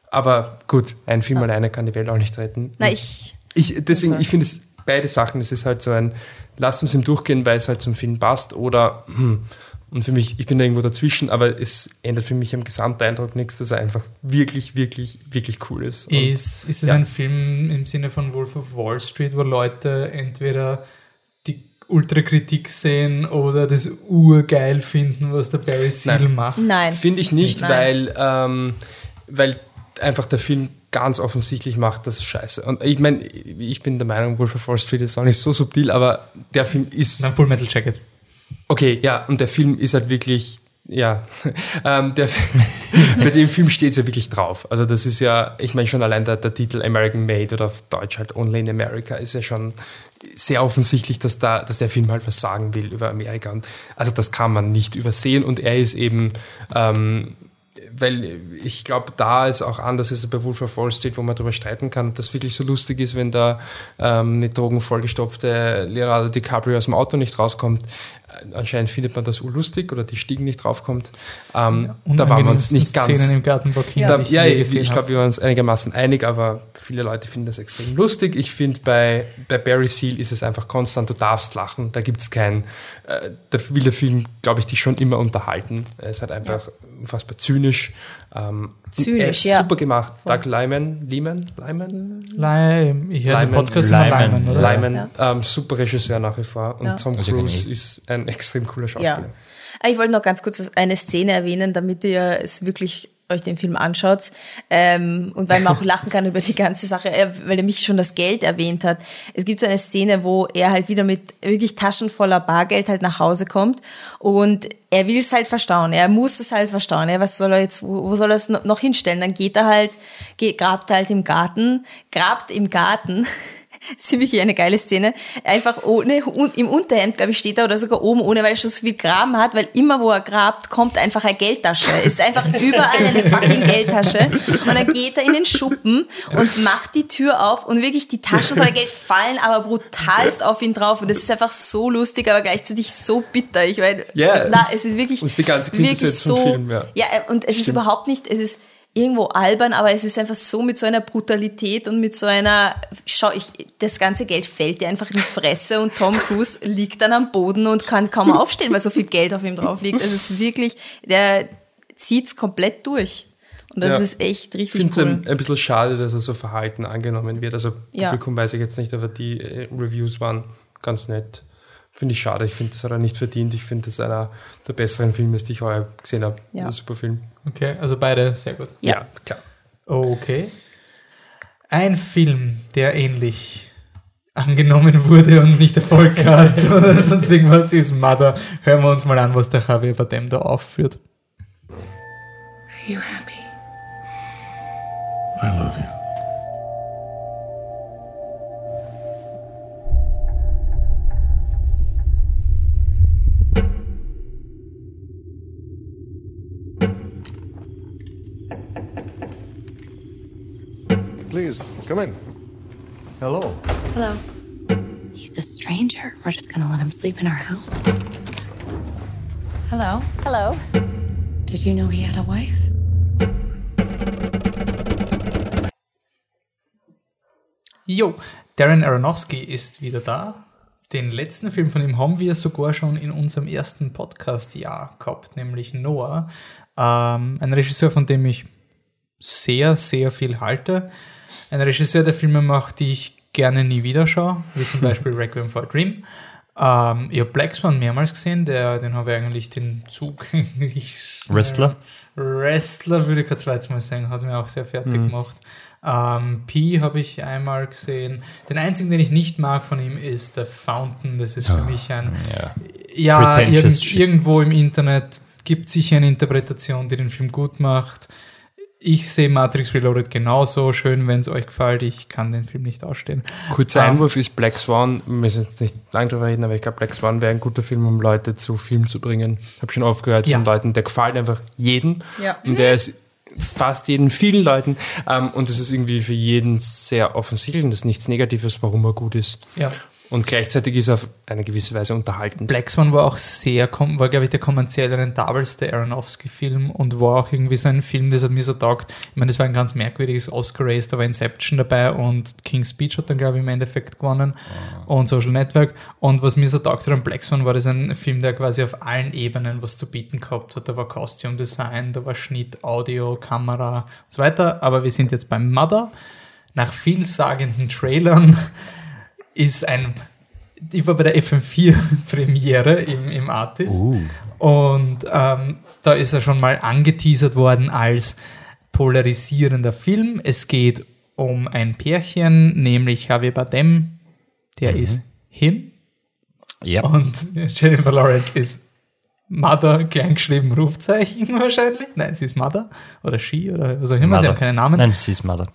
Aber gut, ein Film alleine kann die Welt auch nicht retten. Na, ich. Ich, deswegen, Also- ich finde es beide Sachen, es ist halt so ein, lass uns ihm durchgehen, weil es halt zum Film passt oder, hm, und für mich, ich bin da irgendwo dazwischen, aber es ändert für mich am Gesamteindruck nichts, dass er einfach wirklich, wirklich, wirklich cool ist. Und- Ist, ist es ja. ein Film im Sinne von Wolf of Wall Street, wo Leute entweder die Ultrakritik sehen oder das urgeil finden, was der Barry Seal Nein. macht? Nein. Finde ich nicht, Nein. weil, ähm, weil einfach der Film ganz offensichtlich macht, das ist scheiße. Und ich meine, ich bin der Meinung, Wolf of Wall Street ist auch nicht so subtil, aber der Film ist. Nein, Full Metal Jacket. Okay, ja, und der Film ist halt wirklich, ja, (laughs) ähm, der, (laughs) bei dem Film steht es ja wirklich drauf. Also das ist ja, ich meine schon allein der, der Titel American Made oder auf Deutsch halt Only in America ist ja schon sehr offensichtlich, dass, da, dass der Film halt was sagen will über Amerika. Und also das kann man nicht übersehen und er ist eben, ähm, weil ich glaube, da ist auch anders ist es bei Wolf of Wall Street, wo man darüber streiten kann, ob das wirklich so lustig ist, wenn da ähm, eine drogenvollgestopfte Leonardo DiCaprio aus dem Auto nicht rauskommt. Äh, Anscheinend findet man das urlustig oder die Stiegen nicht draufkommt. Ähm, da waren wir uns nicht ganz. Szenen im Gartenbau Da, ich ja, ich, ich glaube, wir waren uns einigermaßen einig, aber viele Leute finden das extrem lustig. Ich finde, bei, bei Barry Seal ist es einfach konstant, du darfst lachen. Da gibt es kein, äh, da will der Film, glaube ich, dich schon immer unterhalten. Er ist halt einfach unfassbar zynisch. Ähm, Zynisch, er ist ja. super gemacht. Doug Lyman, Lyman, Lyman? Lime, ich höre den Lyman. Podcast Lyman, Lyman, oder? Lyman, ähm, super Regisseur nach wie vor. Und Ja. Tom Also Cruise ist ein extrem cooler Schauspieler. Ja. Ah, Ich wollte noch ganz kurz eine Szene erwähnen, damit ihr es wirklich euch den Film anschaut ähm, und weil man auch lachen kann über die ganze Sache, äh, weil er mich schon das Geld erwähnt hat. Es gibt so eine Szene, wo er halt wieder mit wirklich Taschen voller Bargeld halt nach Hause kommt und er will es halt verstauen, er muss es halt verstauen. Ja, was soll er jetzt, wo, wo soll er es no- noch hinstellen? Dann geht er halt, geht, grabt halt im Garten, grabt im Garten (laughs) Das (laughs) ist wirklich eine geile Szene. Einfach ohne, im Unterhemd, glaube ich, steht er oder sogar oben ohne, weil er schon so viel Graben hat, weil immer, wo er grabt, kommt einfach eine Geldtasche. Es ist einfach (laughs) überall eine fucking Geldtasche. Und dann geht er in den Schuppen und macht die Tür auf und wirklich die Taschen voller Geld fallen aber brutalst auf ihn drauf. Und das ist einfach so lustig, aber gleichzeitig so bitter. Ich meine, Ja, na, es ist wirklich, ist die ganze wirklich so, Film, ja. ja, und es ist Stimmt. überhaupt nicht, es ist irgendwo albern, aber es ist einfach so mit so einer Brutalität und mit so einer, schau, ich, das ganze Geld fällt dir einfach in die Fresse und Tom Cruise liegt dann am Boden und kann kaum aufstehen, weil so viel Geld auf ihm drauf liegt. Es ist wirklich, der zieht's komplett durch. Und das Ja. ist echt Ich richtig finde es cool. ein, ein bisschen schade, dass er so verhalten angenommen wird. Also Ja. Publikum weiß ich jetzt nicht, aber die äh, Reviews waren ganz nett. Finde ich schade. Ich finde, das hat er nicht verdient. Ich finde, das ist einer der besseren Filme, die ich heuer gesehen habe. Ja. Ein super Film. Okay, also beide sehr gut. Ja. klar. Okay. Ein Film, der ähnlich angenommen wurde und nicht Erfolg hat (laughs) oder sonst irgendwas ist Mother. Hören wir uns mal an, was der Javier Bardem da aufführt. Are you happy? I love you. Come in. Hello. Hello. He's a stranger. We're just gonna let him sleep in our house. Hello. Hello. Did you know he had a wife? Jo, Darren Aronofsky ist wieder da. Den letzten Film von ihm haben wir sogar schon in unserem ersten Podcast-Jahr gehabt, nämlich Noah. Ähm, ein Regisseur, von dem ich sehr, sehr viel halte. Ein Regisseur, der Filme macht, die ich gerne nie wieder schaue, wie zum Beispiel Requiem for a Dream. Ähm, ich habe Black Swan mehrmals gesehen, der, den habe ich eigentlich den Zug (laughs) Wrestler? Wrestler würde ich kein zweites Mal sagen, hat mir auch sehr fertig Mhm. gemacht. Ähm, Pi habe ich einmal gesehen. Den einzigen, den ich nicht mag von ihm, ist der Fountain. Das ist für Ah, mich ein. ja. Ja, irgend, irgendwo im Internet gibt sicher eine Interpretation, die den Film gut macht. Ich sehe Matrix Reloaded genauso. Schön, wenn es euch gefällt. Ich kann den Film nicht ausstehen. Kurzer Ähm, Einwurf ist Black Swan. Wir müssen jetzt nicht lange drüber reden, aber ich glaube, Black Swan wäre ein guter Film, um Leute zu Film zu bringen. Ich habe schon oft gehört Ja. von Leuten, der gefällt einfach jedem. Ja. Und der ist fast jeden, vielen Leuten. Ähm, und es ist irgendwie für jeden sehr offensichtlich und das ist nichts Negatives, warum er gut ist. Ja. Und gleichzeitig ist er auf eine gewisse Weise unterhaltend. Black Swan war auch sehr, war glaube ich der kommerziell rentabelste Aronofsky-Film und war auch irgendwie so ein Film, das hat mir so taugt. Ich meine, das war ein ganz merkwürdiges Oscar-Race, da war Inception dabei und King's Speech hat dann glaube ich im Endeffekt gewonnen und Social Network. Und was mir so taugt hat an Black Swan war das ein Film, der quasi auf allen Ebenen was zu bieten gehabt hat. Da war Costume Design, da war Schnitt, Audio, Kamera und so weiter. Aber wir sind jetzt beim Mother. Nach vielsagenden Trailern ist ein. Ich war bei der FM4-Premiere im, im Artist. Uh. Und ähm, da ist er schon mal angeteasert worden als polarisierender Film. Es geht um ein Pärchen, nämlich Javier Bardem, der Mhm. ist him. Ja. Und Jennifer Lawrence ist Mother, kleingeschrieben Rufzeichen wahrscheinlich. Nein, sie ist Mother oder She oder was auch immer, sie Mother. haben keinen Namen. Nein, sie ist Mother.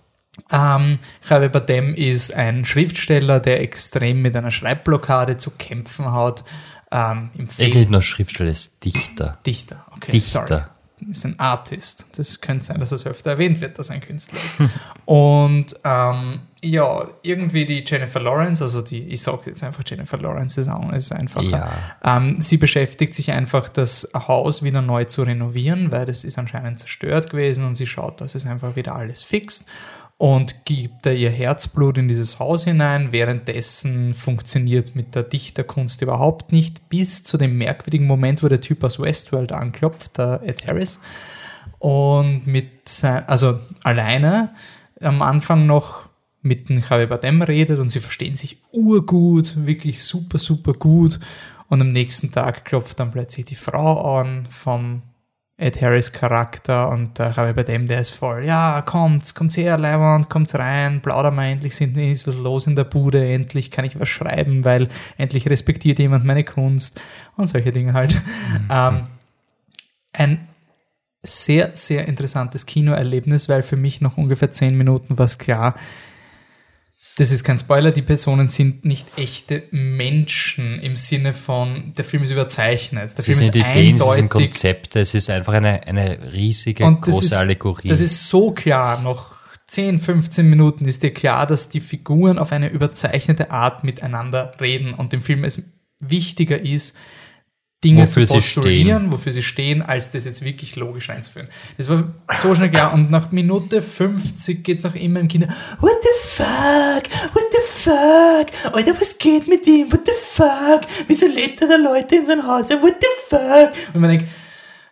Ähm, Javier Bardem ist ein Schriftsteller, der extrem mit einer Schreibblockade zu kämpfen hat. Ähm, Er ist nicht nur Schriftsteller, er ist Dichter. Dichter, okay. Dichter. Sorry. Ist ein Artist. Das könnte sein, dass es öfter erwähnt wird, dass er ein Künstler ist. (laughs) Und ähm, ja, irgendwie die Jennifer Lawrence, also die, ich sage jetzt einfach Jennifer Lawrence, ist, auch, ist einfacher. Ja. Ähm, sie beschäftigt sich einfach, das Haus wieder neu zu renovieren, weil das ist anscheinend zerstört gewesen und sie schaut, dass es einfach wieder alles fixt und gibt da ihr Herzblut in dieses Haus hinein. Währenddessen funktioniert es mit der Dichterkunst überhaupt nicht, bis zu dem merkwürdigen Moment, wo der Typ aus Westworld anklopft, der Ed Harris, und mit sein, also alleine am Anfang noch mit dem Javier Bardem redet und sie verstehen sich urgut, wirklich super, super gut. Und am nächsten Tag klopft dann plötzlich die Frau an vom Ed Harris Charakter und der Javier Bardem, der ist voll, ja, kommt, kommt her, Leihwand, kommt rein, plaudern wir endlich, sind, ist was los in der Bude, endlich kann ich was schreiben, weil endlich respektiert jemand meine Kunst und solche Dinge halt. Ähm, ein sehr, sehr interessantes Kinoerlebnis, weil für mich nach ungefähr zehn Minuten war es klar, das ist kein Spoiler, die Personen sind nicht echte Menschen im Sinne von, der Film ist überzeichnet. Der Es Film sind ist Ideen, es sind eindeutig Konzepte, es ist einfach eine, eine riesige, und das große ist, Allegorie. Das ist so klar, nach 10, 15 Minuten ist dir klar, dass die Figuren auf eine überzeichnete Art miteinander reden und dem Film es wichtiger ist, Dinge Wofür zu sie postulieren, stehen. wofür sie stehen, als das jetzt wirklich logisch einzuführen. Das war so schnell klar und nach Minute 50 geht's noch immer im Kinder, what the fuck, what the fuck, Alter, was geht mit ihm, what the fuck, wieso lädt er da Leute in sein Haus, what the fuck? Und man denkt,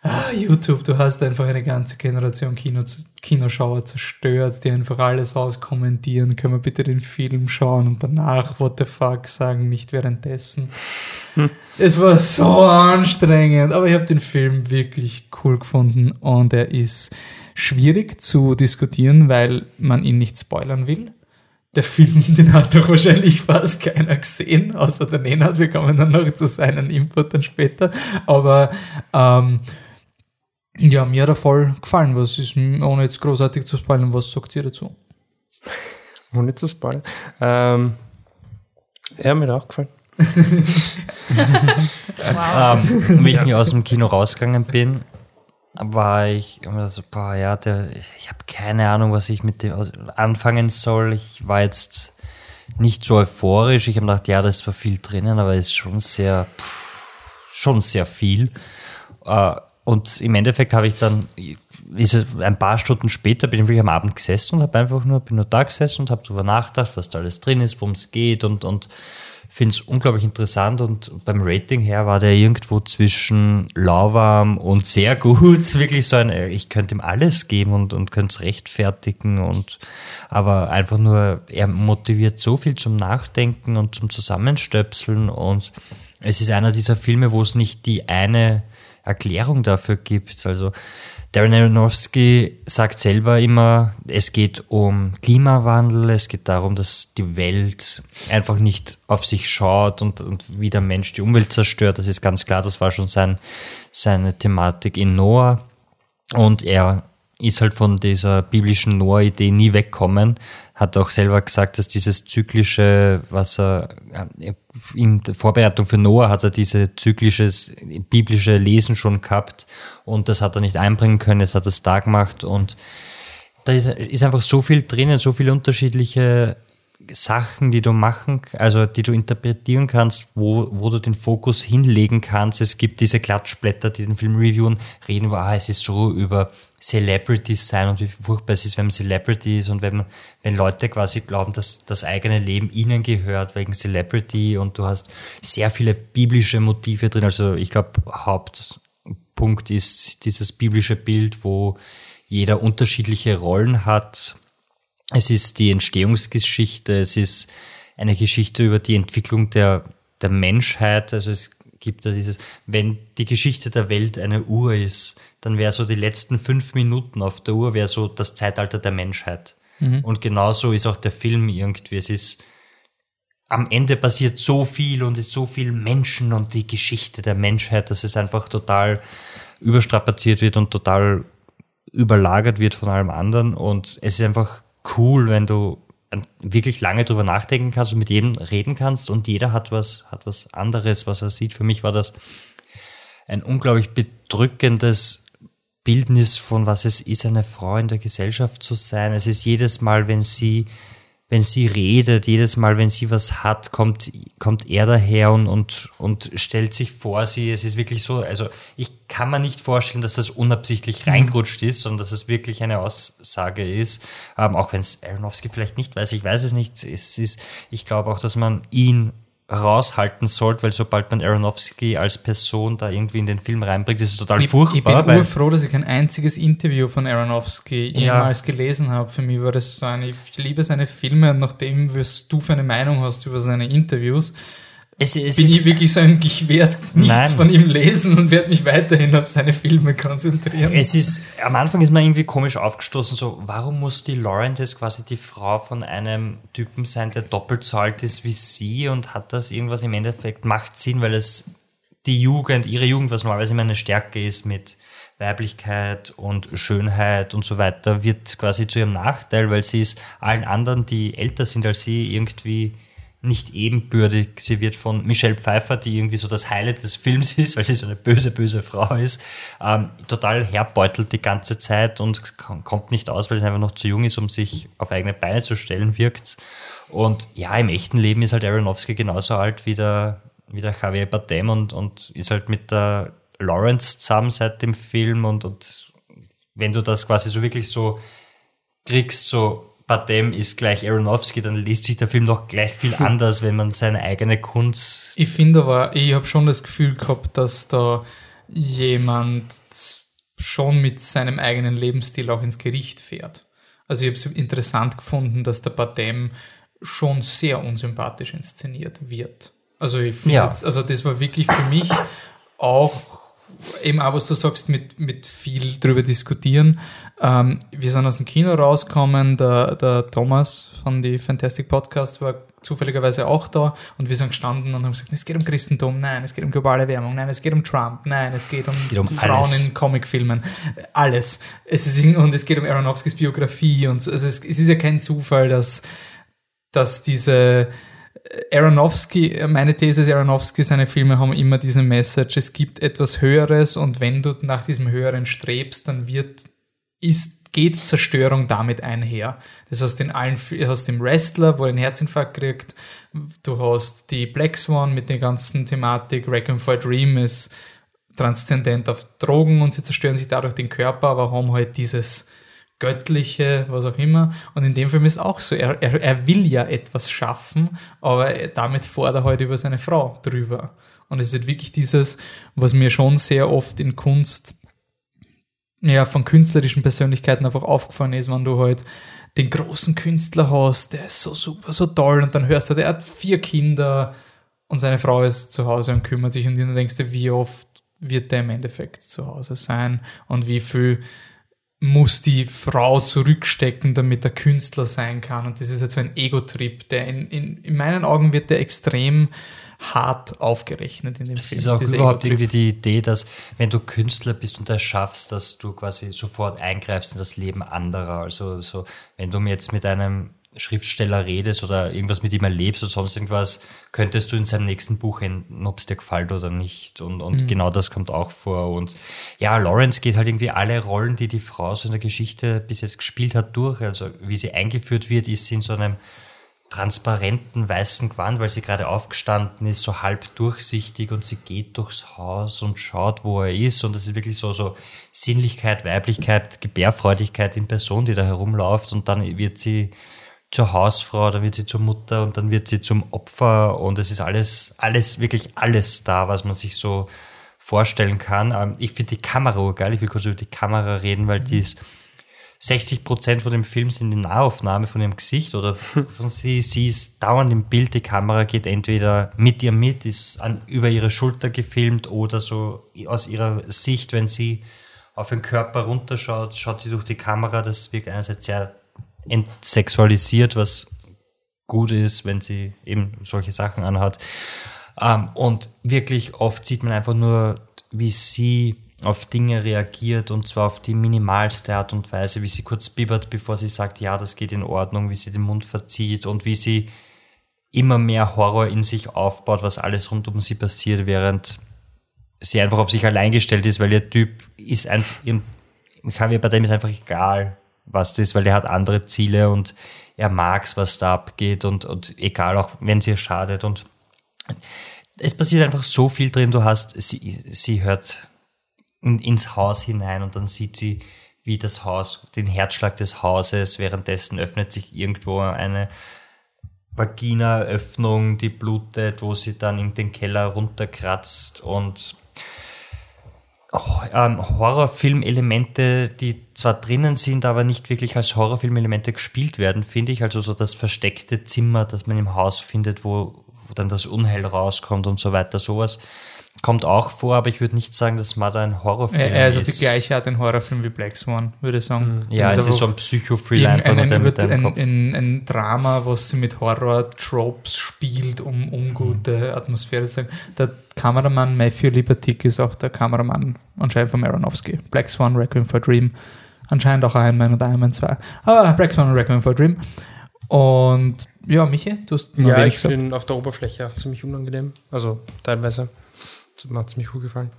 ah, YouTube, du hast einfach eine ganze Generation Kino, Kinoschauer zerstört, die einfach alles auskommentieren. Können wir bitte den Film schauen und danach what the fuck sagen, nicht währenddessen. Hm. Es war so anstrengend, aber ich habe den Film wirklich cool gefunden und er ist schwierig zu diskutieren, weil man ihn nicht spoilern will. Der Film, (laughs) den hat doch wahrscheinlich fast keiner gesehen, außer der Nenad. Wir kommen dann noch zu seinen Input dann später. Aber ähm, ja, mir hat er voll gefallen. Was ist, ohne jetzt großartig zu spoilern, was sagt ihr dazu? (laughs) Ohne zu spoilern. Ähm, er hat mir auch gefallen. wow. (laughs) ähm, wie ich aus dem Kino rausgegangen bin, war ich immer so, boah, ja, der, ich habe keine Ahnung, was ich mit dem anfangen soll. Ich war jetzt nicht so euphorisch. Ich habe gedacht, ja, da ist zwar viel drinnen, aber es ist schon sehr, pff, schon sehr viel. Äh, und im Endeffekt habe ich dann, ist es ein paar Stunden später, bin ich wirklich am Abend gesessen und habe einfach nur, bin nur da gesessen und habe darüber nachgedacht, was da alles drin ist, worum es geht und, und finde es unglaublich interessant und beim Rating her war der irgendwo zwischen lauwarm und sehr gut. (laughs) Wirklich so ein, ich könnte ihm alles geben und, und könnte es rechtfertigen und aber einfach nur, er motiviert so viel zum Nachdenken und zum Zusammenstöpseln und es ist einer dieser Filme, wo es nicht die eine Erklärung dafür gibt. Also Darren Aronofsky sagt selber immer, es geht um Klimawandel, es geht darum, dass die Welt einfach nicht auf sich schaut und, und wie der Mensch die Umwelt zerstört. Das ist ganz klar, das war schon sein, seine Thematik in Noah. Und er ist halt von dieser biblischen Noah-Idee nie wegkommen. Hat auch selber gesagt, dass dieses zyklische, was er äh, in der Vorbereitung für Noah hat er diese zyklisches biblische Lesen schon gehabt und das hat er nicht einbringen können, es hat er da gemacht und da ist, einfach so viel drinnen, so viele unterschiedliche Sachen, die du machen, also die du interpretieren kannst, wo, wo du den Fokus hinlegen kannst. Es gibt diese Klatschblätter, die den Film reviewen, reden ah, es ist so über Celebrities sein und wie furchtbar es ist, wenn man Celebrity ist und wenn, man, wenn Leute quasi glauben, dass das eigene Leben ihnen gehört wegen Celebrity und du hast sehr viele biblische Motive drin. Also ich glaube, Hauptpunkt ist dieses biblische Bild, wo jeder unterschiedliche Rollen hat es ist die Entstehungsgeschichte, es ist eine Geschichte über die Entwicklung der, der Menschheit. Also es gibt da dieses, wenn die Geschichte der Welt eine Uhr ist, dann wäre so die letzten fünf Minuten auf der Uhr wäre so das Zeitalter der Menschheit. Mhm. Und genauso ist auch der Film irgendwie. Es ist am Ende passiert so viel und ist so viel Menschen und die Geschichte der Menschheit, dass es einfach total überstrapaziert wird und total überlagert wird von allem anderen. Und es ist einfach cool, wenn du wirklich lange drüber nachdenken kannst und mit jedem reden kannst und jeder hat was, hat was anderes, was er sieht. Für mich war das ein unglaublich bedrückendes Bildnis von was es ist, eine Frau in der Gesellschaft zu sein. Es ist jedes Mal, wenn sie wenn sie redet, jedes Mal, wenn sie was hat, kommt, kommt er daher und, und, und stellt sich vor sie. Es ist wirklich so, also ich kann mir nicht vorstellen, dass das unabsichtlich mhm. reingerutscht ist, sondern dass es wirklich eine Aussage ist. Ähm, auch wenn es Aronofsky vielleicht nicht weiß, ich weiß es nicht. Es ist, ich glaube auch, dass man ihn raushalten sollte, weil sobald man Aronofsky als Person da irgendwie in den Film reinbringt, ist es total ich, furchtbar. Ich bin froh, dass ich kein einziges Interview von Aronofsky jemals ja. gelesen habe. Für mich war das so eine, ich liebe seine Filme und nachdem, was du für eine Meinung hast über seine Interviews, es, es bin ich wirklich sagen, ich werde nichts Nein. von ihm lesen und werde mich weiterhin auf seine Filme konzentrieren. Es ist, am Anfang ist man irgendwie komisch aufgestoßen, so, warum muss die Lawrence jetzt quasi die Frau von einem Typen sein, der doppelt so alt ist wie sie und hat das irgendwas im Endeffekt, macht Sinn, weil es die Jugend, ihre Jugend, was normalerweise immer eine Stärke ist mit Weiblichkeit und Schönheit und so weiter, wird quasi zu ihrem Nachteil, weil sie ist allen anderen, die älter sind als sie, irgendwie nicht ebenbürtig. Sie wird von Michelle Pfeiffer, die irgendwie so das Highlight des Films ist, weil sie so eine böse, böse Frau ist, ähm, total herbeutelt die ganze Zeit und kommt nicht aus, weil sie einfach noch zu jung ist, um sich auf eigene Beine zu stellen, wirkt. Und ja, im echten Leben ist halt Aronofsky genauso alt wie der, wie der Javier Bardem und, und ist halt mit der Lawrence zusammen seit dem Film und, und wenn du das quasi so wirklich so kriegst, so Badem ist gleich Aronofsky, dann liest sich der Film doch gleich viel (laughs) anders, wenn man seine eigene Kunst. Ich finde aber, ich habe schon das Gefühl gehabt, dass da jemand schon mit seinem eigenen Lebensstil auch ins Gericht fährt. Also ich habe es interessant gefunden, dass der Badem schon sehr unsympathisch inszeniert wird. Also ich finde Ja. also das war wirklich für mich auch eben auch, was du sagst, mit, mit viel drüber diskutieren. Ähm, wir sind aus dem Kino rausgekommen, der, der Thomas von die Fantastic Podcast war zufälligerweise auch da und wir sind gestanden und haben gesagt, es geht um Christentum, nein, es geht um globale Erwärmung, nein, es geht um Trump, nein, es geht um, geht um Frauen alles. in Comicfilmen, alles. Es ist, und es geht um Aronofskis Biografie und so. also es, es ist ja kein Zufall, dass, dass diese Aronofsky, meine These ist, Aronofsky, seine Filme haben immer diese Message, es gibt etwas Höheres und wenn du nach diesem Höheren strebst, dann wird, ist, geht Zerstörung damit einher. Das heißt, in allen, du hast den Wrestler, wo er einen Herzinfarkt kriegt, du hast die Black Swan mit der ganzen Thematik, Requiem for a Dream ist transzendent auf Drogen und sie zerstören sich dadurch den Körper, aber haben halt dieses Göttliche, was auch immer. Und in dem Film ist auch so, er, er, er will ja etwas schaffen, aber er- damit fährt er halt über seine Frau drüber. Und es ist wirklich dieses, was mir schon sehr oft in Kunst, ja, von künstlerischen Persönlichkeiten einfach aufgefallen ist, wenn du halt den großen Künstler hast, der ist so super, so toll, und dann hörst du, der hat vier Kinder und seine Frau ist zu Hause und kümmert sich und dann denkst du, wie oft wird der im Endeffekt zu Hause sein und wie viel muss die Frau zurückstecken, damit der Künstler sein kann. Und das ist jetzt so ein Ego-Trip, der in, in, in meinen Augen wird der extrem hart aufgerechnet in dem Es Film. ist auch überhaupt irgendwie die Idee, dass wenn du Künstler bist und das schaffst, dass du quasi sofort eingreifst in das Leben anderer. Also so, wenn du jetzt mit einem Schriftsteller redest oder irgendwas mit ihm erlebst oder sonst irgendwas, könntest du in seinem nächsten Buch enden, ob es dir gefällt oder nicht. Und, und Mhm. genau das kommt auch vor. Und ja, Lawrence geht halt irgendwie alle Rollen, die die Frau so in der Geschichte bis jetzt gespielt hat, durch. Also wie sie eingeführt wird, ist sie in so einem transparenten weißen Gewand, weil sie gerade aufgestanden ist, so halb durchsichtig und sie geht durchs Haus und schaut, wo er ist und das ist wirklich so, so Sinnlichkeit, Weiblichkeit, Gebärfreudigkeit in Person, die da herumläuft und dann wird sie zur Hausfrau, dann wird sie zur Mutter und dann wird sie zum Opfer und es ist alles, alles, wirklich alles da, was man sich so vorstellen kann. Ähm, Ich finde die Kamera geil, ich will kurz über die Kamera reden, weil die ist 60 Prozent von dem Film sind die Nahaufnahme von ihrem Gesicht oder (laughs) von sie. Sie ist dauernd im Bild. Die Kamera geht entweder mit ihr mit, ist an, über ihre Schulter gefilmt oder so aus ihrer Sicht, wenn sie auf den Körper runterschaut, schaut sie durch die Kamera. Das wirkt einerseits sehr entsexualisiert, was gut ist, wenn sie eben solche Sachen anhat. Ähm, und wirklich oft sieht man einfach nur, wie sie auf Dinge reagiert und zwar auf die minimalste Art und Weise, wie sie kurz bibbert, bevor sie sagt, ja, das geht in Ordnung, wie sie den Mund verzieht und wie sie immer mehr Horror in sich aufbaut, was alles rund um sie passiert, während sie einfach auf sich allein gestellt ist, weil ihr Typ ist einfach, Javier Bardem ist einfach egal, was das ist, weil er hat andere Ziele und er mag's, was da abgeht und, und egal auch, wenn es ihr schadet und es passiert einfach so viel drin, du hast, sie, sie hört in, ins Haus hinein und dann sieht sie, wie das Haus, den Herzschlag des Hauses, währenddessen öffnet sich irgendwo eine Vagina-Öffnung, die blutet, wo sie dann in den Keller runterkratzt und ähm, Horrorfilmelemente, die zwar drinnen sind, aber nicht wirklich als Horrorfilmelemente gespielt werden, finde ich. Also so das versteckte Zimmer, das man im Haus findet, wo, wo dann das Unheil rauskommt und so weiter. Sowas kommt auch vor, aber ich würde nicht sagen, dass man da ein Horrorfilm ist auf ist. die gleiche Art ein Horrorfilm wie Black Swan, würde ich sagen. Ja, Das es ist so ein einfach Psychothriller einfach ein, ein, mit deinem ein, Kopf. ein, ein Drama, was sie mit Horror-Tropes spielt, um ungute Atmosphäre zu sagen. Der Kameramann Matthew Libatic ist auch der Kameramann anscheinend von Aronofsky. Black Swan, Requiem for a Dream. Anscheinend auch Iron Man und Iron Man 2. Aber Black Swan und Requiem for a Dream. Und ja, Michi, du hast Ja, ich finde ihn auf der Oberfläche auch ziemlich unangenehm. Also teilweise. Hat ziemlich gut gefallen.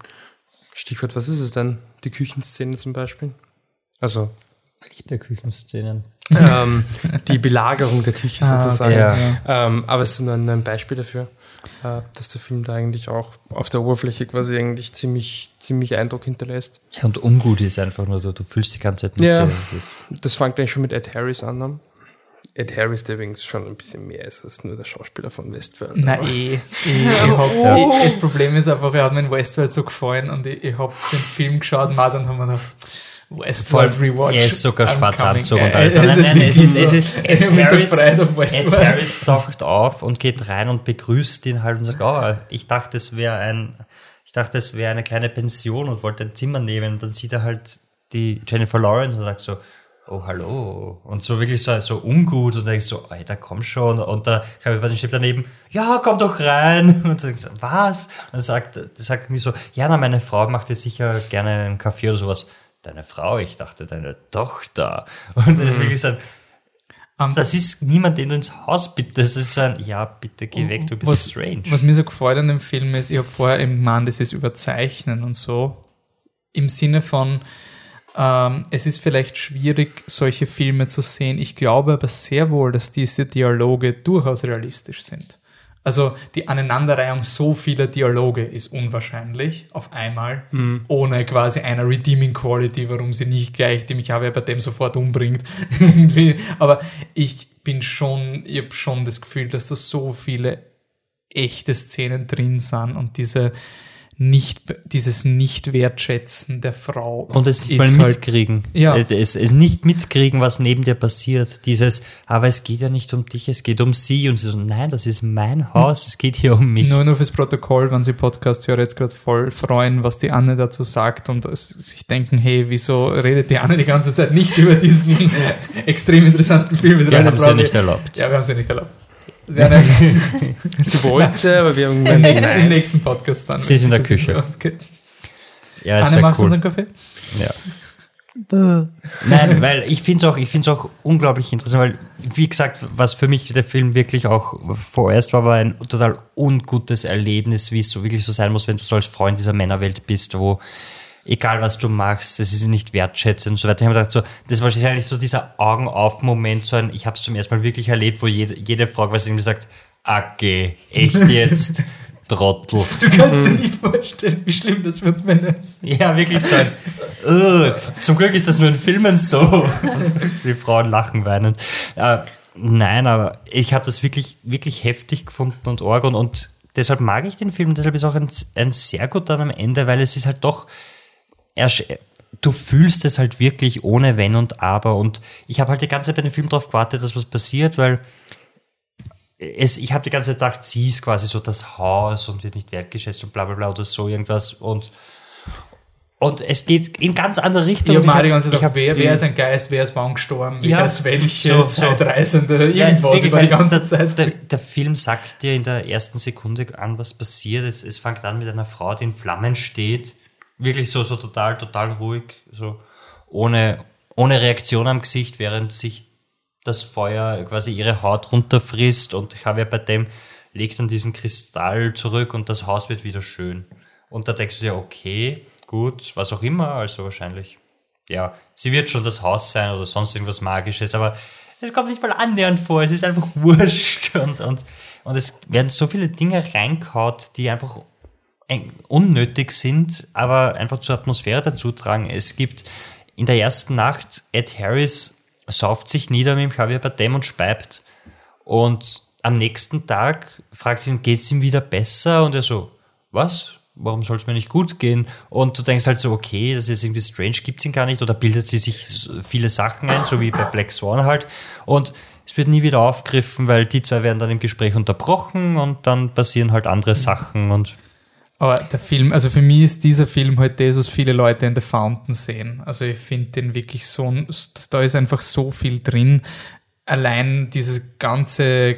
Stichwort, was ist es denn? Die Küchenszene zum Beispiel. Also. Der Küchenszenen. Ähm, die Belagerung der Küche (laughs) Ah, sozusagen. okay, ja. Ähm, aber es ist nur ein, Beispiel dafür, äh, dass der Film da eigentlich auch auf der Oberfläche quasi eigentlich ziemlich, ziemlich Eindruck hinterlässt. Ja, und ungut ist einfach nur, du, du fühlst die ganze Zeit mit. Ja, Das ist, das fängt eigentlich schon mit Ed Harris an. Ed Harris, der übrigens schon ein bisschen mehr ist als nur der Schauspieler von Westworld. Na eh. Ich, (laughs) ich hab, Oh. ich, das Problem ist einfach, er hat mir in Westworld so gefallen und ich, ich habe den Film geschaut, mal dann haben wir gedacht, Westworld Rewatch. er ist sogar I'm schwarz coming. angezogen und Äh, alles. es Nein, nein, es ist, es (laughs) so. ist Ed Harris, Ed Westworld. Harris taucht auf und geht rein und begrüßt ihn halt und sagt, oh, ich dachte, es wäre ein, ich dachte, es wäre eine kleine Pension und wollte ein Zimmer nehmen. Und dann sieht er halt die Jennifer Lawrence und sagt so, oh, hallo. Und so wirklich so, so ungut und denkst so, Alter, komm schon. Und da kam ich steht daneben, ja, komm doch rein. (laughs) Und dann sagt was? Und dann sagt, sagt mir so, ja, na, meine Frau macht dir sicher gerne einen Kaffee oder sowas. Deine Frau, ich dachte, deine Tochter. Und das ist Mhm. wirklich so ein, das ist niemand, den du ins Haus bittest. Das ist so ein, ja, bitte geh weg, du bist was, strange. Was mir so gefällt an dem Film ist, ich habe vorher eben gemeint, das ist Überzeichnen und so. Im Sinne von, ähm, es ist vielleicht schwierig, solche Filme zu sehen. Ich glaube aber sehr wohl, dass diese Dialoge durchaus realistisch sind. Also die Aneinanderreihung so vieler Dialoge ist unwahrscheinlich auf einmal, Mhm. ohne quasi einer Redeeming Quality, warum sie nicht gleich die Michael bei dem sofort umbringt. (laughs) Aber ich bin schon, ich habe schon das Gefühl, dass da so viele echte Szenen drin sind und diese nicht, dieses Nicht-Wertschätzen der Frau. Und es nicht ist mal halt- mitkriegen. Ja. Es, es, nicht mitkriegen, was neben dir passiert. Dieses, aber es geht ja nicht um dich, es geht um sie. Und sie so, nein, das ist mein Haus, es geht hier um mich. Nur nur fürs Protokoll, wenn Sie Podcast-Hörer jetzt gerade voll freuen, was die Anne dazu sagt und sich denken, hey, wieso redet die Anne die ganze Zeit nicht über diesen (laughs) extrem interessanten Film? mit Wir Rainer haben sie nicht erlaubt. Ja, wir haben sie nicht erlaubt. (laughs) Nein. Sie wollte, aber wir haben Im nächsten, Im nächsten Podcast dann. Sie ist in der Küche. Ja, es Anne, magst du cool. unseren Kaffee? Ja. Nein, weil ich finde es auch, ich find's auch unglaublich interessant, weil, wie gesagt, was für mich der Film wirklich auch vorerst war, war ein total ungutes Erlebnis, wie es so wirklich so sein muss, wenn du so als Freund dieser Männerwelt bist, wo egal was du machst, das ist nicht wertschätzend und so weiter. Ich habe gedacht, so, das war wahrscheinlich so dieser Augen-auf-Moment, so ein, ich habe es zum ersten Mal wirklich erlebt, wo jede, jede Frau quasi irgendwie sagt, okay, echt jetzt, (laughs) Trottel. Du kannst dir nicht vorstellen, wie schlimm das für uns Männer ist. Ja, wirklich so ein. "Ugh." zum Glück ist das nur in Filmen so. (laughs) Die Frauen lachen weinend. Äh, nein, aber ich habe das wirklich, wirklich heftig gefunden und arg und, und deshalb mag ich den Film. Deshalb ist auch ein, ein sehr gut dann am Ende, weil es ist halt doch. Du fühlst es halt wirklich ohne Wenn und Aber. Und ich habe halt die ganze Zeit bei dem Film darauf gewartet, dass was passiert, weil es, ich habe die ganze Zeit gedacht, sie ist quasi so das Haus und wird nicht wertgeschätzt und bla bla bla oder so irgendwas. Und, und es geht in ganz andere Richtung. Ich habe Und mal die ganze ich hab- wer, wer ist ein Geist, wer ist wann gestorben, Ja, wer ist welche so-. Zeitreisende, Ja, irgendwas wirklich, über die ganze der, Zeit. Der, der Film sagt dir in der ersten Sekunde an, was passiert. Es, es fängt an mit einer Frau, die in Flammen steht. Wirklich so, so total, total ruhig, so ohne, ohne Reaktion am Gesicht, während sich das Feuer quasi ihre Haut runterfrisst und Javier Bardem legt dann diesen Kristall zurück und das Haus wird wieder schön. Und da denkst du dir, okay, gut, was auch immer, also wahrscheinlich, ja, sie wird schon das Haus sein oder sonst irgendwas Magisches, aber es kommt nicht mal annähernd vor, es ist einfach (laughs) wurscht und, und, und es werden so viele Dinge reinkaut, die einfach ein- unnötig sind, aber einfach zur Atmosphäre dazu tragen. Es gibt in der ersten Nacht, Ed Harris sauft sich nieder mit dem Javier Bardem und speibt. Und am nächsten Tag fragt sie ihn, geht es ihm wieder besser? Und er so, was? Warum soll es mir nicht gut gehen? Und du denkst halt so, okay, das ist irgendwie strange, gibt es ihn gar nicht. Oder bildet sie sich viele Sachen ein, so wie bei Black Swan halt. Und es wird nie wieder aufgegriffen, weil die zwei werden dann im Gespräch unterbrochen und dann passieren halt andere Sachen und Aber der Film, also für mich ist dieser Film halt das, was viele Leute in The Fountain sehen. Also ich finde den wirklich so, da ist einfach so viel drin. Allein dieses ganze,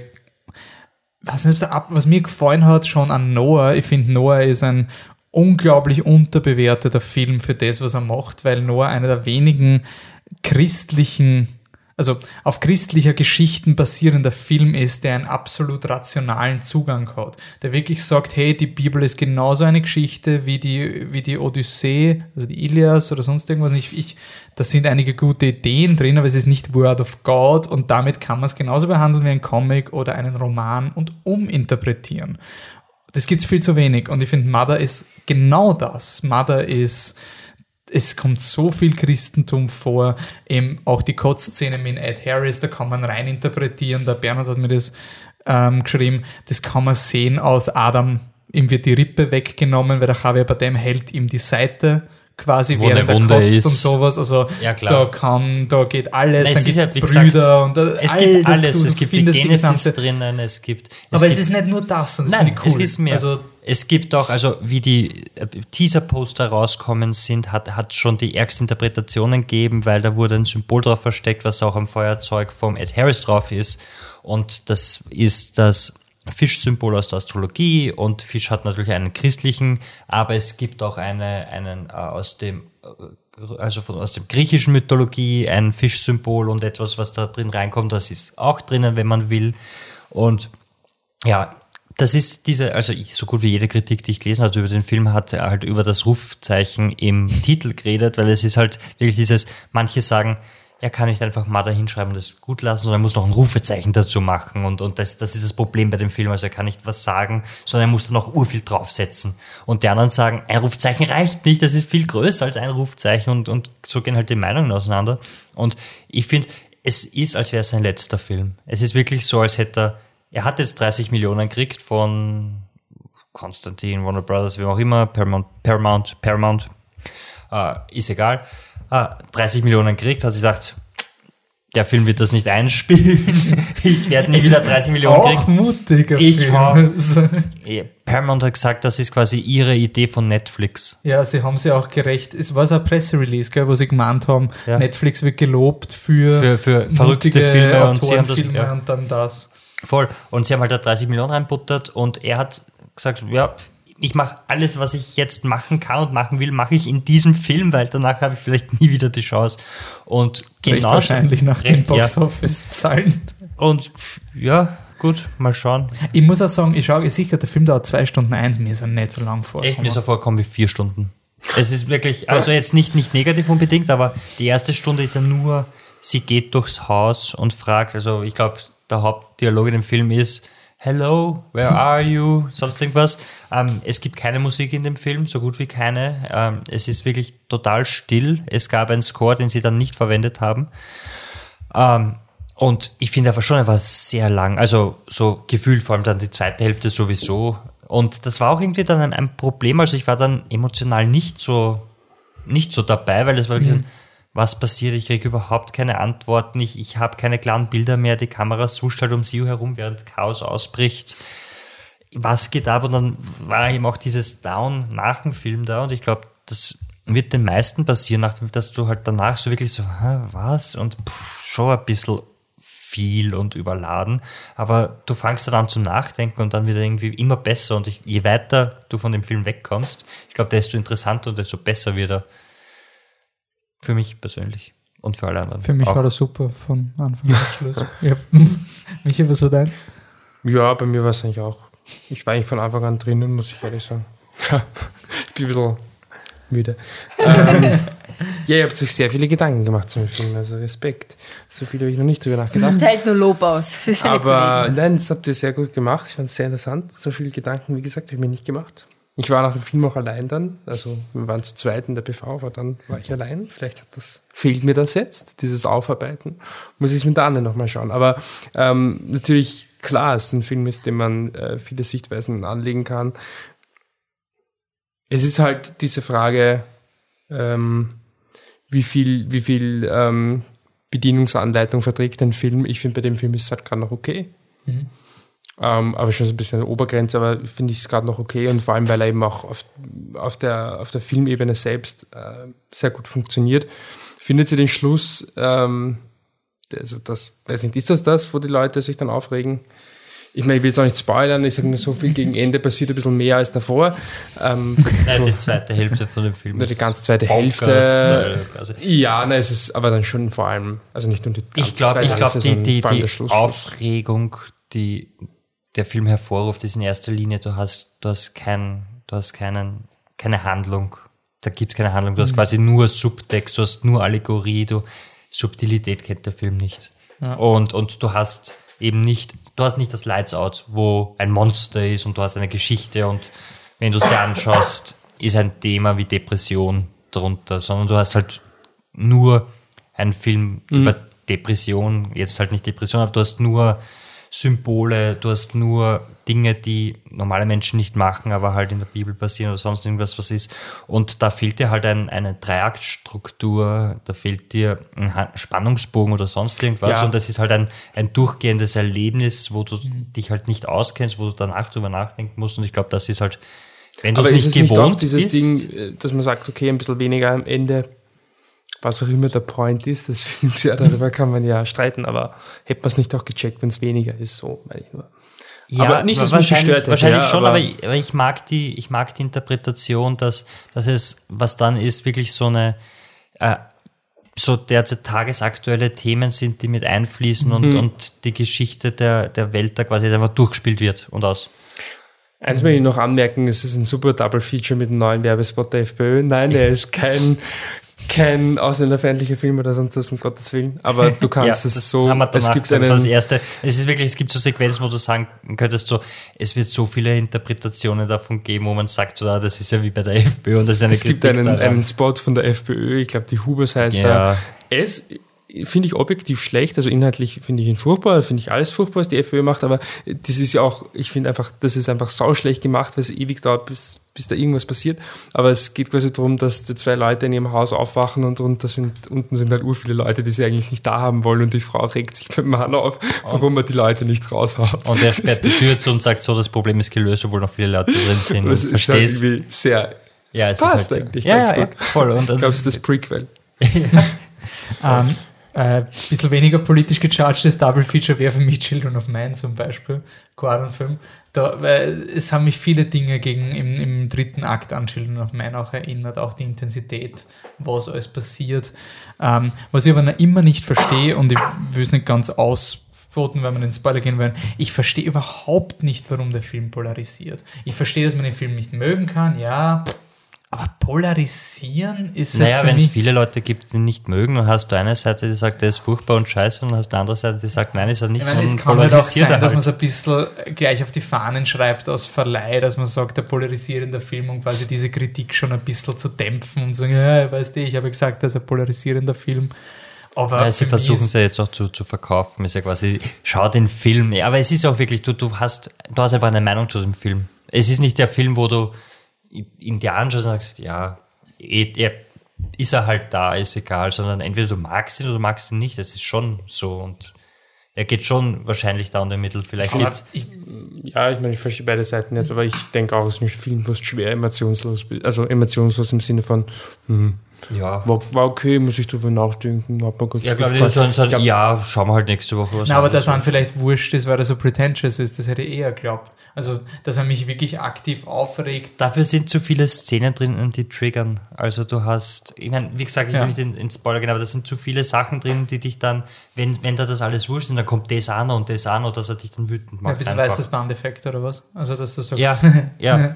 ab- was mir gefallen hat schon an Noah, ich finde Noah ist ein unglaublich unterbewerteter Film für das, was er macht, weil Noah einer der wenigen christlichen also auf christlicher Geschichten basierender Film ist, der einen absolut rationalen Zugang hat. Der wirklich sagt, hey, die Bibel ist genauso eine Geschichte wie die, wie die Odyssee, also die Ilias oder sonst irgendwas. Ich, ich, da sind einige gute Ideen drin, aber es ist nicht Word of God und damit kann man es genauso behandeln wie ein Comic oder einen Roman und uminterpretieren. Das gibt's viel zu wenig und ich finde, Mother ist genau das. Mother ist es kommt so viel Christentum vor, eben auch die Kotzszene mit Ed Harris, da kann man rein interpretieren, der Bernhard hat mir das ähm, geschrieben, das kann man sehen aus Adam, ihm wird die Rippe weggenommen, weil der Javier Bardem hält ihm die Seite quasi Wo während er Wunde kotzt ist. und sowas, also Ja, klar. da kann, da geht alles, Nein, dann es ist gibt ja, wie es gesagt, Brüder und da, es gibt du- alles, du es gibt die Genesis gesamte- drinnen, es gibt. Aber es gibt, ist nicht nur das, und das Nein, cool. es ist mehr. Also, es gibt auch, also wie die äh, Teaser-Poster rauskommen sind, hat, hat schon die ärgsten Interpretationen gegeben, weil da wurde ein Symbol drauf versteckt, was auch am Feuerzeug vom Ed Harris drauf ist. Und das ist das Fischsymbol aus der Astrologie und Fisch hat natürlich einen christlichen, aber es gibt auch eine, einen äh, aus dem äh, also von, aus dem griechischen Mythologie ein Fischsymbol und etwas, was da drin reinkommt, das ist auch drinnen, wenn man will. Und ja, das ist diese, also ich, so gut wie jede Kritik, die ich gelesen habe über den Film, hat halt über das Rufzeichen im Titel geredet, weil es ist halt wirklich dieses, manche sagen, er kann nicht einfach mal da hinschreiben und das gut lassen, sondern er muss noch ein Rufezeichen dazu machen und, und das, das ist das Problem bei dem Film, also er kann nicht was sagen, sondern er muss da noch urviel draufsetzen. Und die anderen sagen, ein Rufzeichen reicht nicht, das ist viel größer als ein Rufzeichen und, und so gehen halt die Meinungen auseinander. Und ich finde, es ist, als wäre es sein letzter Film. Es ist wirklich so, als hätte er er hat jetzt 30 Millionen gekriegt von Konstantin, Warner Brothers, wie auch immer, Paramount, Paramount, Paramount äh, ist egal. Äh, 30 Millionen gekriegt, hat sich gedacht, der Film wird das nicht einspielen. (laughs) ich werde nie wieder ist 30 Millionen auch kriegen. mutiger Ich (laughs) Ja, Paramount hat gesagt, das ist quasi ihre Idee von Netflix. Ja, sie haben sie auch gerecht. Es war so ein Presserelease, gell, wo sie gemeint haben, Ja. Netflix wird gelobt für, Für- für verrückte Filme und sie haben das- Autorenfilme ja. und dann das. Voll. Und sie haben halt da 30 Millionen reinbuttert und er hat gesagt, ja, ich mache alles, was ich jetzt machen kann und machen will, mache ich in diesem Film, weil danach habe ich vielleicht nie wieder die Chance. Und genau wahrscheinlich nach den recht, ja. Box-Office-Zahlen. Und ja, gut, mal schauen. Ich muss auch sagen, ich schaue sicher, der Film dauert zwei Stunden eins, mir ist er nicht so lang vor. Echt, mir ist er vorgekommen wie vier Stunden. Es ist wirklich, also jetzt nicht, nicht negativ unbedingt, aber die erste Stunde ist ja nur, sie geht durchs Haus und fragt, also ich glaube, der Hauptdialog in dem Film ist, Hello, where are you? Sonst irgendwas. Ähm, es gibt keine Musik in dem Film, so gut wie keine. Ähm, es ist wirklich total still. Es gab einen Score, den sie dann nicht verwendet haben. Ähm, und ich finde aber schon, er war sehr lang. Also so gefühlt, vor allem dann die zweite Hälfte sowieso. Und das war auch irgendwie dann ein, ein Problem. Also ich war dann emotional nicht so, nicht so dabei, weil es war wirklich, Mhm. Was passiert? Ich kriege überhaupt keine Antworten. Ich, ich habe keine klaren Bilder mehr. Die Kamera suscht halt um sie herum, während Chaos ausbricht. Was geht ab? Und dann war eben auch dieses Down nach dem Film da. Und ich glaube, das wird den meisten passieren, dass du halt danach so wirklich so, "Hä, was? Und pff, schon ein bisschen viel und überladen. Aber du fangst dann an zu nachdenken und dann wieder irgendwie immer besser. Und ich, je weiter du von dem Film wegkommst, ich glaube, desto interessanter und desto besser wird er. Für mich persönlich. Und für alle anderen. Für mich auch. war das super von Anfang bis Schluss. (laughs) ja. (laughs) Michi, was war dein? Ja, bei mir war es eigentlich auch. Ich war eigentlich von Anfang an drinnen, muss ich ehrlich sagen. (laughs) ich bin ein bisschen müde. ähm, ja, ihr habt euch sehr viele Gedanken gemacht zum Film, also Respekt. So viel habe ich noch nicht drüber nachgedacht. Hält nur Lob aus für seine Aber Kollegen. nein, das habt ihr sehr gut gemacht. Ich fand es sehr interessant. So viele Gedanken, wie gesagt, habe ich mir nicht gemacht. Ich war nach dem Film auch allein dann. Also wir waren zu zweit in der PV, aber dann war ich allein. Vielleicht hat das, fehlt mir das jetzt, dieses Aufarbeiten. Muss ich mit der Anne nochmal schauen. Aber ähm, natürlich, klar, es ein Film ist, den man äh, viele Sichtweisen anlegen kann. Es ist halt diese Frage, ähm, wie viel, wie viel ähm, Bedienungsanleitung verträgt ein Film. Ich finde, bei dem Film ist es halt gerade noch okay. Mhm. Ähm, aber schon so ein bisschen eine Obergrenze, aber finde ich es gerade noch okay und vor allem, weil er eben auch auf, auf, der, auf der Filmebene selbst äh, sehr gut funktioniert. Findet sie den Schluss, ähm, also das, weiß nicht, ist das das, wo die Leute sich dann aufregen? Ich meine, ich will jetzt auch nicht spoilern, ich sage nur so viel gegen Ende passiert ein bisschen mehr als davor. Ähm, Nein, die zweite Hälfte von dem Film. Nur die ganze zweite bonkers, Hälfte. also- ja, nein, es ist aber dann schon vor allem, also nicht nur die ganze Ich glaube, zweite ich glaub, Hälfte, die, die, die Schluss. Aufregung, die der Film hervorruft, ist in erster Linie, du hast, du hast, kein, du hast keinen, keine Handlung. Da gibt es keine Handlung. Du hast Mhm. quasi nur Subtext, du hast nur Allegorie, du, Subtilität kennt der Film nicht. Ja. Und, und du hast eben nicht, du hast nicht das Lights Out, wo ein Monster ist und du hast eine Geschichte und wenn du es dir anschaust, ist ein Thema wie Depression drunter, sondern du hast halt nur einen Film Mhm. über Depression, jetzt halt nicht Depression, aber du hast nur Symbole, du hast nur Dinge, die normale Menschen nicht machen, aber halt in der Bibel passieren oder sonst irgendwas, was ist. Und da fehlt dir halt ein, eine Dreiaktstruktur, da fehlt dir ein Spannungsbogen oder sonst irgendwas. Ja. Und das ist halt ein, ein durchgehendes Erlebnis, wo du dich halt nicht auskennst, wo du danach drüber nachdenken musst. Und ich glaube, das ist halt, wenn du es nicht es nicht gewohnt auch dieses bist, Ding, äh, dass man sagt, okay, ein bisschen weniger am Ende, was auch immer der Point ist des (laughs) Films, ja, darüber kann man ja streiten, aber hätte man es nicht auch gecheckt, wenn es weniger ist, so meine ich nur. aber nicht, dass mich wahrscheinlich, gestört hätte, wahrscheinlich ja, schon, aber- aber, ich, mag die, ich mag die Interpretation, dass, dass es, was dann ist, wirklich so eine, äh, so derzeit tagesaktuelle Themen sind, die mit einfließen und, Mhm. und die Geschichte der, der Welt da quasi einfach durchgespielt wird und aus. Eins möchte ich noch anmerken, es ist ein super Double Feature mit einem neuen Werbespot der FPÖ. Nein, er ist kein, kein ausländerfeindlicher Film oder sonst was, um Gottes Willen. Aber du (laughs) kannst Ja, es das so, haben wir es danach gibt gesagt, das war das einen, erste. Es ist wirklich, es gibt so Sequenzen, wo du sagen könntest, so, es wird so viele Interpretationen davon geben, wo man sagt, so, ah, das ist ja wie bei der FPÖ und das ist eine es gibt Kritik einen, daran. einen Spot von der FPÖ, ich glaube, die Hubers heißt Ja. er. Es finde ich objektiv schlecht, also inhaltlich finde ich ihn furchtbar, finde ich alles furchtbar, was die FPÖ macht, aber das ist ja auch, ich finde einfach, das ist einfach sauschlecht gemacht, weil es ewig dauert, bis, bis da irgendwas passiert. Aber es geht quasi darum, dass die zwei Leute in ihrem Haus aufwachen und drunter sind, unten sind halt ur viele Leute, die sie eigentlich nicht da haben wollen und die Frau regt sich beim Mann auf, warum man die Leute nicht raushaut. Und er sperrt die (laughs) Tür zu und sagt so, das Problem ist gelöst, obwohl noch viele Leute drin (laughs) sind. Das ist halt irgendwie sehr, Ja, es passt ist halt, eigentlich ja, ganz ja, gut. ja, voll. Und ich glaube, es ist das Prequel. (laughs) Ähm, äh, bisschen weniger politisch gechargtes Double Feature wäre für mich Children of Man zum Beispiel, weil es haben mich viele Dinge gegen im, im dritten Akt an Children of Man auch erinnert, auch die Intensität, was alles passiert. Ähm, was ich aber immer nicht verstehe und ich will es nicht ganz ausboten, wenn wir in den Spoiler gehen wollen, ich verstehe überhaupt nicht, warum der Film polarisiert. Ich verstehe, dass man den Film nicht mögen kann, ja, aber polarisieren ist halt Naja, für wenn es viele Leute gibt, die nicht mögen, dann hast du eine Seite, die sagt, der ist furchtbar und scheiße, und dann hast du eine andere Seite, die sagt, nein, ist er nicht. Ich meine, es kann halt auch sein, er dass man halt. es ein bisschen gleich auf die Fahnen schreibt aus Verleih, dass man sagt, der polarisierende Film, um quasi diese Kritik schon ein bisschen zu dämpfen und sagen, ja, weißt du, ich habe gesagt, das ist ein polarisierender Film. Aber Ja, sie versuchen es ja jetzt auch zu, zu verkaufen. Ist ja quasi, schau den Film. Ja, aber es ist auch wirklich, du, du hast, du hast einfach eine Meinung zu dem Film. Es ist nicht der Film, wo du dir anschaust und sagst, ja, eh, er, ist er halt da, ist egal, sondern entweder du magst ihn oder du magst ihn nicht. Das ist schon so und er geht schon wahrscheinlich da in der Mittel. Vielleicht geht ich, ja, ich meine, ich verstehe beide Seiten jetzt, aber ich denke auch, es ist ein Film, was schwer emotionslos, also emotionslos im Sinne von, hm, Ja. war, war okay, muss ich drüber nachdenken, hat mir gut ja, glaube ich, schon, Ich glaub, ja, schauen wir halt nächste Woche was Na, aber dass er vielleicht wurscht ist, weil er so pretentious ist, das hätte ich eher geglaubt. Also, dass er mich wirklich aktiv aufregt. Dafür sind zu viele Szenen drin, die triggern. Also du hast, ich meine, wie gesagt, ich Ja. will nicht in, in Spoiler gehen, aber da sind zu viele Sachen drin, die dich dann, wenn, wenn da das alles wurscht ist, dann kommt das an und das an oder dass er dich dann wütend Ja, ein macht. bisschen einfach. weißes Bandeffekt oder was? Also, dass du sagst. Ja, ja. (laughs) ja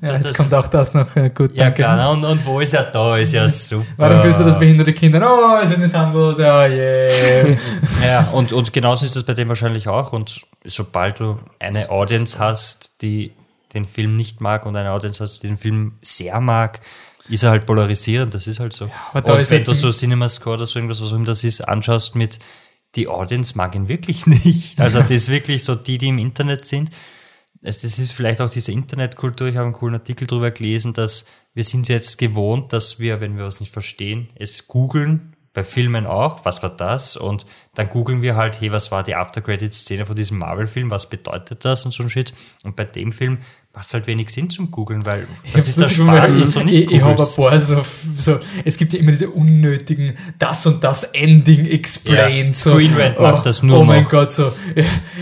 Das- jetzt kommt auch das noch. Gut, Ja danke. klar, und, und wo ist er da? Ist ja (laughs) super. Warum fühlst du das behinderte Kinder? Oh, es wird misshandelt. Oh, yeah. (laughs) Ja, und, und genauso ist es bei dem wahrscheinlich auch. Und sobald du eine Audience hast, die den Film nicht mag und eine Audience hast, die den Film sehr mag, ist er halt polarisierend. Das ist halt so. aber da und ist wenn halt du so CinemaScore oder so irgendwas, was auch immer das ist, anschaust mit, die Audience mag ihn wirklich (laughs) nicht. Also das ist wirklich so die, die im Internet sind. Also das ist vielleicht auch diese Internetkultur. Ich habe einen coolen Artikel darüber gelesen, dass wir sind jetzt gewohnt, dass wir, wenn wir was nicht verstehen, es googeln, bei Filmen auch, was war das? Und dann googeln wir halt, hey, was war die After-Credit-Szene von diesem Marvel-Film, was bedeutet das und so ein Shit. Und bei dem Film macht halt wenig Sinn zum googeln, weil (laughs) das ist der Spaß, dass du nicht ich, ich habe ein paar so, so, es gibt ja immer diese unnötigen das und das Ending explained. Ja, so, Screen Rant macht das nur Oh mein noch. Gott, so,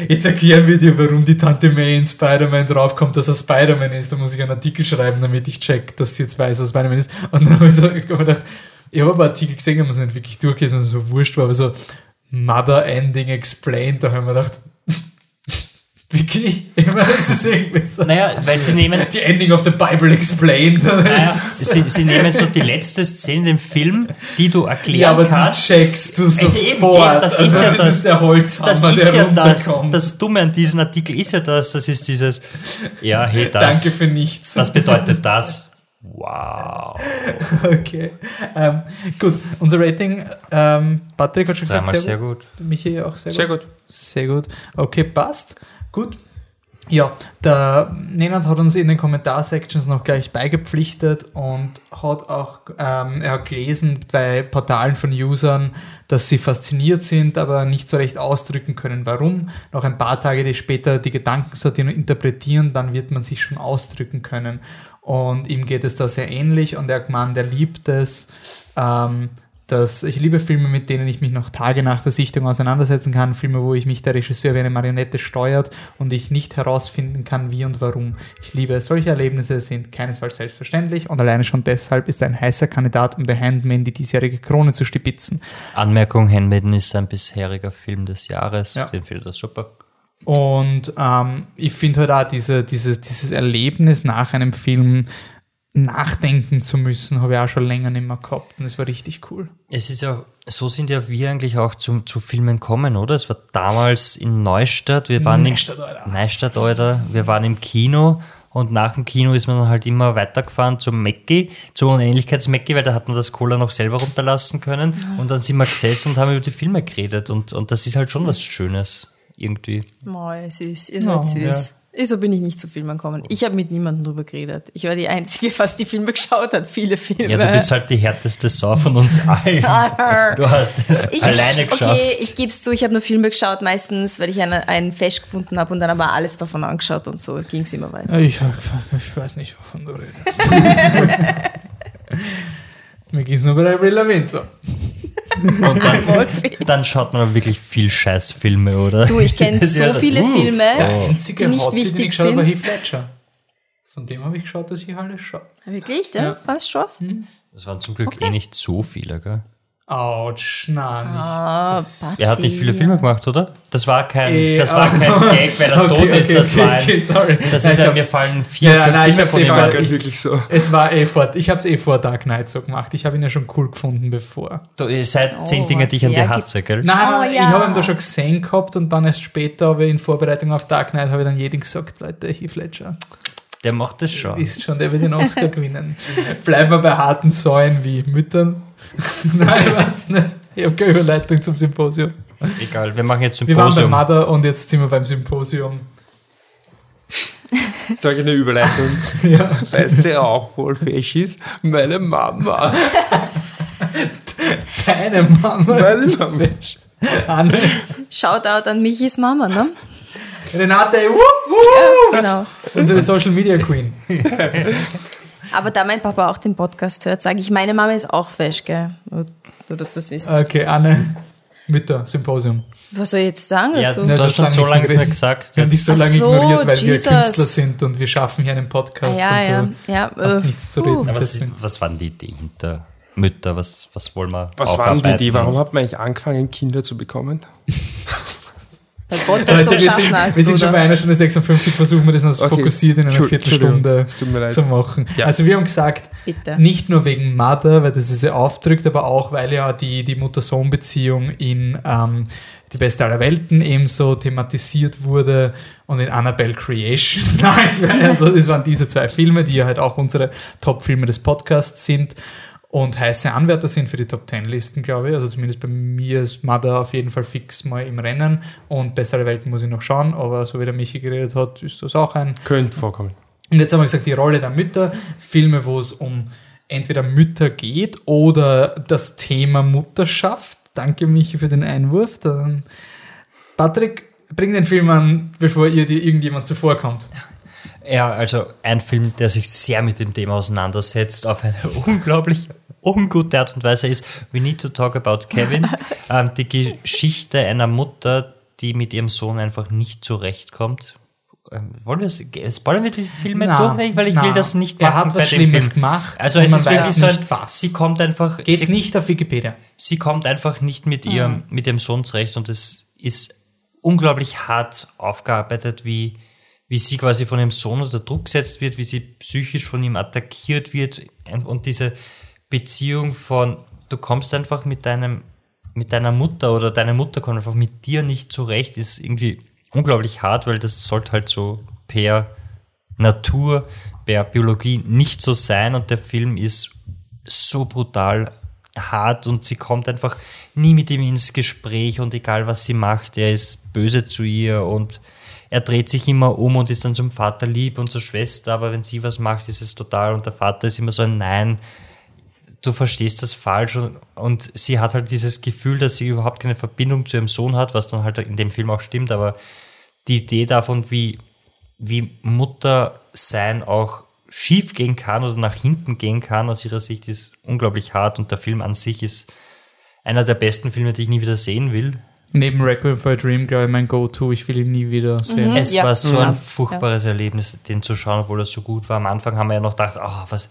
jetzt erklären wir dir, warum die Tante May in Spider-Man draufkommt, dass er Spider-Man ist. Da muss ich einen Artikel schreiben, damit ich check, dass sie jetzt weiß, dass er Spider-Man ist. Und dann habe ich so ich hab gedacht, ich habe ein paar Artikel gesehen, haben es nicht wirklich durchgelesen, es so wurscht war, aber so Mother Ending explained, da habe ich mir gedacht, wirklich? (laughs) Ich meine, das ist irgendwie so. Naja, weil sie nehmen die Ending of the Bible explained. (laughs) Naja, sie, sie nehmen so die letzte Szene dem Film, die du erklären Ja, aber kannst. die checkst du sofort. Eben, eben, das ist Also ja das das. ist der Holzhammer, das ist der ja das, das Dumme an diesem Artikel ist ja das, das ist dieses, ja, hey, das. Danke für nichts. Das bedeutet das. Wow. Okay. Ähm, gut, unser Rating, ähm, Patrick hat schon gesagt, Dreimal sehr gut. Michi auch sehr, Sehr gut. gut. Sehr gut. Okay, passt. Gut. Ja, der Nenad hat uns in den Kommentarsections noch gleich beigepflichtet und hat auch, ähm, er hat gelesen bei Portalen von Usern, dass sie fasziniert sind, aber nicht so recht ausdrücken können, warum. Noch ein paar Tage später die Gedanken sortieren und interpretieren, dann wird man sich schon ausdrücken können. Und ihm geht es da sehr ähnlich und er hat gemeint, er liebt es, ähm, dass ich liebe Filme, mit denen ich mich noch Tage nach der Sichtung auseinandersetzen kann, Filme, wo ich mich der Regisseur wie eine Marionette steuert und ich nicht herausfinden kann, wie und warum. Ich liebe. Solche Erlebnisse sind keinesfalls selbstverständlich und alleine schon deshalb ist er ein heißer Kandidat, um The Handmaid die diesjährige Krone zu stibitzen. Anmerkung: Handmaiden ist ein bisheriger Film des Jahres. Ja. Den findet das super. Und ähm, ich finde halt auch diese, dieses, dieses Erlebnis nach einem Film nachdenken zu müssen, habe ich auch schon länger nicht mehr gehabt und es war richtig cool. Es ist ja, so sind ja wir eigentlich auch zum, zu Filmen kommen, oder? Es war damals in Neustadt, wir waren Neustadt, Alter. Neustadt, Alter. wir waren im Kino und nach dem Kino ist man dann halt immer weitergefahren zum Mackie, zum Unähnlichkeits-Mackie, weil da hat man das Cola noch selber runterlassen können und dann sind wir gesessen und haben über die Filme geredet und, und das ist halt schon was Schönes, irgendwie. Moi, süß, ihr Ja, seid süß. So bin ich nicht zu Filmen gekommen. Ich habe mit niemandem drüber geredet. Ich war die Einzige, was die Filme geschaut hat. Viele Filme. Ja, du bist halt die härteste Sau von uns allen. (laughs) Du hast es ich, alleine geschafft. Okay, ich gebe es zu, ich habe nur Filme geschaut, meistens, weil ich einen, einen Fest gefunden habe und dann aber alles davon angeschaut und so ging es immer weiter. Ich, ich weiß nicht, wovon du redest. (laughs) Mir ging es nur bei Avril Lavigne so. (laughs) Und dann, dann schaut man aber wirklich viel Scheißfilme, oder? Du, ich kenne (laughs) so ja so, viele uh, Filme, die nicht den wichtig ich geschaut habe, war sind. Heath Ledger. Von dem habe ich geschaut, dass ich alles schaue. Wirklich, der? Ja. Fandest du scharf? Das waren zum Glück eh nicht so viele, gell? Autsch, na, nicht. Ah, Das- Er hat nicht viele Filme gemacht, oder? Das war kein, Eh, das war kein Gag, weil er (laughs) Okay, tot ist. okay, Das okay, war ein, okay, sorry. Das ist ich ja, mir fallen vier Ja, nein, ich Filme hab's von eh ihm ich- wirklich so. Es war eh vor, ich habe es eh vor Dark Knight so gemacht. Ich habe ihn ja schon cool gefunden bevor. Du, ihr seid zehn Oh, Dinge, die ich an dir hasse, gell? Nein, Oh, nein, ich ja. habe ihn da schon gesehen gehabt und dann erst später, aber in Vorbereitung auf Dark Knight, habe ich dann jedem gesagt, Leute, Heath Ledger Der macht das schon. ist schon, der wird den Oscar (laughs) gewinnen. Bleiben wir bei harten Säulen wie Müttern. (laughs) nein, ich weiß nicht. Ich habe keine Überleitung zum Symposium. Egal, wir machen jetzt Wir waren bei Symposium. Mother und jetzt sind wir beim Symposium. (laughs) Sag ich eine Überleitung. (laughs) Ja. Weißt du, auch voll fesch ist? Meine Mama. Deine Mama Meine ist Mama. fesch. Anne. Shoutout an Michis Mama, ne? Renate, wupp, wupp. Genau. unsere Social Media Queen. Aber da mein Papa auch den Podcast hört, sage ich, meine Mama ist auch fesch, gell? Nur, nur dass du das wisst. Okay, Anne. Mütter, Symposium. Was soll ich jetzt sagen Ja, dazu? du hast schon so lange nicht mehr gesagt. Wir haben dich so Ach lange so, ignoriert, weil Jesus. wir Künstler sind und wir schaffen hier einen Podcast. Ah, ja, und ja, du ja. hast äh, nichts zu reden. Aber was, was waren die Ideen hinter Mütter? Was, was wollen wir Was waren die Idee? Warum hat man eigentlich angefangen, Kinder zu bekommen? (laughs) Weil Gott das so Leute, wir sind, hat, wir sind schon bei einer Stunde 56, versuchen wir das noch Okay. fokussiert in einer Entschu- Viertelstunde zu machen. Ja. Also wir haben gesagt, Bitte. nicht nur wegen Mother, weil das ist ja aufdrückt, aber auch, weil ja die, die Mutter-Sohn-Beziehung in ähm, Die Beste aller Welten ebenso thematisiert wurde und in Annabelle Creation. (laughs) Nein, also das waren diese zwei Filme, die ja halt auch unsere Top-Filme des Podcasts sind und heiße Anwärter sind für die Top Ten Listen, glaube ich. Also zumindest bei mir ist Mother auf jeden Fall fix mal im Rennen und Bessere Welten muss ich noch schauen, aber so wie der Michi geredet hat, ist das auch ein Könnte vorkommen. und jetzt haben wir gesagt, die Rolle der Mütter, Filme, wo es um entweder Mütter geht oder das Thema Mutterschaft. Danke, Michi, für den Einwurf. Dann Patrick, bring den Film an, bevor ihr dir irgendjemand zuvorkommt. Ja, also ein Film, der sich sehr mit dem Thema auseinandersetzt, auf eine (laughs) unglaublich ungute Art und Weise ist We Need to Talk About Kevin. (laughs) ähm, die Geschichte einer Mutter, die mit ihrem Sohn einfach nicht zurechtkommt. Ähm, wollen wir es, spoilern wir die Filme Na, durch? Weil ich na. will das nicht Er machen hat was Schlimmes Film. gemacht Also es ist wirklich so, nicht ein, was. sie kommt einfach, Geht's sie, nicht auf Wikipedia. sie kommt einfach nicht mit ihrem, mit ihrem Sohn zurecht und es ist unglaublich hart aufgearbeitet, wie, wie sie quasi von ihrem Sohn unter Druck gesetzt wird, wie sie psychisch von ihm attackiert wird und diese Beziehung von, du kommst einfach mit deinem, mit deiner Mutter oder deine Mutter kommt einfach mit dir nicht zurecht, ist irgendwie unglaublich hart, weil das sollte halt so per Natur, per Biologie nicht so sein und der Film ist so brutal hart und sie kommt einfach nie mit ihm ins Gespräch und egal was sie macht, er ist böse zu ihr und er dreht sich immer um und ist dann zum Vater lieb und zur Schwester, aber wenn sie was macht, ist es total und der Vater ist immer so ein Nein, du verstehst das falsch und, und sie hat halt dieses Gefühl, dass sie überhaupt keine Verbindung zu ihrem Sohn hat, was dann halt in dem Film auch stimmt, aber die Idee davon, wie, wie Mutter sein auch schief gehen kann oder nach hinten gehen kann, aus ihrer Sicht ist unglaublich hart und der Film an sich ist einer der besten Filme, die ich nie wieder sehen will. Neben Requiem for a Dream, glaube ich, mein Go-To. Ich will ihn nie wieder sehen. Es Ja. war so Ja. ein furchtbares Erlebnis, den zu schauen, obwohl er so gut war. Am Anfang haben wir ja noch gedacht, oh, was,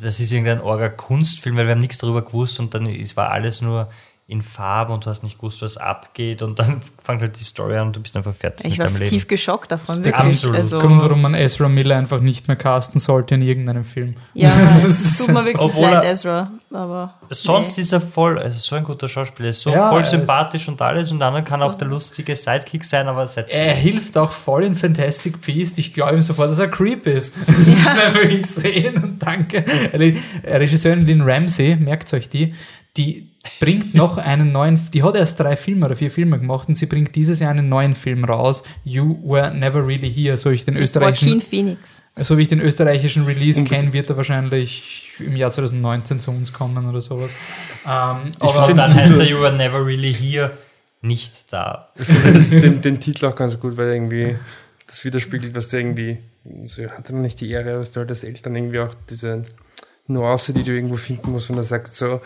das ist irgendein Orga-Kunstfilm, weil wir haben nichts darüber gewusst und dann es war alles nur in Farben und du hast nicht gewusst, was abgeht und dann (laughs) fängt halt die Story an und du bist einfach fertig Ich mit war deinem Leben. tief geschockt davon, Das ist der wirklich. absolut Also, Grund, warum man Ezra Miller einfach nicht mehr casten sollte in irgendeinem Film. ja, (laughs) Das es ist- tut mir wirklich Obwohl leid, Ezra. Aber Sonst nee. ist er voll, also so ein guter Schauspieler, er ist so Ja, voll ist- sympathisch und alles und dann kann auch der lustige Sidekick sein, aber seit Er hilft auch voll in Fantastic Beast. Ich glaube ihm sofort, dass er Creep ist. (laughs) Das ist einfach, ich sehe ihn und danke. Regisseurin Lynn Ramsey, merkt euch die, die bringt noch einen neuen, die hat erst drei Filme oder vier Filme gemacht und sie bringt dieses Jahr einen neuen Film raus. You Were Never Really Here, so ich den Joaquin österreichischen, Phoenix. so wie ich den österreichischen Release kenne, wird er wahrscheinlich im Jahr 2019 zu uns kommen oder sowas. Ähm, aber und dann heißt er You Were Never Really Here nicht da. Ich finde (laughs) den, den Titel auch ganz gut, weil irgendwie das widerspiegelt, was der irgendwie, so hat er noch nicht die Ehre, aber du halt als Eltern irgendwie auch diese Nuance, die du irgendwo finden musst und er sagt so,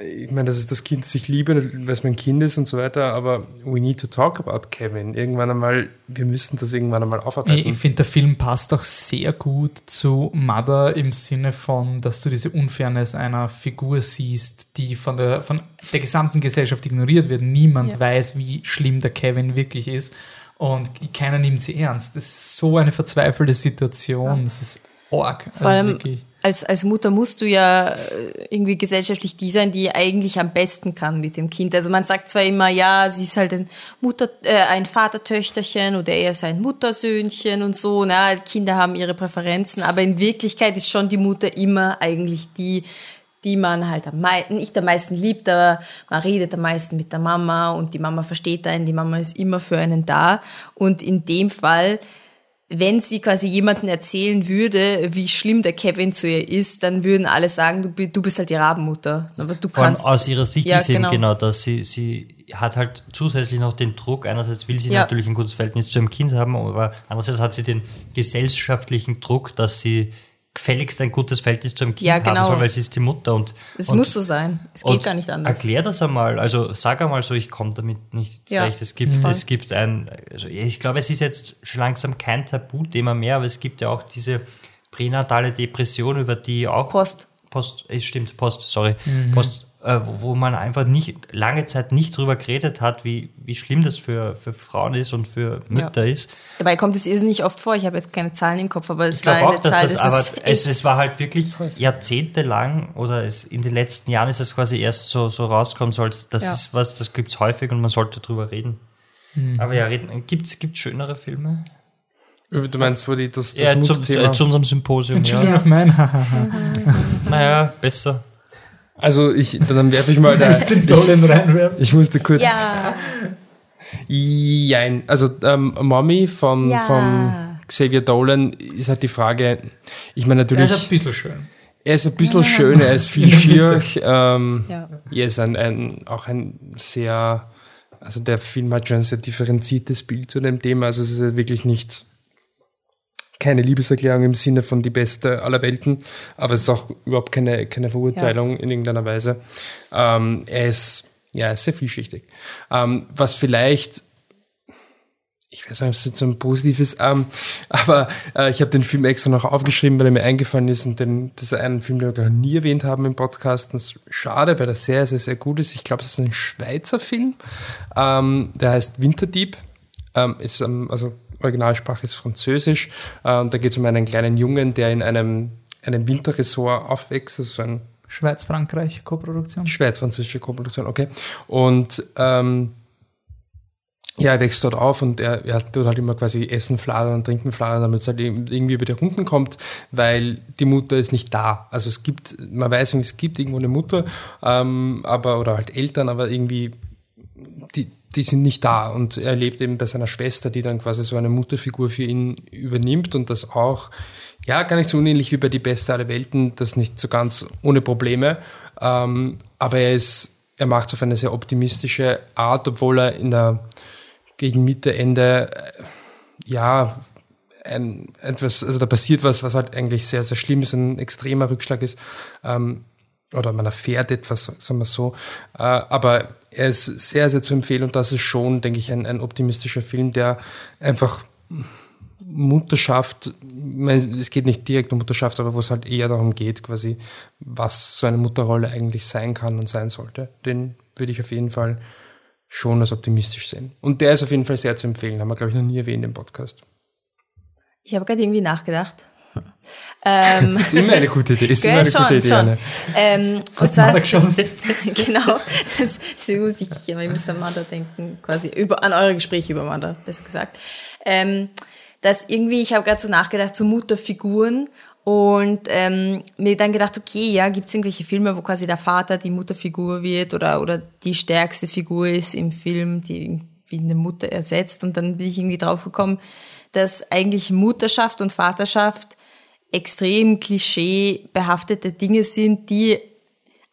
ich meine, das ist das Kind, das ich liebe, weil es mein Kind ist und so weiter, aber we need to talk about Kevin. Irgendwann einmal, wir müssen das irgendwann einmal aufarbeiten. ich finde, der Film passt auch sehr gut zu Mother im Sinne von, dass du diese Unfairness einer Figur siehst, die von der, von der gesamten Gesellschaft ignoriert wird. Niemand Ja. weiß, wie schlimm der Kevin wirklich ist und keiner nimmt sie ernst. Das ist so eine verzweifelte Situation. Das ist arg. Also Vor allem wirklich- als, als Mutter musst du ja äh, irgendwie gesellschaftlich die sein, die eigentlich am besten kann mit dem Kind. Also man sagt zwar immer, ja, sie ist halt ein Mutter, äh, ein Vatertöchterchen oder er ist ein Muttersöhnchen und so. Na, Kinder haben ihre Präferenzen, aber in Wirklichkeit ist schon die Mutter immer eigentlich die, die man halt am meisten, nicht am meisten liebt, aber man redet am meisten mit der Mama und die Mama versteht einen, die Mama ist immer für einen da. Und in dem Fall wenn sie quasi jemanden erzählen würde, wie schlimm der Kevin zu ihr ist, dann würden alle sagen, du, du bist halt die Rabenmutter. Aber du Vor kannst. aus ihrer Sicht Ja, ist eben genau. genau das. Sie, sie hat halt zusätzlich noch den Druck. Einerseits will sie Ja. natürlich ein gutes Verhältnis zu ihrem Kind haben, aber andererseits hat sie den gesellschaftlichen Druck, dass sie gefälligst ein gutes Verhältnis zu ihrem Kind Ja, haben genau. soll, weil sie ist die Mutter. Und, Es und, muss so sein. Es geht gar nicht anders. Erklär das einmal. Also sag einmal so, ich komme damit nicht Ja. zurecht. Es gibt, Mhm. es gibt ein, also ich glaube, es ist jetzt schon langsam kein Tabuthema mehr, aber es gibt ja auch diese pränatale Depression, über die auch Post. Post, es stimmt, Post, sorry. Mhm. Post, äh, wo- wo man einfach nicht lange Zeit nicht drüber geredet hat, wie, wie schlimm das für, für Frauen ist und für Mütter ist. Dabei kommt es irrsinnig oft vor. Ich habe jetzt keine Zahlen im Kopf, aber es Ich war eine auch, dass Zahl, das, das aber es, es war halt wirklich jahrzehntelang oder es, in den letzten Jahren ist es quasi erst so, so rauskommen soll. Das Ja. ist was, das gibt es häufig und man sollte drüber reden. Mhm. Aber ja, reden, gibt es schönere Filme? Du meinst, wo die das, das ja, zu, Mutterthema- zu unserem Symposium. Children Ja. of Man. (laughs) Naja, besser. Also ich, dann werfe ich mal (laughs) da. Reinwerfen? Ich musste kurz. Ja. Jein. Also ähm, Mommy von, Ja. von Xavier Dolan ist halt die Frage, ich meine Er natürlich, ist ein bisschen schön. er ist ein bisschen Ja. schön, er ist (laughs) viel schier. Ähm, Ja. Er ist ein, ein, auch ein sehr, also der Film hat schon ein sehr differenziertes Bild zu dem Thema, also es ist wirklich nicht keine Liebeserklärung im Sinne von die beste aller Welten, aber es ist auch überhaupt keine, keine Verurteilung in irgendeiner Weise. Ähm, er ist, ja, er ist sehr vielschichtig. Ähm, was vielleicht, ich weiß nicht, ob es jetzt so ein positives, ähm, (laughs) aber äh, ich habe den Film extra noch aufgeschrieben, weil er mir eingefallen ist und den, das ist ein Film, den wir nie erwähnt haben im Podcast. Das ist schade, weil er sehr, sehr, sehr gut ist. Ich glaube, es ist ein Schweizer Film. Ähm, der heißt Winterdieb. Ähm, ist, also Originalsprache ist Französisch. Ähm, da geht es um einen kleinen Jungen, der in einem, einem Winterresort aufwächst. Also so ein Schweiz-Frankreich, Koproduktion. Schweiz-französische Koproduktion, okay. Und ähm, ja, er wächst dort auf und er, er tut halt immer quasi Essen fladern und Trinken fladern, damit es halt irgendwie über die Runden kommt, weil die Mutter ist nicht da. Also es gibt, man weiß, es gibt irgendwo eine Mutter, ähm, aber, oder halt Eltern, aber irgendwie, die, die sind nicht da. Und er lebt eben bei seiner Schwester, die dann quasi so eine Mutterfigur für ihn übernimmt und das auch, ja, gar nicht so unähnlich wie bei Die Beste aller Welten, das nicht so ganz ohne Probleme, ähm, aber er ist, er macht es auf eine sehr optimistische Art, obwohl er in der gegen Mitte, Ende, äh, ja, ein, etwas, also da passiert was, was halt eigentlich sehr, sehr schlimm ist, ein extremer Rückschlag ist, ähm, oder man erfährt etwas, sagen wir so, äh, aber er ist sehr, sehr zu empfehlen und das ist schon, denke ich, ein, ein optimistischer Film, der einfach Mutterschaft, es geht nicht direkt um Mutterschaft, aber wo es halt eher darum geht, quasi, was so eine Mutterrolle eigentlich sein kann und sein sollte. Den würde ich auf jeden Fall schon als optimistisch sehen. Und der ist auf jeden Fall sehr zu empfehlen, haben wir, glaube ich, noch nie erwähnt im Podcast. Ich habe gerade irgendwie nachgedacht. Ähm, (laughs) ist immer eine gute Idee. Ist immer eine schon, gute Idee, schon. Ähm, Hast du zwar- Mother geschaut? (laughs) genau. Das, das muss ich immer, ihr müsst an Mother denken, quasi über, an eure Gespräche über Mother, besser gesagt. Ähm, dass irgendwie, ich habe gerade so nachgedacht, so Mutterfiguren und ähm, mir dann gedacht, okay, ja, gibt es irgendwelche Filme, wo quasi der Vater die Mutterfigur wird oder, oder die stärkste Figur ist im Film, die wie eine Mutter ersetzt. Und dann bin ich irgendwie draufgekommen, dass eigentlich Mutterschaft und Vaterschaft extrem klischeebehaftete Dinge sind, die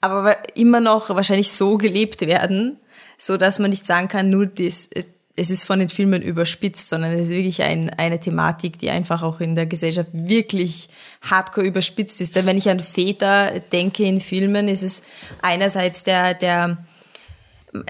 aber immer noch wahrscheinlich so gelebt werden, so dass man nicht sagen kann, nur das, es ist von den Filmen überspitzt, sondern es ist wirklich ein, eine Thematik, die einfach auch in der Gesellschaft wirklich hardcore überspitzt ist. Denn wenn ich an Väter denke in Filmen, ist es einerseits der, der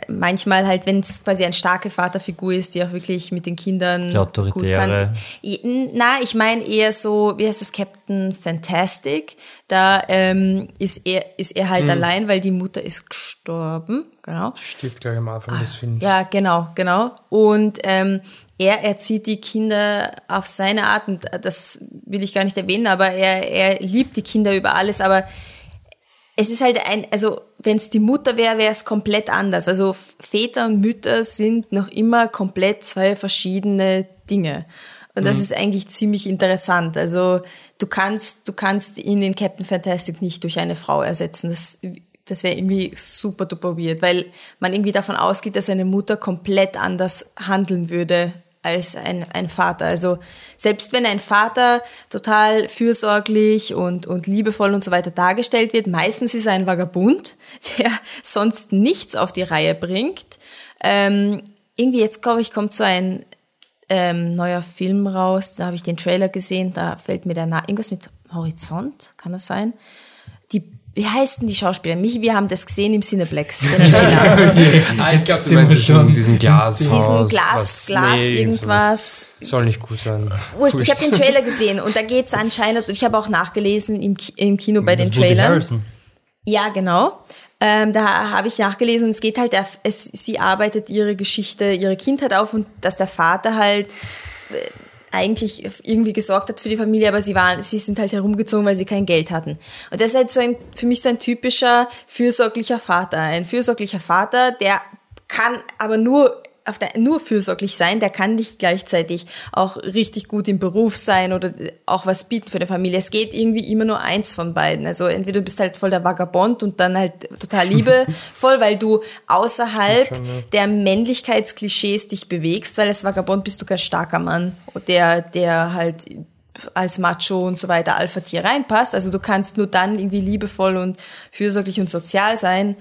manchmal halt, wenn es quasi eine starke Vaterfigur ist, die auch wirklich mit den Kindern Der gut Autoritäre. kann. I- Na, ich meine eher so, wie heißt das, Captain Fantastic. Da ähm, ist er ist er halt Mhm. allein, weil die Mutter ist gestorben. Genau. Stirbt gleich am Anfang des Films. Ja, genau, genau. Und ähm, er erzieht die Kinder auf seine Art, und das will ich gar nicht erwähnen, aber er, er liebt die Kinder über alles, aber es ist halt ein, also wenn es die Mutter wäre, wäre es komplett anders. Also Väter und Mütter sind noch immer komplett zwei verschiedene Dinge. Und das Mhm. ist eigentlich ziemlich interessant. Also du kannst, du kannst ihn in Captain Fantastic nicht durch eine Frau ersetzen. Das, das wäre irgendwie super duper weird, weil man irgendwie davon ausgeht, dass eine Mutter komplett anders handeln würde als ein, ein Vater. Also selbst wenn ein Vater total fürsorglich und, und liebevoll und so weiter dargestellt wird, meistens ist er ein Vagabund, (laughs) der sonst nichts auf die Reihe bringt. Ähm, irgendwie jetzt, glaube ich, kommt so ein ähm, neuer Film raus, da habe ich den Trailer gesehen, da fällt mir der Name, irgendwas mit Horizont, kann das sein? Die, wie heißt denn die Schauspieler? Mich, wir haben das gesehen im Cineplex, (laughs) den Trailer. ah, ich glaube, du meinst schon diesen Glashaus. Diesen Glas- was- Glas nee, irgendwas. Soll nicht gut sein. Wurscht, ich habe den Trailer gesehen und da geht's anscheinend, und ich habe auch nachgelesen im, im Kino bei den Das Woody Trailern. Ja, genau. Ähm, da habe ich nachgelesen und es geht halt, es, sie arbeitet ihre Geschichte, ihre Kindheit auf und dass der Vater halt äh, eigentlich irgendwie gesorgt hat für die Familie, aber sie waren, sie sind halt herumgezogen, weil sie kein Geld hatten. Und das ist halt so ein, für mich so ein typischer fürsorglicher Vater. Ein fürsorglicher Vater, der kann aber nur auf der, nur fürsorglich sein, der kann nicht gleichzeitig auch richtig gut im Beruf sein oder auch was bieten für die Familie. Es geht irgendwie immer nur eins von beiden. Also entweder du bist halt voll der Vagabond und dann halt total liebevoll, (laughs) weil du außerhalb Schon, ja. der Männlichkeitsklischees dich bewegst, weil als Vagabond bist du kein starker Mann, der, der halt als Macho und so weiter Alpha-Tier reinpasst. Also du kannst nur dann irgendwie liebevoll und fürsorglich und sozial sein,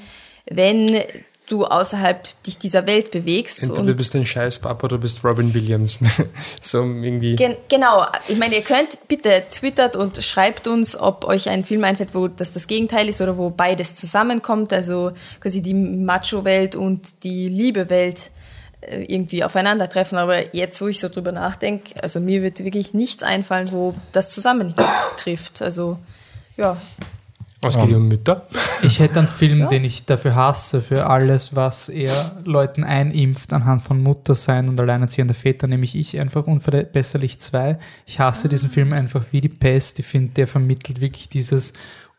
wenn du außerhalb dich dieser Welt bewegst. Entweder und du bist ein Scheißpapa oder du bist Robin Williams. (laughs) so irgendwie. Gen genau, ich meine, ihr könnt bitte twittert und schreibt uns, ob euch ein Film einfällt, wo das das Gegenteil ist oder wo beides zusammenkommt, also quasi die Macho-Welt und die Liebe-Welt äh, irgendwie aufeinandertreffen. Aber jetzt, wo ich so drüber nachdenke, also mir wird wirklich nichts einfallen, wo das zusammentrifft. Also ja, Was geht hier um Mütter? Ich hätte einen Film, Ja. den ich dafür hasse, für alles, was er Leuten einimpft anhand von Muttersein und alleinerziehender Väter, nämlich ich einfach unverbesserlich zwei. Ich hasse diesen Film einfach wie die Pest. Ich finde, der vermittelt wirklich dieses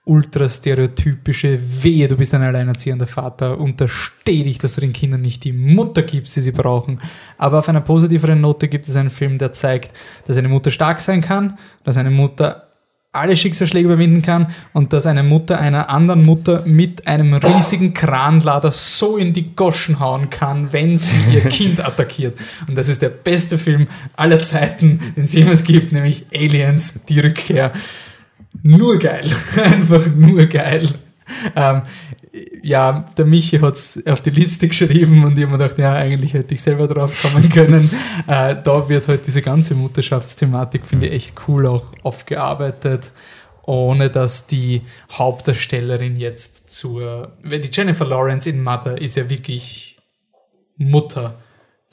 ultra stereotypische Wehe, du bist ein alleinerziehender Vater, untersteh dich, dass du den Kindern nicht die Mutter gibst, die sie brauchen. Aber auf einer positiveren Note gibt es einen Film, der zeigt, dass eine Mutter stark sein kann, dass eine Mutter alle Schicksalsschläge überwinden kann und dass eine Mutter einer anderen Mutter mit einem riesigen Kranlader so in die Goschen hauen kann, wenn sie ihr (laughs) Kind attackiert. Und das ist der beste Film aller Zeiten, den es jemals gibt, nämlich Aliens, die Rückkehr. Nur geil. (laughs) Einfach nur geil. Ähm, ja, der Michi hat es auf die Liste geschrieben und ich habe mir gedacht, ja, eigentlich hätte ich selber drauf kommen können. (laughs) Äh, da wird halt diese ganze Mutterschaftsthematik, finde ich, echt cool auch aufgearbeitet, ohne dass die Hauptdarstellerin jetzt zur. Die Jennifer Lawrence in Mother ist ja wirklich Mutter.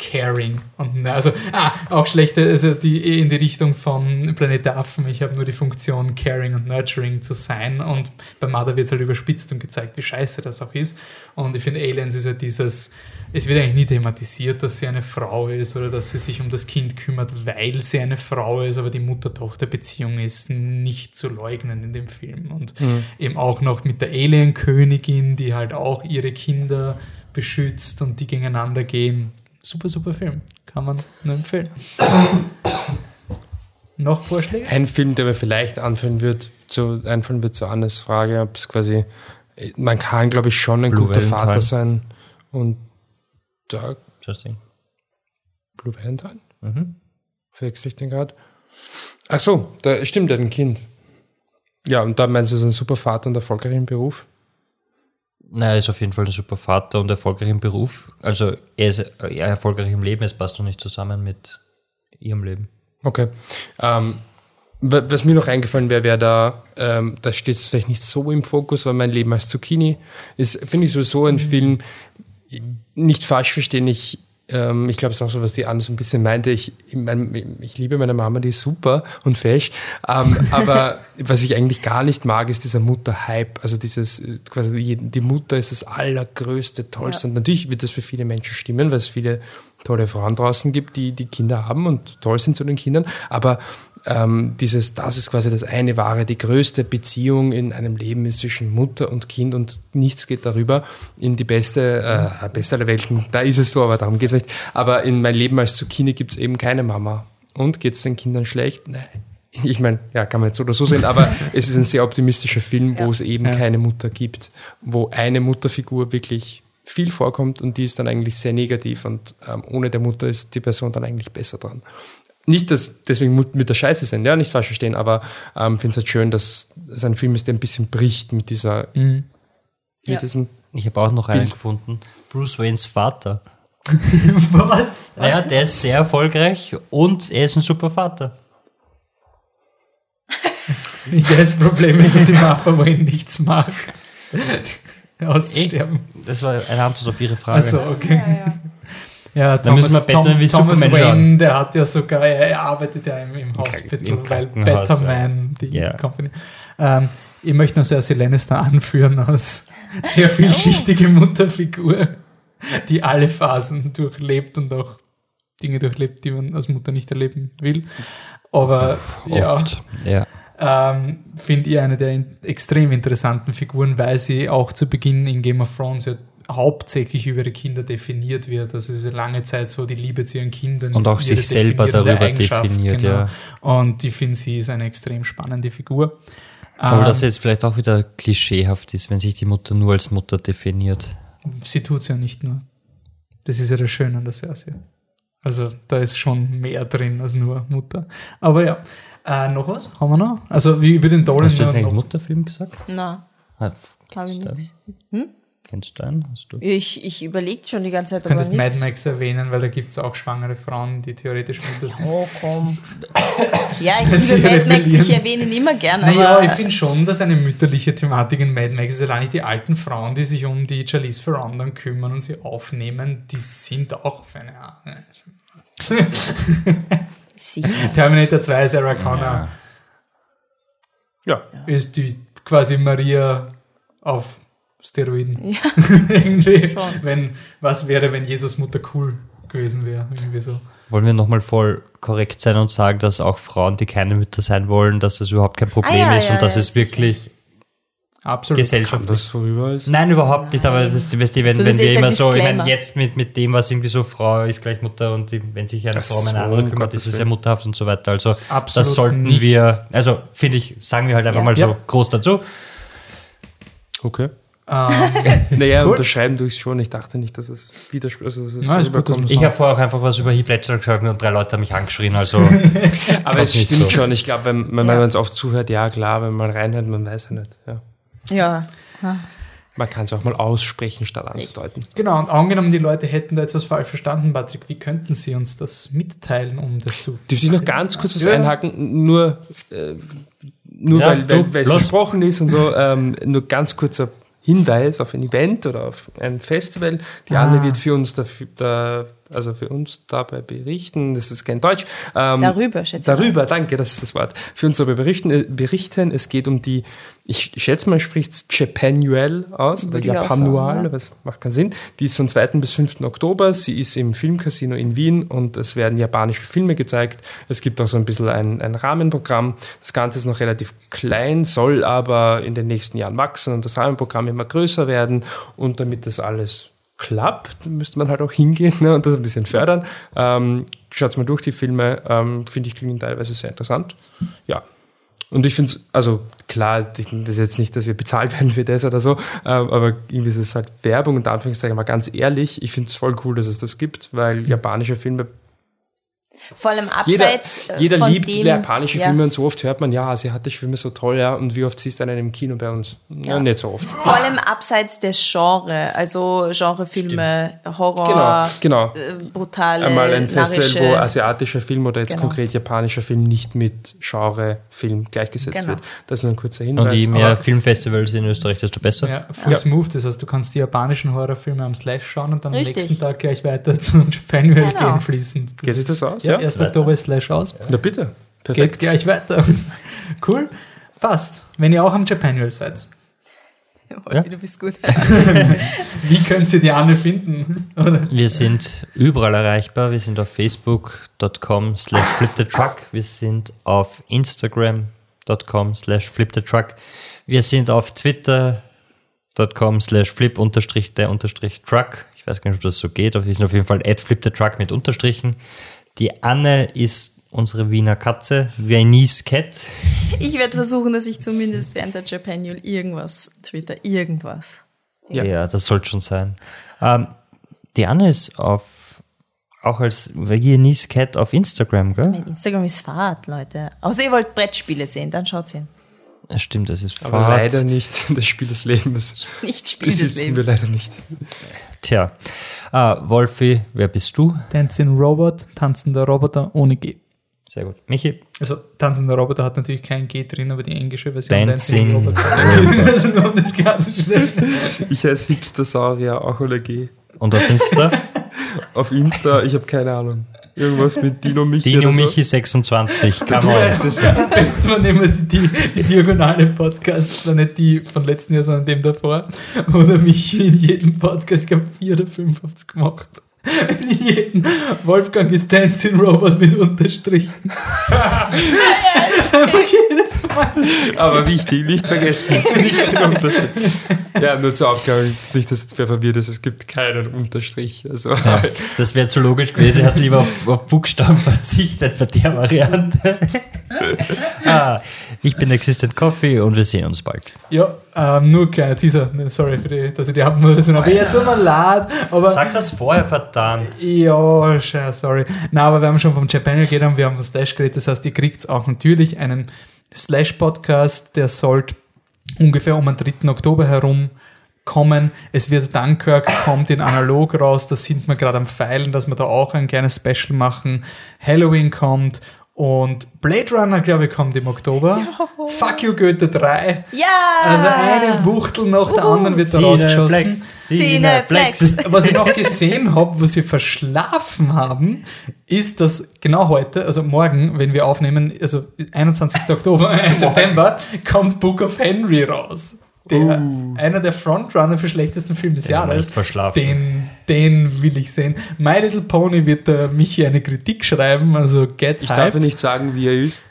Caring und also ah, auch schlechte, also die eh in die Richtung von Planet Affen. Ich habe nur die Funktion Caring und Nurturing zu sein und bei Mother wird es halt überspitzt und gezeigt, wie scheiße das auch ist. Und ich finde Aliens ist halt dieses, es wird eigentlich nie thematisiert, dass sie eine Frau ist oder dass sie sich um das Kind kümmert, weil sie eine Frau ist, aber die Mutter-Tochter-Beziehung ist nicht zu leugnen in dem Film und Mhm. eben auch noch mit der Alien-Königin, die halt auch ihre Kinder beschützt und die gegeneinander gehen. Super, super Film. Kann man nur empfehlen. (coughs) Noch Vorschläge? Ein Film, der mir vielleicht anfangen wird, zu, einfallen wird zu Annes Frage, ob es quasi, man kann, glaube ich, schon ein Blue guter Valentine. Vater sein und da Justin. Blue Valentine? Mhm. Verwechsel ich den gerade? Ach so, da stimmt, er hat ein Kind. Ja, und da meinst du, es ist ein super Vater und erfolgreichen Beruf? Naja, er ist auf jeden Fall ein super Vater und erfolgreich im Beruf. Also er ist ja, erfolgreich im Leben, es passt noch nicht zusammen mit ihrem Leben. Okay. Ähm, wa- was mir noch eingefallen wäre, wäre da, ähm, da steht es vielleicht nicht so im Fokus, aber mein Leben als Zucchini ist, finde ich sowieso ein Film, nicht falsch verstehen, ich, ähm, ich glaube, es ist auch so, was die Anne so ein bisschen meinte. Ich, ich, ich liebe meine Mama, die ist super und fesch. Ähm, (laughs) aber was ich eigentlich gar nicht mag, ist dieser Mutter-Hype. Also dieses, quasi, die Mutter ist das allergrößte, tollste. Ja. Und natürlich wird das für viele Menschen stimmen, weil es viele tolle Frauen draußen gibt, die, die Kinder haben und toll sind zu den Kindern. Aber ähm, dieses, das ist quasi das eine wahre, die größte Beziehung in einem Leben ist zwischen Mutter und Kind und nichts geht darüber in die beste, äh, beste aller Welten. Da ist es so, aber darum geht es nicht. Aber in mein Leben als Zucchini gibt es eben keine Mama. Und geht es den Kindern schlecht? Nein. Ich meine, ja, kann man jetzt so oder so sehen, aber (laughs) es ist ein sehr optimistischer Film, wo es eben keine Mutter gibt, wo eine Mutterfigur wirklich viel vorkommt und die ist dann eigentlich sehr negativ und ähm, ohne der Mutter ist die Person dann eigentlich besser dran. Nicht, dass deswegen Mut- Mütter scheiße sind, ja, nicht falsch verstehen, aber ähm, finde es halt schön, dass es ein Film ist, der ein bisschen bricht mit dieser, Mhm. mit Ja. diesem Ich habe auch noch einen Bild. gefunden. Bruce Waynes Vater. (laughs) Was? Naja, der ist sehr erfolgreich und er ist ein super Vater. (laughs) Ja, das Problem ist, dass die Mafia Wayne nichts macht. (laughs) (laughs) Aussterben. Das war eine Antwort auf Ihre Frage. Also okay. (laughs) Ja, Dann müssen wir Batman wie Thomas Superman Wayne, schauen. der hat ja sogar, er er arbeitet ja im, im Hospital, im weil Krankenhaus, Batman, die Ja. Company. Ähm, ich möchte noch Cersei Lannister anführen als (laughs) sehr vielschichtige Mutterfigur, die alle Phasen durchlebt und auch Dinge durchlebt, die man als Mutter nicht erleben will. Aber ja, Oft. Ja. Ähm, finde ich eine der in extrem interessanten Figuren, weil sie auch zu Beginn in Game of Thrones ja hauptsächlich über ihre Kinder definiert wird. Also es ist lange Zeit so die Liebe zu ihren Kindern. Und auch sich selber darüber definiert, genau. ja. Und ich finde, sie ist eine extrem spannende Figur. Aber Ähm, das jetzt vielleicht auch wieder klischeehaft ist, wenn sich die Mutter nur als Mutter definiert. sie tut es ja nicht nur. Das ist ja das Schöne an der Cersei. Also da ist schon mehr drin als nur Mutter. Aber ja, äh, noch was? Haben wir noch? Also wie über den Dolan Hast du jetzt eigentlich Mutterfilm gesagt? Na, Ah, habe ich Stein? nicht. Hm? Kennst du einen? Hast du? Ich, ich überlege schon die ganze Zeit, Du könntest aber Mad. Max erwähnen, weil da gibt es auch schwangere Frauen, die theoretisch Mutter sind. Oh, komm. (laughs) Ja, ich liebe Mad Max, ich erwähne ihn immer gern, Naja, aber ich finde schon, dass eine mütterliche Thematik in Mad Max ist. Allein nicht die alten Frauen, die sich um die Charlize Theron dann kümmern und sie aufnehmen, die sind auch auf eine Art. (laughs) sicher. (laughs) Terminator 2, Sarah Connor Ja. ist die quasi Maria auf Steroiden. Ja. (laughs) Irgendwie. Schon. Wenn, was wäre, wenn Jesus Mutter cool gewesen wäre? Irgendwie so. Wollen wir nochmal voll korrekt sein und sagen, dass auch Frauen, die keine Mütter sein wollen, dass das überhaupt kein Problem Ah, ja, ist ja, und dass ja, es sicher. wirklich Absolut. gesellschaftlich. das vorüber ist. Nein, überhaupt nicht, aber das, weißt du, wenn, So, wenn das wir jetzt immer so, ich meine, jetzt mit, mit dem, was irgendwie so Frau ist gleich Mutter und die, wenn sich eine Frau um eine so, andere um kümmert, Gottes ist es ja mutterhaft und so weiter. Also absolut das sollten nicht. wir, also finde ich, sagen wir halt einfach Ja. mal so Ja. groß dazu. Okay. Ähm, (laughs) Naja, Gut. unterschreiben durch schon. Ich dachte nicht, dass es widerspricht. Also, dass es gut, Ich habe vorher auch einfach was über Heath Ledger gesagt und drei Leute haben mich angeschrien, also (laughs) Aber es stimmt so. schon. Ich glaube, wenn, wenn Ja. man es oft zuhört, ja klar, wenn man reinhört, man weiß ja nicht. Ja. Ja. Man kann es auch mal aussprechen, statt anzudeuten. genau, und angenommen, die Leute hätten da jetzt was falsch verstanden, Patrick, wie könnten sie uns das mitteilen, um das zu. Dürfte ich noch ganz kurz was Ja. einhaken? Nur, äh, nur Ja, weil, du, weil, weil es versprochen ist und so, ähm, nur ganz kurzer Hinweis auf ein Event oder auf ein Festival. Die Ah. Anne wird für uns dafür, da, also für uns dabei berichten. Das ist kein Deutsch. Ähm, Darüber, schätze ich. Darüber, danke, das ist das Wort. Für uns darüber berichten. äh, berichten. Es geht um die, ich schätze mal, spricht es Japanuel aus, oder Würde auch Japanual, ja. aber es macht keinen Sinn. Die ist von 2. bis 5. Oktober. Sie ist im Filmcasino in Wien und es werden japanische Filme gezeigt. Es gibt auch so ein bisschen ein, ein Rahmenprogramm. Das Ganze ist noch relativ klein, soll aber in den nächsten Jahren wachsen und das Rahmenprogramm immer größer werden. Und damit das alles klappt, müsste man halt auch hingehen ne, und das ein bisschen fördern. Ähm, Schaut mal durch die Filme, ähm, finde ich klingen teilweise sehr interessant. Ja, und ich finde es, also klar, ich- das ist jetzt nicht, dass wir bezahlt (laughs) werden für das oder so, ähm, aber irgendwie ist es halt Werbung und Anführungszeichen mal ganz ehrlich, ich finde es voll cool, dass es das gibt, weil japanische Filme, Vor allem jeder, abseits äh, jeder von liebt dem, japanische ja. Filme und so oft hört man, ja, asiatische Filme so toll, ja, und wie oft siehst du einen im Kino bei uns? Ja, nicht so oft. Vor allem abseits des Genres, also Genrefilme, Horror, Genau, genau. äh, brutale, Einmal ein Festival, wo asiatischer Film oder jetzt Genau. konkret japanischer Film nicht mit Genre-Film gleichgesetzt Genau. wird. Das ist nur ein kurzer Hinweis. und je mehr Aber- Filmfestivals in Österreich, desto besser. Ja, full smooth, das heißt, du kannst die japanischen Horrorfilme am Slash schauen und dann Richtig. am nächsten Tag gleich weiter (laughs) zum Japanuel Genau. gehen fließend. Geht sich das aus? Ja, Ja. 1. Oktober ist Slash aus. Na bitte, Geht perfekt. gleich weiter. (laughs) Cool. Passt. Wenn ihr auch am Japanuel seid. Wolfi, du bist gut. (laughs) Wie könnt ihr die Anne finden? Oder? Wir sind überall erreichbar. Wir sind auf facebook.com slash flipthetruck. Wir sind auf instagram.com slash flipthetruck. Wir sind auf twitter.com slash flip unterstrich der unterstrich truck. Ich weiß gar nicht, ob das so geht, aber wir sind auf jeden Fall at flipthetruck mit Unterstrichen. Die Anne ist unsere Wiener Katze, Viennese Cat. Ich werde versuchen, dass ich zumindest während der Japanual irgendwas twitter, irgendwas. Ja, das sollte schon sein. Ähm, die Anne ist auf auch als Viennese Cat auf Instagram, gell? Mein Instagram ist Fahrt, Leute. Außer ihr wollt Brettspiele sehen, dann schaut hin. Ja, Stimmt, das ist Aber Fahrt. leider nicht (laughs) das Spiel des Lebens. Nicht Spiel des Besitzen wir Lebens. leider nicht. Tja, ah, Wolfi, wer bist du? Dancing Robot, tanzender Roboter ohne G. Sehr gut. Michi? Also tanzender Roboter hat natürlich kein G drin, aber die englische Version Dancing Roboter. also nur um das klarzustellen. Ich heiße Hipster-Saurier, auch ohne G. Und auf Insta? (laughs) Auf Insta, ich habe keine Ahnung. Irgendwas mit Dino Michi Dino oder so. Michi 26. Come Du on. weißt es. Am besten man immer die, die diagonale Podcast, war nicht die von letzten Jahr, sondern dem davor. Oder mich in jedem Podcast, ich glaube vier oder fünf hat's gemacht. In jedem Wolfgang ist Dancing Robot mit Unterstrichen. (laughs) Jedes Mal. Aber wichtig, nicht vergessen. (laughs) Nicht den Unterstrich. Ja, nur zur Aufklärung. Nicht, dass jetzt wer verwirrt ist, es gibt keinen Unterstrich. Also, Ja, das wäre zu logisch gewesen. Er hat lieber auf, auf Buchstaben verzichtet bei der Variante. (laughs) ah, ich bin Existent Coffee und wir sehen uns bald. Ja, ähm, nur kleiner Teaser. Sorry, für die, dass ich die Abmoderation habe. Ja, tut mir leid, aber. Sag das vorher, verdammt. Ja, sorry. Na, aber wir haben schon vom Japan geredet und wir haben von Slash geredet. Das heißt, ihr kriegt auch natürlich einen Slash-Podcast, der sollte ungefähr um den 3. Oktober herum kommen. Es wird Dunkirk, kommt in analog raus. Da sind wir gerade am Feilen, dass wir da auch ein kleines Special machen. Halloween kommt und Blade Runner, glaube ich, kommt im Oktober. Fuck you, Goethe 3. Ja! Also eine Wuchtel nach der anderen wird da rausgeschossen. Cineplex. (laughs) Was ich noch gesehen habe, was wir verschlafen haben, ist, dass genau heute, also morgen, wenn wir aufnehmen, also 21. Oktober, äh, (laughs) September, kommt Book of Henry raus. Der, Einer der Frontrunner für schlechtesten Film des Den Jahres. verschlafen. Den, den will ich sehen. My Little Pony wird der Michi eine Kritik schreiben, also get ich hyped. darf ja nicht sagen, wie er ist.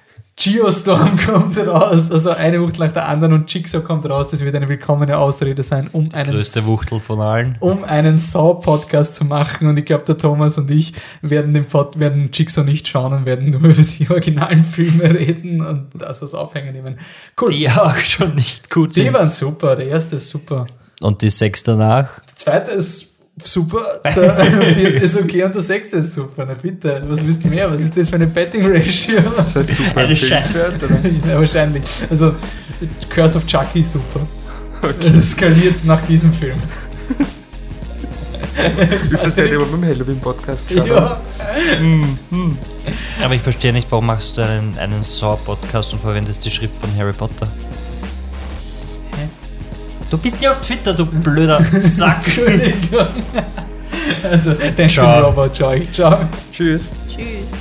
Geostorm (laughs) kommt raus, also eine Wucht nach der anderen und Jigsaw kommt raus. Das wird eine willkommene Ausrede sein, um einen, Größte Wuchtel von allen. um einen Saw-Podcast zu machen. Und ich glaube, der Thomas und ich werden den Pod, werden Jigsaw nicht schauen und werden nur (laughs) über die originalen Filme reden und das als Aufhänger nehmen. Cool. Die auch schon nicht gut Die sind. waren super. Der erste ist super. Und die sechs danach. Der zweite ist super, der (laughs) vierte ist okay und der sechste ist super. Na bitte, was willst du mehr? Was ist das für eine Betting Ratio? Das heißt super Eine empfehlenswert, oder? (laughs) ja, wahrscheinlich. Also, Curse of Chucky super. Das skaliert nach diesem Film. Ist das der, der beim Halloween-Podcast geschaut Ja. hat? Aber ich verstehe nicht, warum machst du einen, einen Saw-Podcast und verwendest die Schrift von Harry Potter? Du bist ja auf Twitter, du blöder (laughs) Sack. Entschuldigung. Also, Dancing Ciao. Robot, ciao. ciao. Tschüss. Tschüss.